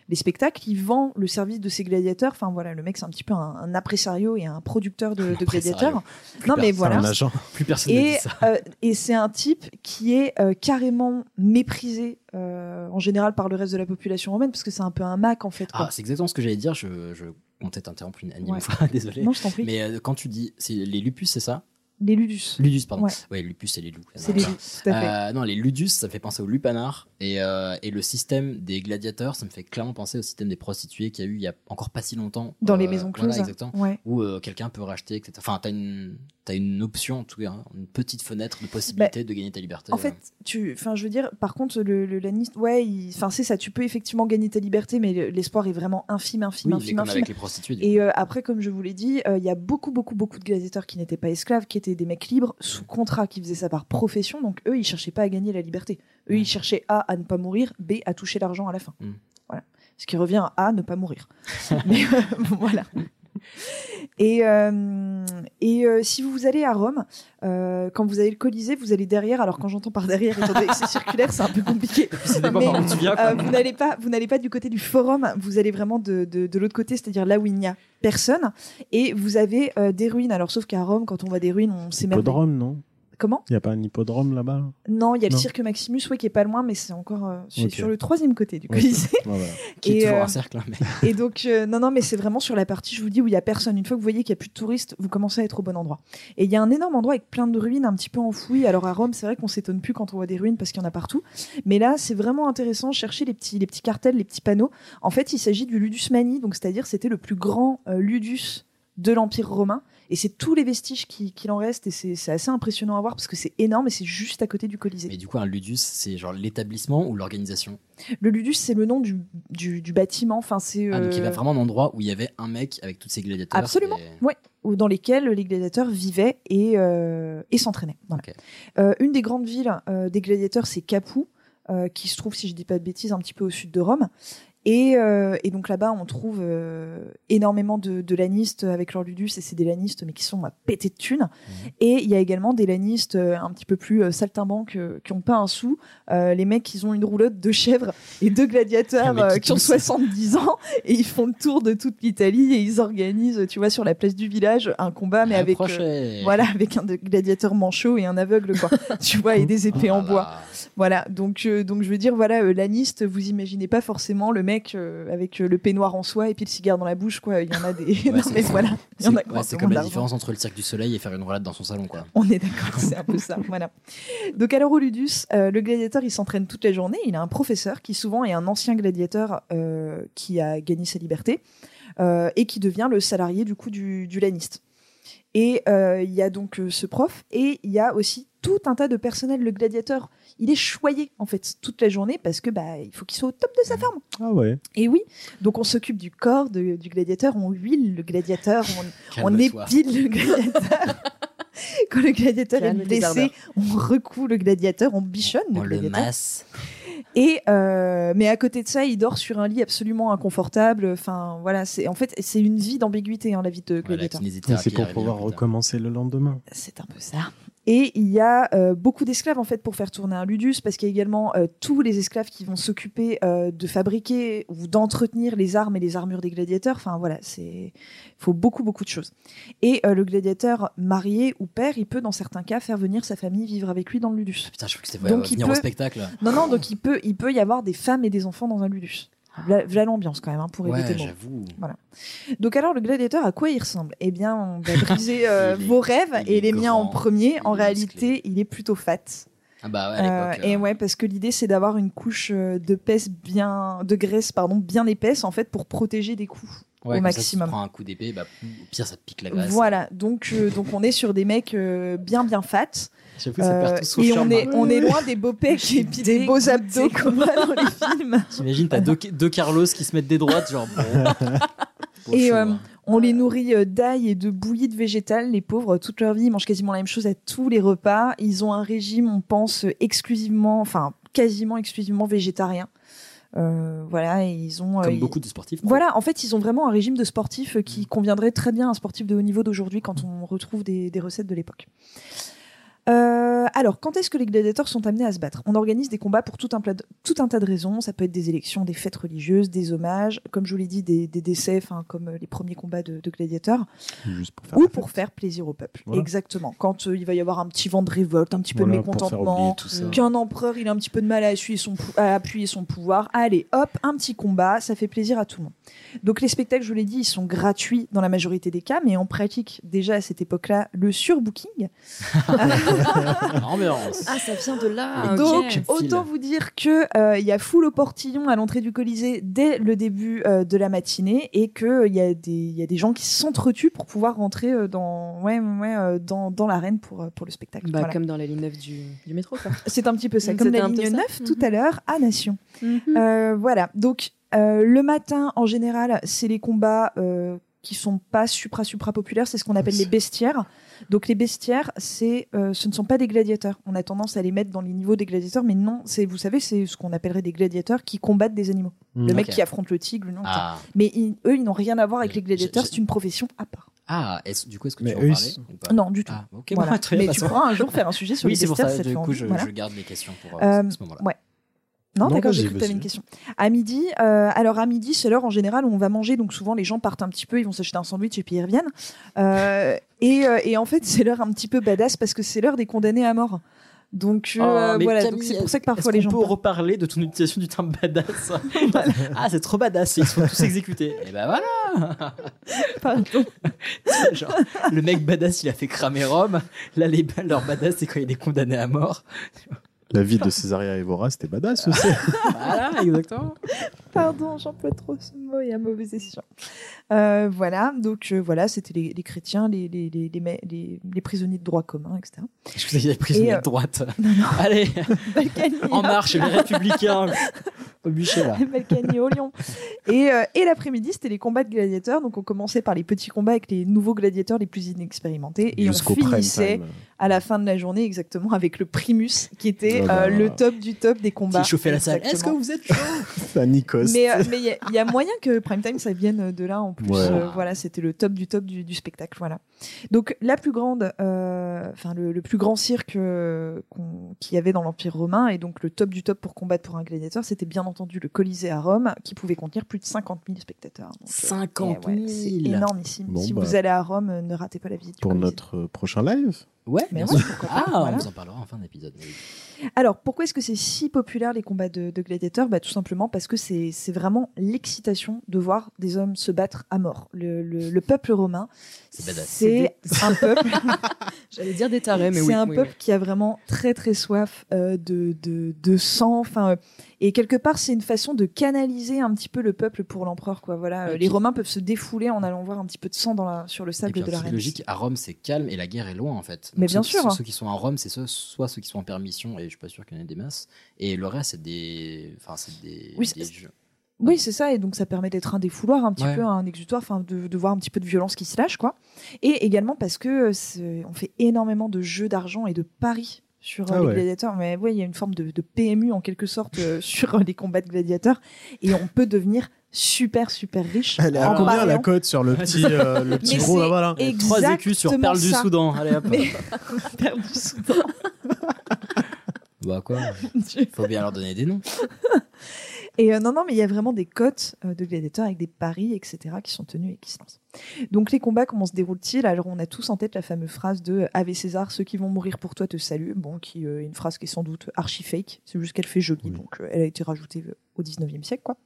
les spectacles, il vend le service de ses gladiateurs. Enfin voilà, le mec c'est un petit peu un, un impresario et un producteur de, gladiateurs. Non mais voilà. Un agent. Plus personne ne Et, dit ça. euh, et c'est un type qui est euh, carrément méprisé euh, en général par le reste de la population romaine parce que c'est un peu un Mac en fait. quoi. Ah, c'est exactement ce que j'allais dire. Je, je comptais t'interrompre une énième Ouais. fois, désolé. non, je t'en prie. Mais quand tu dis, les lupus, c'est ça? Les Ludus. Ludus, pardon. Ouais. Ouais, lupus, c'est les loups. C'est les Non, loups, tout à fait. Euh, non, les ludus, ça fait penser au lupanar. Et, euh, et le système des gladiateurs, ça me fait clairement penser au système des prostituées qu'il y a eu il y a encore pas si longtemps. Dans les Euh, maisons voilà, closes. exactement. Ouais. Où quelqu'un peut racheter, etc. Enfin, t'as une, t'as une option, en tout cas, hein, une petite fenêtre de possibilité de gagner ta liberté. Bah, En fait, tu, enfin, je veux dire, par contre, le, le laniste, ouais, enfin, c'est ça. Tu peux effectivement gagner ta liberté, mais le- l'espoir est vraiment infime, infime, oui, infime, comme infime. avec les prostituées. Et après, comme je vous l'ai dit, il y a beaucoup, beaucoup, beaucoup de gladiateurs qui n'étaient pas esclaves, qui étaient des mecs libres, sous contrat, qui faisaient ça par profession. Donc eux, ils cherchaient pas à gagner la liberté. Eux, ils cherchaient A, à ne pas mourir, B, à toucher l'argent à la fin. Mm. Voilà. Ce qui revient à A, ne pas mourir. Mais euh, voilà. Et, euh, et euh, si vous allez à Rome, euh, quand vous avez le Colisée, vous allez derrière. Alors quand j'entends par derrière, étant donné que c'est circulaire, c'est un peu compliqué. Mais, viens, euh, vous n'allez pas, vous n'allez pas du côté du forum. Vous allez vraiment de, de, de l'autre côté, c'est-à-dire là où il n'y a personne. Et vous avez euh, des ruines. Alors sauf qu'à Rome, quand on voit des ruines, on s'émerveille. Hippodrome, non? Comment Il n'y a pas un hippodrome là-bas Non, il y a le cirque Maximus, oui, qui est pas loin, mais c'est encore euh, sur le troisième côté du. Colisée. Ouais, voilà. Qui est Et, toujours euh, un cercle. hein, mais- Et donc, euh, non, non, mais c'est vraiment sur la partie, je vous dis, où il y a personne. Une fois que vous voyez qu'il y a plus de touristes, vous commencez à être au bon endroit. Et il y a un énorme endroit avec plein de ruines un petit peu enfouies. Alors à Rome, c'est vrai qu'on s'étonne plus quand on voit des ruines parce qu'il y en a partout. Mais là, c'est vraiment intéressant. Chercher les petits, les petits cartels, les petits panneaux. En fait, il s'agit du Ludus Mani, donc c'est-à-dire c'était le plus grand euh, ludus de l'Empire romain. Et c'est tous les vestiges qui- qu'il en reste. Et c'est assez impressionnant à voir parce que c'est énorme et c'est juste à côté du Colisée. Mais du coup, un ludus, c'est genre l'établissement ou l'organisation? Le ludus, c'est le nom du, du, du bâtiment. Enfin, c'est. Ah, donc il y euh, avait vraiment un endroit où il y avait un mec avec tous ses gladiateurs. Absolument, et- ouais. Ou dans lesquels les gladiateurs vivaient et, euh, et s'entraînaient. Voilà. Euh, une des grandes villes euh, des gladiateurs, c'est Capoue, euh, qui se trouve, si je dis pas de bêtises, un petit peu au sud de Rome. Et, euh, et donc là-bas, on trouve euh, énormément de, de lanistes avec leur ludus, et c'est des lanistes, mais qui sont à péter de thunes. Et il y a également des lanistes euh, un petit peu plus saltimbanques, qui ont pas un sou. Les mecs, ils ont une roulotte de chèvres et deux gladiateurs Mais qui qui ont toussent. 70 ans, et ils font le tour de toute l'Italie, et ils organisent, tu vois, sur la place du village, un combat, mais avec, voilà, avec un gladiateur manchot et un aveugle, quoi. tu vois, et des épées en bois. Voilà, donc, donc je veux dire, voilà, laniste, vous imaginez pas forcément le mec euh, avec euh, le peignoir en soie et puis le cigare dans la bouche, quoi. Il y en a des. Ouais, non, c'est- mais voilà, C'est ouais, comme la différence entre le cirque du soleil et faire une roulade dans son salon, quoi. On est d'accord, c'est un peu ça. Voilà. Donc, alors, au Ludus, euh, le gladiateur, il s'entraîne toute la journée. Il a un professeur qui, souvent, est un ancien gladiateur euh, qui a gagné sa liberté et qui devient le salarié, du coup, du, du laniste. Et il y a donc ce prof et il y a aussi tout un tas de personnel. Le gladiateur, il est choyé, en fait, toute la journée parce que bah, il faut qu'il soit au top de sa forme. Ah ouais. Et oui, donc on s'occupe du corps de- du gladiateur, on huile le gladiateur, on, épile le gladiateur. Quand le gladiateur Calme est blessé, on recoue le gladiateur, on bichonne On le le gladiateur. masse. Et euh, mais à côté de ça, il dort sur un lit absolument inconfortable. Enfin voilà, c'est en fait c'est une vie d'ambiguïté, hein, la vie de gladiateur. Mais c'est pour pouvoir recommencer le lendemain. C'est un peu ça. Et il y a euh, beaucoup d'esclaves en fait pour faire tourner un ludus parce qu'il y a également euh, tous les esclaves qui vont s'occuper euh, de fabriquer ou d'entretenir les armes et les armures des gladiateurs. Enfin voilà, c'est il faut beaucoup beaucoup de choses. Et le gladiateur marié ou père, il peut dans certains cas faire venir sa famille vivre avec lui dans le ludus. Putain, je crois que c'était venir au spectacle. Non non, donc il peut il peut y avoir des femmes et des enfants dans un ludus. Voilà, l'ambiance quand même hein, pour éviter j'avoue. Voilà. Donc alors le gladiateur, à quoi il ressemble? Eh bien, on va briser euh, vos rêves et les miens en premier. En réalité, il est plutôt fat. Ah bah ouais, à Euh, et ouais, parce que l'idée c'est d'avoir une couche euh, de pèse bien, de graisse pardon, bien épaisse en fait pour protéger des coups Ouais, au ça, si maximum. tu prends un coup d'épée, bah, au pire, ça te pique la graisse. Voilà, donc euh, donc on est sur des mecs euh, bien bien fat. J'avoue, ça perd tout son et charme, on est hein. on est loin des beaux pecs et puis des beaux abdos qu'on voit dans les films. T'imagines, t'as deux, deux Carlos qui se mettent des droites, genre. Bon. Et euh, hein. on les nourrit euh, d'ail et de bouillie de végétal. Les pauvres, toute leur vie, ils mangent quasiment la même chose à tous les repas. Ils ont un régime, on pense, euh, exclusivement, enfin quasiment exclusivement végétarien. Euh, voilà, et ils ont. euh, Comme ils- beaucoup de sportifs. Voilà, en fait, ils ont vraiment un régime de sportif euh, qui conviendrait très bien à un sportif de haut niveau d'aujourd'hui quand on retrouve des, des recettes de l'époque. Euh, alors, quand est-ce que les gladiateurs sont amenés à se battre? On organise des combats pour tout un, pla- tout un tas de raisons. Ça peut être des élections, des fêtes religieuses, des hommages, comme je vous l'ai dit, des, des décès, enfin, comme euh, les premiers combats de, de gladiateurs, Juste pour faire ou pour faire plaisir au peuple. Voilà. Exactement. Quand euh, il va y avoir un petit vent de révolte, un petit peu Voilà, de mécontentement, qu'un empereur il a un petit peu de mal à appuyer, son à appuyer son pouvoir, allez, hop, un petit combat, ça fait plaisir à tout le monde. Donc les spectacles, je vous l'ai dit, ils sont gratuits dans la majorité des cas, mais on pratique déjà à cette époque-là le surbooking. Ambiance. Ah, ça vient de là. Donc, autant vous dire que euh, il y a foule au portillon à l'entrée du Colisée dès le début euh, de la matinée et que il y a des il y a des gens qui s'entretuent pour pouvoir rentrer euh, dans ouais ouais euh, dans, dans l'arène pour euh, pour le spectacle. Bah, Voilà. Comme dans la ligne 9 du, du métro. C'est un petit peu ça, Mm, comme la ligne ça. 9 tout à l'heure à Nation. Euh, voilà, donc euh, le matin en général, c'est les combats euh, qui sont pas supra supra populaires, c'est ce qu'on appelle les bestiaires. Donc les bestiaires, c'est euh, ce ne sont pas des gladiateurs. On a tendance à les mettre dans les niveaux des gladiateurs, mais non, c'est vous savez, c'est ce qu'on appellerait des gladiateurs qui combattent des animaux. Mm. Le mec qui affronte le tigre, le lion. Ah. Mais ils- eux, ils n'ont rien à voir avec les gladiateurs. C'est une profession à part. Ah, est-ce- du coup, est-ce que Mais tu veux en parler sont- ou pas? Non, du tout. Ah, ok, Voilà. bah, très bien, Mais tu pourras un jour faire un sujet sur oui, les c'est pour bestiaires, ça, du fait coup, envie. je, Voilà. je garde les questions pour euh, Euh, ce moment-là. ouais. Non, Non, d'accord, j'ai cru que tu avais une question. À midi, euh, alors à midi, c'est l'heure en général où on va manger, donc souvent les gens partent un petit peu, ils vont s'acheter un sandwich et puis ils reviennent. Euh, Et, euh, et en fait, c'est l'heure un petit peu badass parce que c'est l'heure des condamnés à mort. Donc, euh, Oh, voilà, donc c'est pour ça que parfois les gens. peut reparler de ton utilisation du terme badass Ah, c'est trop badass, ils se font tous exécuter. Et ben voilà Pardon. Genre, le mec badass, il a fait cramer Rome. Là, les, leur badass, c'est quand il est condamné à mort. La vie de Césaria Evora, c'était badass aussi. Voilà, exactement. Pardon, j'emploie trop ce mot et à mauvais escient. Euh, voilà, donc euh, voilà, c'était les, les chrétiens, les, les, les, les, les- les prisonniers de droit commun, etc. Je vous ai dit prisonnier Et, euh, de droite? Non, non. Allez, Balkany, en marche, les républicains. Au bûcher, là. Balkany au lion. Et, euh, et l'après-midi, c'était les combats de gladiateurs. Donc on commençait par les petits combats avec les nouveaux gladiateurs les plus inexpérimentés. Et on finissait time. À la fin de la journée exactement avec le primus qui était Oh euh, le top du top des combats. Qui chauffait la salle. Est-ce que vous êtes chaud? La Nikos. Mais euh, mais il y a- il y, a moyen que Prime Time ça vienne de là en plus. Ouais. Euh, voilà, c'était le top du top du, du spectacle. Voilà. Donc la plus grande, euh, enfin le, le plus grand cirque qu'on- qu'il y avait dans l'Empire romain et donc le top du top pour combattre pour un gladiateur, c'était bien entendu le Colisée à Rome qui pouvait contenir plus de 50 000 spectateurs. Donc, euh, 50 eh 000 ouais, c'est énormissime. Bon, si bah. vous allez à Rome, ne ratez pas la visite. Pour notre prochain live Ouais, Mais bien ouais, Ah, voilà. on vous en parlera en fin d'épisode. oui. Alors, pourquoi est-ce que c'est si populaire les combats de, de gladiateurs? Bah, Tout simplement parce que c'est c'est vraiment l'excitation de voir des hommes se battre à mort. Le, le- le peuple romain, C'est c'est un peuple, J'allais dire des tarés, mais c'est oui. un oui, peuple oui. qui a vraiment très très soif euh, de, de, de sang. Enfin, euh, et quelque part, c'est une façon de canaliser un petit peu le peuple pour l'empereur. Quoi. Voilà, euh, les Romains peuvent se défouler en allant voir un petit peu de sang dans la, sur le Et sable puis, de la reine. logique, à Rome, c'est calme et la guerre est loin en fait. Mais bien ceux, sûr. Ceux, ceux qui sont à Rome, c'est ceux- soit ceux qui sont en permission, et je suis pas sûr qu'il y en ait des masses. Et le reste, c'est des. Enfin, c'est des. Oui, des c'est- jeux. Oui, c'est ça, et donc ça permet d'être un défouloir, un petit Ouais. peu un exutoire, enfin de, de voir un petit peu de violence qui se lâche, quoi. Et également parce que euh, on fait énormément de jeux d'argent et de paris sur euh, Ah les ouais. gladiateurs. Mais ouais, il y a une forme de, de PMU en quelque sorte euh, sur les combats de gladiateurs, et on peut devenir super super riche. Elle est à en combien la cote sur le petit, euh, le petit gros là et- Trois écus sur Perle du. Soudan. Allez hop. Mais- Perle du Soudan. Bah quoi? Faut bien leur donner des noms. Et euh, non, non, mais il y a vraiment des cotes euh, de gladiateurs avec des paris, etc., qui sont tenus et qui se lancent. Donc les combats, comment se déroulent-ils? Alors on a tous en tête la fameuse phrase de Ave César, ceux qui vont mourir pour toi te saluent. Bon, qui euh, est une phrase qui est sans doute archi fake. C'est juste qu'elle fait jolie, donc euh, elle a été rajoutée au 19e siècle, quoi.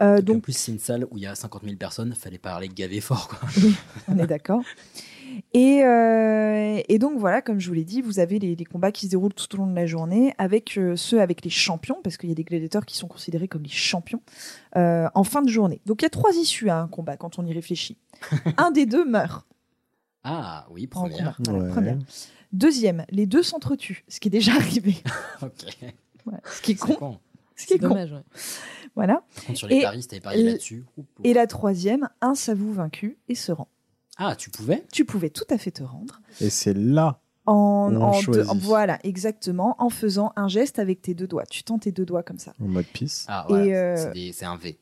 Donc, en plus, c'est une salle où il y a 50 000 personnes, fallait parler gavé fort quoi. on est d'accord. Et, euh, et donc voilà, comme je vous l'ai dit, vous avez les, les combats qui se déroulent tout au long de la journée, avec euh, ceux avec les champions, parce qu'il y a des gladiateurs qui sont considérés comme les champions, euh, en fin de journée. Donc il y a trois issues à un combat quand on y réfléchit. un des deux meurt. Ah oui, combat. première. Voilà, Ouais. première. Deuxième, les deux s'entretuent, ce qui est déjà arrivé. ok. Ce qui est C'est con. con. Ce qui est C'est con. dommage. ouais. Voilà. Sur les Et- paris, et- là-dessus. Et la troisième, un s'avoue vaincu et se rend. Ah, tu pouvais? Tu pouvais tout à fait te rendre. Et c'est là. En, On en te- choisit. en- voilà, exactement, en faisant un geste avec tes deux doigts. Tu tends tes deux doigts comme ça. En mode pisse. Ah Et, ouais, euh, c'est un V.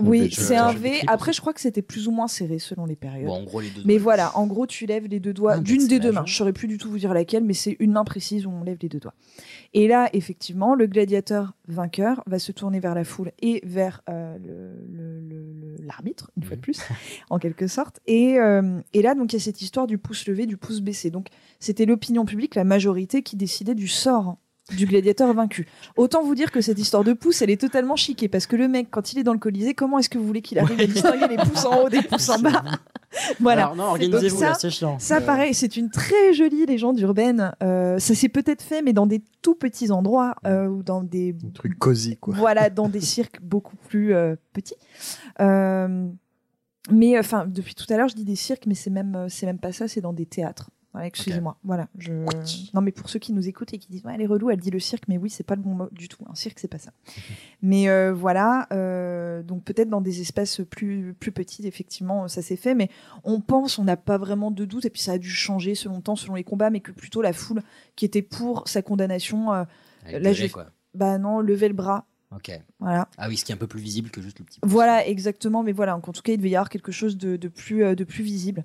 Oui, c'est un V. Après, je crois que c'était plus ou moins serré selon les périodes. Bon, en gros, les deux mais doigts. voilà, en gros, tu lèves les deux doigts Ah, d'une des deux mains. Je saurais plus du tout vous dire laquelle, mais c'est une main précise où on lève les deux doigts. Et là, effectivement, le gladiateur vainqueur va se tourner vers la foule et vers euh, le- le- le- le- l'arbitre, une fois de plus, en quelque sorte. Et, euh, et là, donc, il y a cette histoire du pouce levé, du pouce baissé. Donc, c'était l'opinion publique, la majorité, qui décidait du sort du gladiateur vaincu. Autant vous dire que cette histoire de pouce, elle est totalement chiquée, parce que le mec, quand il est dans le Colisée, comment est-ce que vous voulez qu'il arrive à distinguer les pouces en haut des pouces en bas? Voilà. Alors, non, organisez-vous, là, c'est chiant. Ça, pareil, c'est une très jolie légende urbaine. Euh, ça s'est peut-être fait, mais dans des tout petits endroits euh, ou dans des Un truc cosy quoi. voilà, dans des cirques beaucoup plus euh, petits. Euh, mais enfin, depuis tout à l'heure, je dis des cirques, mais c'est même euh, c'est même pas ça, c'est dans des théâtres. Excusez-moi. Voilà, je non mais pour ceux qui nous écoutent et qui disent ouais, elle est relou, elle dit le cirque, mais oui, c'est pas le bon mot du tout. Un cirque, c'est pas ça. mais euh, voilà, euh, donc peut-être dans des espaces plus plus petits, effectivement, ça s'est fait, mais on pense, on n'a pas vraiment de doute, et puis ça a dû changer selon le temps, selon les combats, mais que plutôt la foule qui était pour sa condamnation, euh, là, je quoi. bah non, lever le bras. Ok. Voilà. Ah oui, ce qui est un peu plus visible que juste le petit. Voilà, exactement. Mais voilà, en tout cas, il devait y avoir quelque chose de, de plus, euh, de plus visible.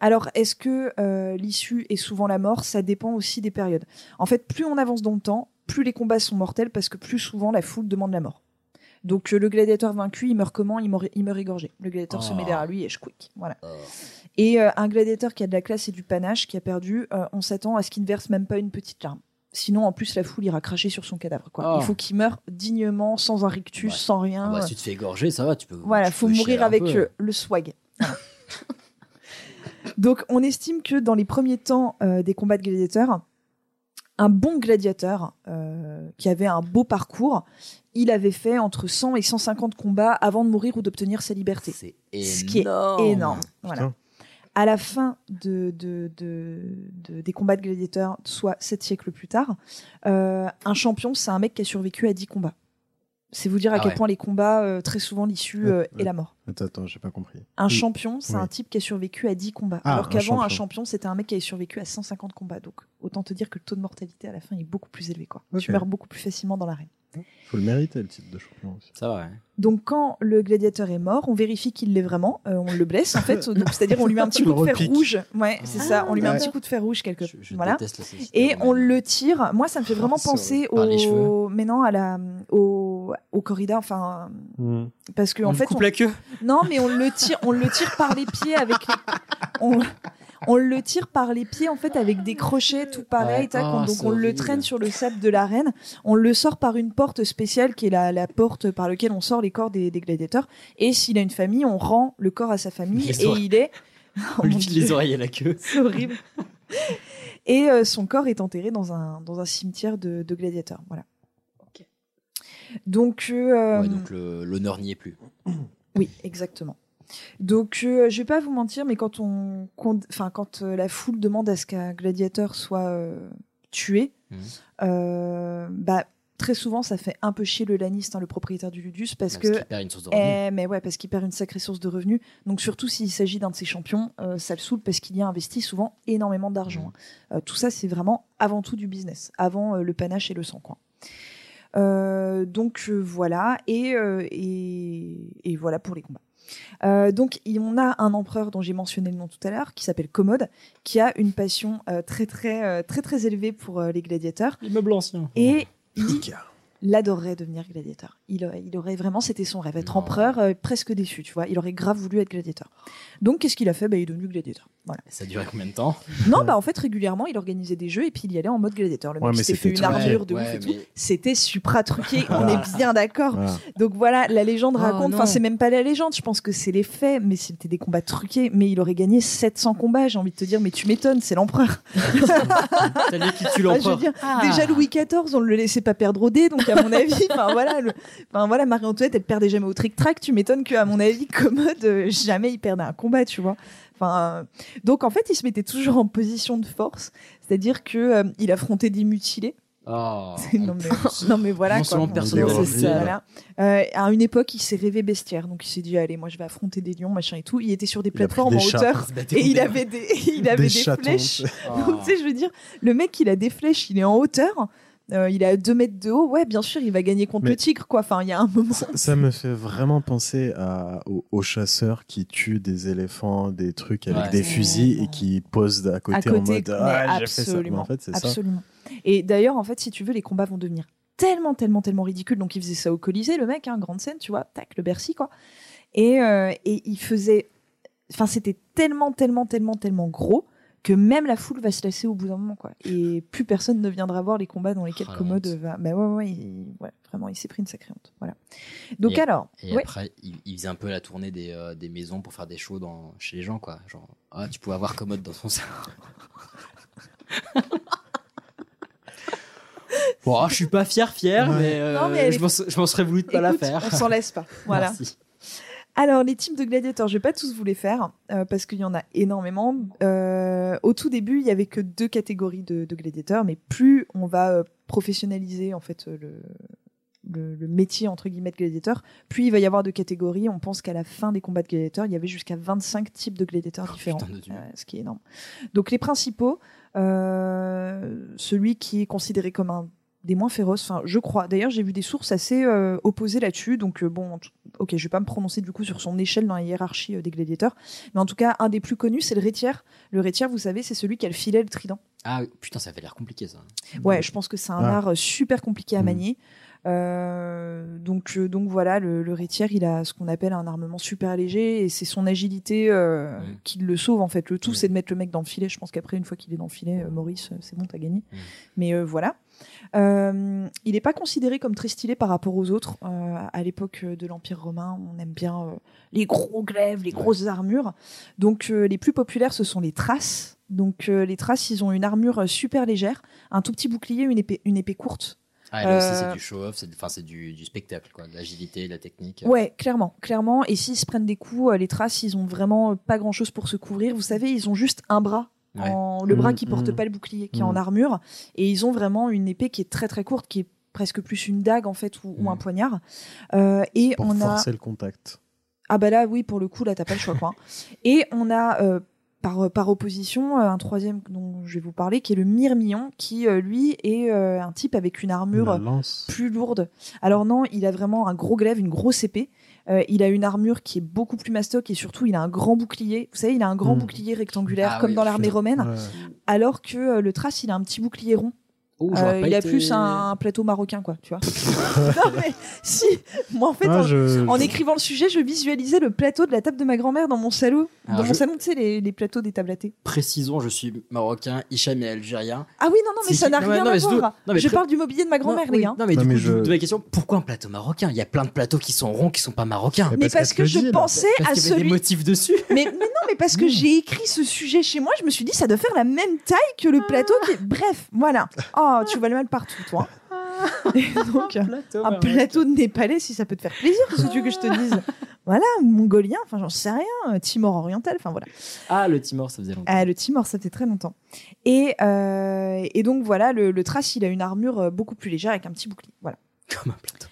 Alors, est-ce que euh, l'issue est souvent la mort? Ça dépend aussi des périodes. En fait, plus on avance dans le temps, plus les combats sont mortels parce que plus souvent la foule demande la mort. Donc euh, le gladiateur vaincu, il meurt comment? Il meurt, il meurt égorgé. Le gladiateur se met Oh. derrière lui et je quick. Voilà. Et euh, un gladiateur qui a de la classe et du panache, qui a perdu, on s'attend à ce qu'il ne verse même pas une petite larme. Sinon, en plus, la foule ira cracher sur son cadavre. Quoi. Oh. Il faut qu'il meure dignement, sans un rictus, sans rien. Ah bah, si tu te fais égorger, ça va, tu peux. Voilà, tu faut peux mourir avec peu. le swag. Donc, on estime que dans les premiers temps euh, des combats de gladiateurs, un bon gladiateur euh, qui avait un beau parcours, il avait fait entre 100 et 150 combats avant de mourir ou d'obtenir sa liberté. Ce qui est énorme. Voilà. À la fin de, de- de- de- des combats de gladiateurs, soit sept siècles plus tard, euh, un champion, c'est un mec qui a survécu à 10 combats. C'est vous dire à Ah quel ouais. point les combats, euh, très souvent, l'issue euh, est la mort. Attends, attends, j'ai pas compris. Un Oui. champion, c'est Oui. un type qui a survécu à 10 combats. Ah, alors qu'avant, un champion. c'était un mec qui avait survécu à 150 combats. Donc, autant te dire que le taux de mortalité à la fin est beaucoup plus élevé. Quoi. Tu meurs beaucoup plus facilement dans l'arène. Faut le mériter, le titre de champion aussi. Ça va, Donc, quand le gladiateur est mort, on vérifie qu'il l'est vraiment. Euh, on le blesse, en fait. Donc, C'est-à-dire, on lui met un petit coup de fer rouge. Ouais, c'est ça. On lui met un petit coup de fer rouge quelque je voilà. la société Et on le tire. Moi, ça me fait vraiment c'est penser au. Mais non, à la au, au corrida. Enfin, parce que On en fait, coupe la queue Non, mais on le tire. On le tire par les pieds avec. On... on le tire par les pieds en fait avec des crochets tout pareil. Ouais. tac, Oh, on- donc on le traîne sur le sable de l'arène. On le sort par une porte spéciale qui est la, la porte par laquelle on sort les corps des, des gladiateurs. Et s'il a une famille, on rend le corps à sa famille Les et oreilles. il est. On lui file les oreilles à la queue. C'est horrible. Et euh, son corps est enterré dans un, dans un cimetière de, de gladiateurs. Voilà. Donc, euh, Ouais, donc l'honneur n'y est plus. oui, exactement. Donc, euh, je vais pas vous mentir, mais quand on, enfin, quand euh, la foule demande à ce qu'un gladiateur soit euh, tué, Mhm. euh, bah très souvent ça fait un peu chier le laniste, hein, le propriétaire du Ludus, parce Parce que qu'il perd une source de revenus. Eh, mais ouais, parce qu'il perd une sacrée source de revenus. Donc surtout s'il s'agit d'un de ses champions, euh, ça le saoule parce qu'il y a investi souvent énormément d'argent. hein. Euh, tout ça, c'est vraiment avant tout du business, avant euh, le panache et le sang. Euh, donc voilà, et, et, et voilà pour les combats. Euh, donc il- on a un empereur dont j'ai mentionné le nom tout à l'heure, qui s'appelle Commode, qui a une passion euh, très très euh, très très élevée pour euh, les gladiateurs. L'immeuble ancien. Et il, il adorerait devenir gladiateur. Il, aurait- il aurait vraiment, c'était son rêve, être empereur, euh, presque déçu, tu vois. Il aurait grave voulu être gladiateur. Donc qu'est-ce qu'il a fait? Bah, Il est devenu gladiateur. Voilà. Ça a duré combien de temps? Non, bah en fait régulièrement il organisait des jeux et puis il y allait en mode gladiateur. Le Ouais, mec s'était fait c'était une truqué. armure de Ouais, ouf et mais- tout. C'était supra truqué, on est bien d'accord. Voilà. Donc voilà, la légende Oh, raconte, enfin c'est même pas la légende, je pense que c'est les faits, mais c'était des combats truqués. Mais il aurait gagné 700 combats, j'ai envie de te dire, mais tu m'étonnes, c'est l'empereur. T'as lui qui tue l'empereur. Ah. Déjà Louis XIV, on le laissait pas perdre au dé, donc à mon avis, enfin voilà, le- enfin voilà, Marie-Antoinette, elle perdait jamais au trick-track. Tu m'étonnes qu'à mon avis, Commode, euh, jamais il perdait un combat, tu vois. Enfin, euh, donc en fait, il se mettait toujours en position de force, c'est-à-dire que euh, il affrontait des mutilés. Oh, non, mais, non mais voilà Non quoi. personne c'est ça, voilà. Euh, à une époque, il s'est rêvé bestiaire, donc il s'est dit allez, moi je vais affronter des lions, machin et tout. Il était sur des Il plateformes des en hauteur et il avait des- il avait des flèches. sais. Donc tu sais, je veux dire, le mec il a des flèches, il est en hauteur. Euh, il a 2 mètres de haut, ouais, bien sûr, il va gagner contre Mais- le tigre, quoi. Enfin, il y a un moment. Ça me fait vraiment penser à, aux, aux chasseurs qui tuent des éléphants, des trucs avec Ouais. des fusils et qui posent à côté, à en côté, mode mais ah, j'ai fait ça. Mais en fait, c'est ça. absolument. Et d'ailleurs, en fait, si tu veux, les combats vont devenir tellement, tellement, tellement ridicules. Donc, il faisait ça au Colisée, le mec, hein, grande scène, tu vois, tac, le Bercy, quoi. Et, euh, et il faisait. Enfin, c'était tellement, tellement, tellement, tellement gros que même la foule va se lasser au bout d'un moment, quoi. Et plus personne ne viendra voir les combats dans lesquels Oh, Commode va. Bah ouais, ouais, il- ouais, vraiment, il s'est pris une sacrée honte. Voilà. Donc, Et- alors. Et ouais. après, il, il faisait un peu la tournée des, euh, des maisons pour faire des shows dans, chez les gens, quoi. Genre, ah, tu pouvais avoir commode dans son salon. bon, ah, je suis pas fier, fier, Ouais. mais, euh, Non, mais elle je m'en serais voulu de pas la faire. On s'en laisse pas. Voilà. Merci. Alors, les teams de gladiateurs, je vais pas tous vous les faire euh, parce qu'il y en a énormément. Euh, au tout début, il y avait que deux catégories de, de gladiateurs, mais plus on va euh, professionnaliser en fait le, le, le métier entre guillemets de gladiateur, plus il va y avoir de catégories. On pense qu'à la fin des combats de gladiateurs, il y avait jusqu'à 25 types de gladiateurs différents, Dieu. Euh, ce qui est énorme. Donc les principaux, celui qui est considéré comme un des moins féroces, enfin je crois. D'ailleurs, j'ai vu des sources assez euh, opposées là-dessus, donc euh, bon, ok, je vais pas me prononcer du coup sur son échelle dans la hiérarchie euh, des gladiateurs, mais en tout cas, un des plus connus, c'est le rétière. Le rétière, vous savez, c'est celui qui a le filet, et le trident. Ah, putain, ça avait l'air compliqué, ça. Ouais, je pense que c'est un Ah. art super compliqué à manier. Euh, donc, euh, donc voilà, le, le rétiaire, il a ce qu'on appelle un armement super léger et c'est son agilité euh, qui le sauve en fait. Le tout, c'est de mettre le mec dans le filet. Je pense qu'après, une fois qu'il est dans le filet, euh, Maurice, c'est bon, t'as gagné. Mais euh, voilà. Euh, il n'est pas considéré comme très stylé par rapport aux autres. Euh, à l'époque de l'Empire romain, on aime bien euh, les gros glaives, les grosses armures. Donc euh, les plus populaires, ce sont les traces. Donc euh, les traces, ils ont une armure euh, super légère, un tout petit bouclier, une épée, une épée courte. Ah, là aussi, Euh, c'est du show-off, c'est enfin, c'est du, du spectacle, quoi. De l'agilité, de la technique. Ouais, clairement, clairement. Et s'ils se prennent des coups, euh, les traces, ils ont vraiment pas grand chose pour se couvrir. Vous savez, ils ont juste un bras. Ouais. En... Le bras Mhm, qui porte mhm. pas le bouclier, qui est en armure. Et ils ont vraiment une épée qui est très très courte, qui est presque plus une dague en fait, ou, ou un poignard. Euh, et Pour on a. forcer le contact. Ah bah là, oui, pour le coup, là, t'as pas le choix, quoi. Et on a, euh, par, par opposition, euh, un troisième dont je vais vous parler, qui est le Myrmillon, qui, lui, est euh, un type avec une armure plus lourde. Alors non, il a vraiment un gros glaive, une grosse épée. Euh, il a une armure qui est beaucoup plus mastoc et surtout, il a un grand bouclier. Vous savez, il a un grand Mm. bouclier rectangulaire, Ah comme oui, dans l'armée romaine. Ouais. Alors que euh, le Thrace, il a un petit bouclier rond. Oh, Euh, il a été- plus un plateau marocain, quoi, tu vois. non, mais si, moi en fait, Ah, en, je- en écrivant le sujet, je visualisais le plateau de la table de ma grand-mère dans mon salon. Alors, dans mon salon, tu sais, les, les plateaux des tables à thé. Précisons, je suis marocain, Hicham est algérien. Ah oui, non, non, mais C'est ça n'a rien non, à voir. non, mais je pré- parle du mobilier de ma grand-mère, les gars. Non, mais Non, du mais coup, je- de ma question, pourquoi un plateau marocain? Il y a plein de plateaux qui sont ronds, qui sont pas marocains. Mais parce que je pensais Parce à celui. des motifs dessus. Mais, non, mais parce que j'ai écrit ce sujet chez moi, je me suis dit ça doit faire la même taille que le plateau qui est. Bref, voilà. Oh, tu vois le mal partout, toi. Et donc, un plateau de népalais, si ça peut te faire plaisir, que tu veux que je te dise Voilà, ou mongolien, enfin j'en sais rien, euh, Timor oriental, enfin voilà. Ah, le Timor, ça faisait longtemps. Ah, le Timor, ça fait très longtemps. Et, euh, et donc voilà, le, le Thrace, il a une armure euh, beaucoup plus légère avec un petit bouclier. Voilà. Comme un plateau.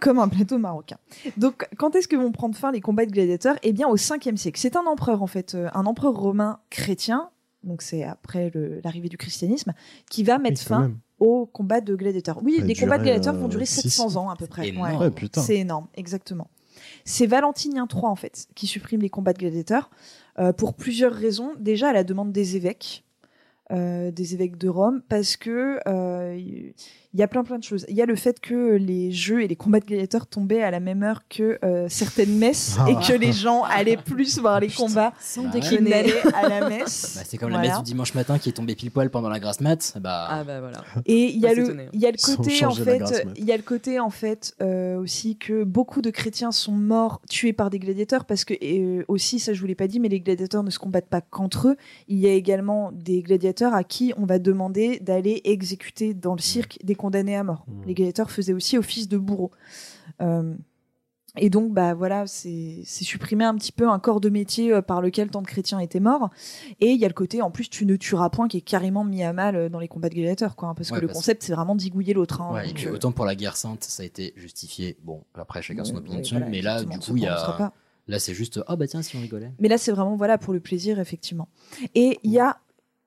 Comme un plateau marocain. Donc, quand est-ce que vont prendre fin les combats de gladiateurs? Eh bien, au 5e siècle. C'est un empereur, en fait, un empereur romain chrétien, donc c'est après l'arrivée du christianisme, qui va mettre fin même. aux combats de gladiateurs. Oui, les combats de gladiateurs euh, vont durer six 700 ans. ans à peu près. C'est énorme. Ouais, putain. C'est énorme, exactement. C'est Valentinien III, en fait, qui supprime les combats de gladiateurs euh, pour plusieurs raisons. Déjà, à la demande des évêques, euh, des évêques de Rome, parce que euh, il y a plein plein de choses. Il y a le fait que les jeux et les combats de gladiateurs tombaient à la même heure que euh, certaines messes Ah. et que les gens allaient plus voir les combats Sans qu'ils déconner. à la messe. Bah, c'est comme la messe du dimanche matin qui est tombée pile poil pendant la grasse mat. Bah, Ah bah voilà. Et il y a le, s'étonner. il y a le Sans côté en fait, il y a le côté en fait euh, aussi que beaucoup de chrétiens sont morts tués par des gladiateurs parce que et, euh, aussi ça je vous l'ai pas dit mais les gladiateurs ne se combattent pas qu'entre eux. Il y a également des gladiateurs à qui on va demander d'aller exécuter dans le cirque des condamnés à mort. Mmh. Les gladiateurs faisaient aussi office de bourreau. Euh, et donc, bah voilà, c'est supprimer un petit peu un corps de métier euh, par lequel tant de chrétiens étaient morts. Et il y a le côté, en plus, tu ne tueras point, qui est carrément mis à mal euh, dans les combats de gladiateurs, quoi. hein, parce Ouais, que le concept, c'est vraiment d'igouiller l'autre. hein. Ouais, autant pour la guerre sainte, ça a été justifié. Bon, après, chacun son opinion dessus. mais là, du coup, il y a. Là, c'est juste, ah bah tiens, si on rigolait. Mais là, c'est vraiment voilà pour le plaisir, effectivement. Et il y a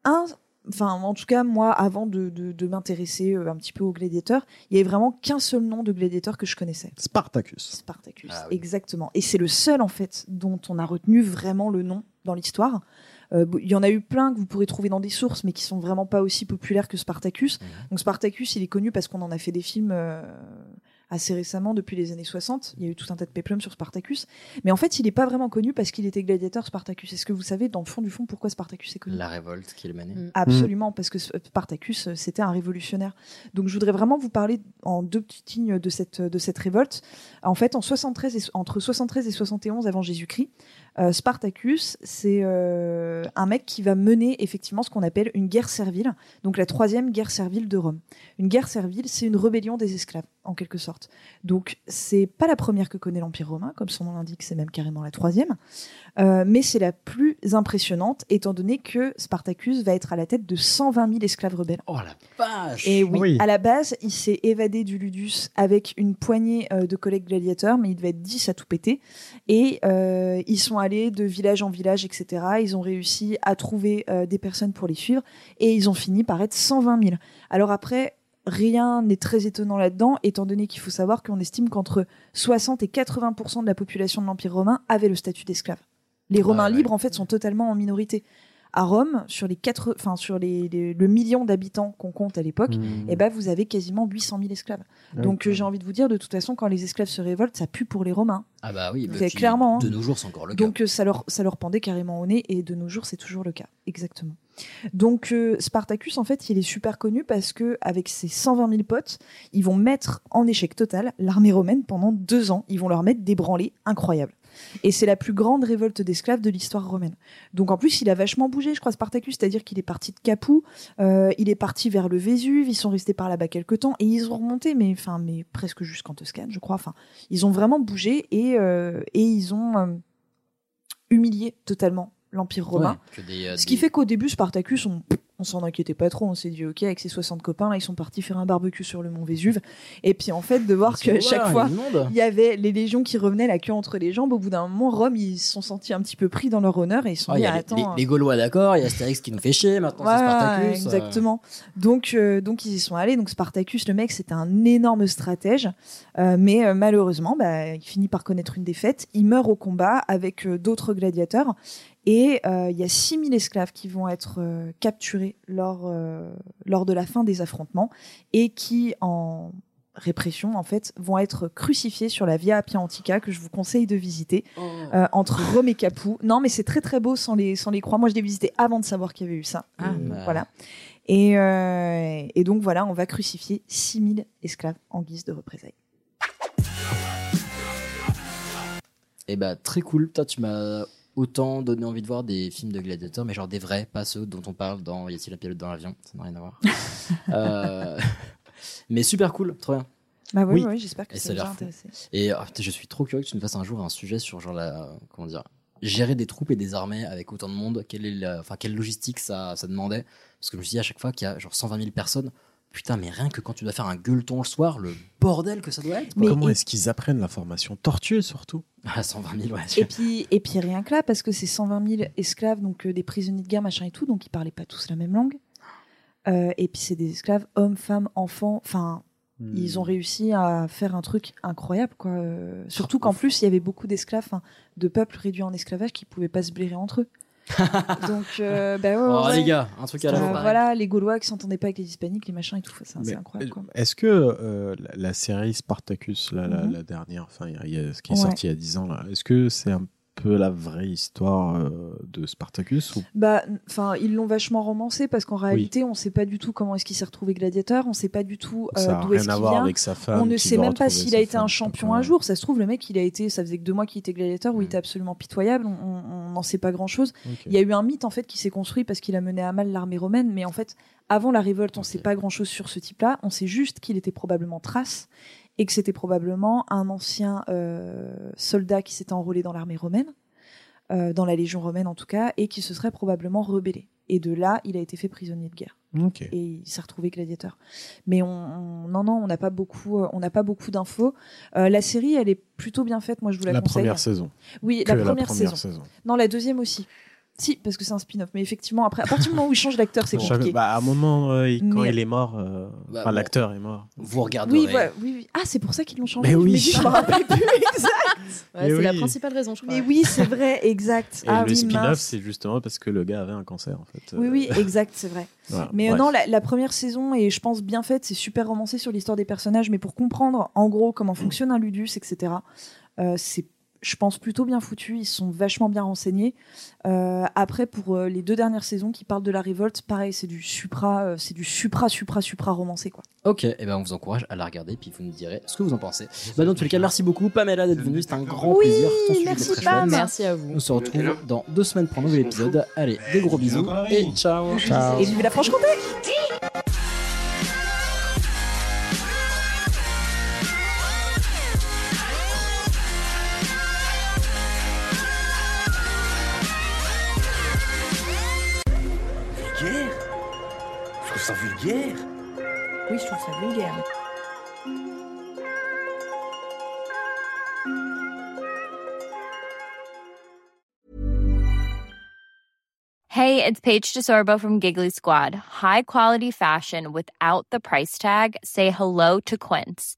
un, enfin en tout cas moi, avant de, de, de m'intéresser euh, un petit peu aux gladiateurs, il y avait vraiment qu'un seul nom de gladiateur que je connaissais. Spartacus. Spartacus, Ah oui. exactement. Et c'est le seul en fait dont on a retenu vraiment le nom dans l'histoire. Euh, Il y en a eu plein que vous pourrez trouver dans des sources, mais qui sont vraiment pas aussi populaires que Spartacus. Mhm. Donc Spartacus, il est connu parce qu'on en a fait des films euh, assez récemment, depuis les années 60. Il y a eu tout un tas de péplums sur Spartacus. Mais en fait, il n'est pas vraiment connu parce qu'il était gladiateur Spartacus. Est-ce que vous savez, dans le fond du fond, pourquoi Spartacus est connu? La révolte qui le menait. Mm. Absolument, parce que Spartacus, euh, c'était un révolutionnaire. Donc, je voudrais vraiment vous parler en deux petites lignes de cette, de cette révolte. En fait, en 73 et, entre 73 et 71 avant Jésus-Christ, euh, Spartacus, c'est euh, un mec qui va mener effectivement ce qu'on appelle une guerre servile, donc la troisième guerre servile de Rome. Une guerre servile, c'est une rébellion des esclaves, en quelque sorte. Donc, c'est pas la première que connaît l'Empire romain, comme son nom l'indique, c'est même carrément la troisième. Euh, mais c'est la plus impressionnante, étant donné que Spartacus va être à la tête de 120 000 esclaves rebelles. Oh la vache Et oui, Oui. à la base, il s'est évadé du Ludus avec une poignée euh, de collègues gladiateurs, mais il devait être 10 à tout péter. Et euh, ils sont allés de village en village, etc. Ils ont réussi à trouver euh, des personnes pour les suivre, et ils ont fini par être 120 000. Alors après, rien n'est très étonnant là-dedans, étant donné qu'il faut savoir qu'on estime qu'entre 60 et 80% de la population de l'Empire romain avait le statut d'esclave. Les Romains ouais. libres, en fait, sont totalement en minorité. à Rome, sur les quatre, enfin sur les, les- le million d'habitants qu'on compte à l'époque, Mmh. et ben vous avez quasiment 800 000 esclaves. Donc euh, j'ai envie de vous dire, de toute façon, quand les esclaves se révoltent, ça pue pour les Romains. Ah bah oui, Vous bah, clairement. hein. De nos jours, c'est encore le cas. Donc euh, ça leur ça leur pendait carrément au nez et de nos jours c'est toujours le cas exactement. Donc euh, Spartacus en fait il est super connu parce que avec ses 120 000 potes ils vont mettre en échec total l'armée romaine pendant deux ans. Ils vont leur mettre des branlées incroyables. Et c'est la plus grande révolte d'esclaves de l'histoire romaine. Donc en plus, il a vachement bougé, je crois, Spartacus, c'est-à-dire qu'il est parti de Capoue, euh, il est parti vers le Vésuve, ils sont restés par là-bas quelques temps, et ils ont remonté, mais, enfin, mais presque jusqu'en Toscane, je crois. Enfin, ils ont vraiment bougé et, euh, et ils ont euh, humilié totalement l'Empire romain. Ouais, que des, euh, Ce qui des- fait qu'au début, Spartacus, on, on s'en inquiétait pas trop. On s'est dit, ok, avec ses 60 copains, là, ils sont partis faire un barbecue sur le mont Vésuve. Et puis, en fait, de voir sont qu'à chaque fois, il y avait les légions qui revenaient la queue entre les jambes. Au bout d'un moment, Rome, ils se sont sentis un petit peu pris dans leur honneur et ils se sont Ah, dit, y a les- attends. les, les Gaulois d'accord, il y a Astérix qui nous fait chier, maintenant c'est Spartacus. euh. exactement. Donc, euh, donc ils y sont allés. Donc Spartacus, le mec, c'était un énorme stratège, Euh, mais malheureusement, bah, il finit par connaître une défaite. Il meurt au combat avec d'autres gladiateurs, et euh, il y a 6000 esclaves qui vont être euh, capturés lors euh, lors de la fin des affrontements et qui en répression en fait vont être crucifiés sur la Via Appia Antica que je vous conseille de visiter euh, entre Rome et Capoue. Non mais c'est très très beau sans les sans les croix. Moi je l'ai visité avant de savoir qu'il y avait eu ça. Ah, Euh, bah. Voilà. Et, euh, et donc voilà, on va crucifier 6000 esclaves en guise de représailles. Et bah très cool. Toi, tu m'as autant donné envie de voir des films de gladiateurs, mais genre des vrais, pas ceux dont on parle dans Y a-t-il un pilote dans l'avion Ça n'a rien à voir. Euh, Mais super cool, trop bien. Bah oui, oui, j'espère que Et ça a l'air. Et putain, je suis trop curieux que tu nous fasses un jour un sujet sur genre la comment dire gérer des troupes et des armées avec autant de monde. Quelle est la, enfin quelle logistique ça ça demandait? Parce que je me suis dit à chaque fois qu'il y a genre 120 000 personnes. Putain, mais rien que quand tu dois faire un gueuleton le soir, le bordel que ça doit être. quoi. Comment est-ce qu'ils apprennent la formation tortue surtout Ah, 120 000, ouais. Et puis, et puis rien que là, parce que c'est 120 000 esclaves, donc euh, des prisonniers de guerre, machin et tout, donc ils parlaient pas tous la même langue. Euh, et puis c'est des esclaves, hommes, femmes, enfants. Enfin, Hmm. ils ont réussi à faire un truc incroyable, quoi. Euh, surtout qu'en plus, il y avait beaucoup d'esclaves, de peuples réduits en esclavage qui pouvaient pas se blairer entre eux. donc, euh, bah ouais, Oh, ouais. les gars, un truc à la Euh, fois. Voilà, les Gaulois qui s'entendaient pas avec les Hispaniques, les machins et tout. C'est incroyable. Est-ce que euh, la, la série Spartacus, là, la, Mhm. la dernière, enfin, ce qui est Ouais. sorti il y a 10 ans, là, est-ce que c'est un peu la vraie histoire euh, de Spartacus ou... Bah, enfin, ils l'ont vachement romancé parce qu'en réalité, on sait pas du tout comment est-ce qu'il s'est retrouvé gladiateur, on sait pas du tout euh, d'où est-ce qu'il vient. avec sa femme On ne sait même pas s'il a été femme, un champion un jour. Ça se trouve, le mec, il a été, ça faisait que deux mois qu'il était gladiateur, Mm. où il était absolument pitoyable. On- n'en sait pas grand chose. Ok. Il y a eu un mythe en fait qui s'est construit parce qu'il a mené à mal l'armée romaine, mais en fait, avant la révolte, on sait pas grand chose sur ce type-là. On sait juste qu'il était probablement Thrace et que c'était probablement un ancien euh, soldat qui s'était enrôlé dans l'armée romaine, euh, dans la légion romaine en tout cas, et qui se serait probablement rebellé. Et de là, il a été fait prisonnier de guerre. Et il s'est retrouvé gladiateur. Mais on, on- non, non, on n'a pas beaucoup, euh, on n'a pas beaucoup d'infos. Euh, la série, elle est plutôt bien faite. Moi, je vous la, La conseille. première saison. Oui, la la première, première saison. saison. Non, la deuxième aussi. Si, parce que c'est un spin-off. Mais effectivement, après, à partir du moment où il change d'acteur, c'est compliqué. bah, à un moment, euh, il- quand Mais- il est mort, euh, Bah, enfin, bon. l'acteur est mort. Vous regarderez. oui, voilà, oui, oui. Ah, c'est pour ça qu'ils l'ont changé. Mais oui. je me rappelle plus exact. Ouais, Mais c'est la oui. principale raison, je crois. Mais oui, c'est vrai, exact. Et ah le oui, spin-off, mince. c'est justement parce que le gars avait un cancer, en fait. Oui, oui, exact, c'est vrai. Voilà, Mais euh, non, la, la première saison est, je pense, bien faite. C'est super romancé sur l'histoire des personnages, mais pour comprendre, en gros, comment fonctionne un ludus, etc., euh, c'est, je pense, plutôt bien foutu. Ils sont vachement bien renseignés. Euh, après, pour euh, les deux dernières saisons qui parlent de la révolte, pareil, c'est du supra, euh, c'est du supra, supra, supra romancé, quoi. Ok, et ben on vous encourage à la regarder, puis vous nous direz ce que vous en pensez. Bah dans tous les cas, merci beaucoup Pamela d'être venue, c'était un grand Oui, plaisir. Ton sujet merci, très Pam. Merci à vous. On se retrouve dans deux semaines pour un nouvel épisode. Allez, des gros bisous et ciao. Et vive la Franche-Comté ça vulgaire. Oui, je trouve ça vulgaire. Hey, it's Paige DeSorbo from Giggly Squad. High quality fashion without the price tag. Say hello to Quince.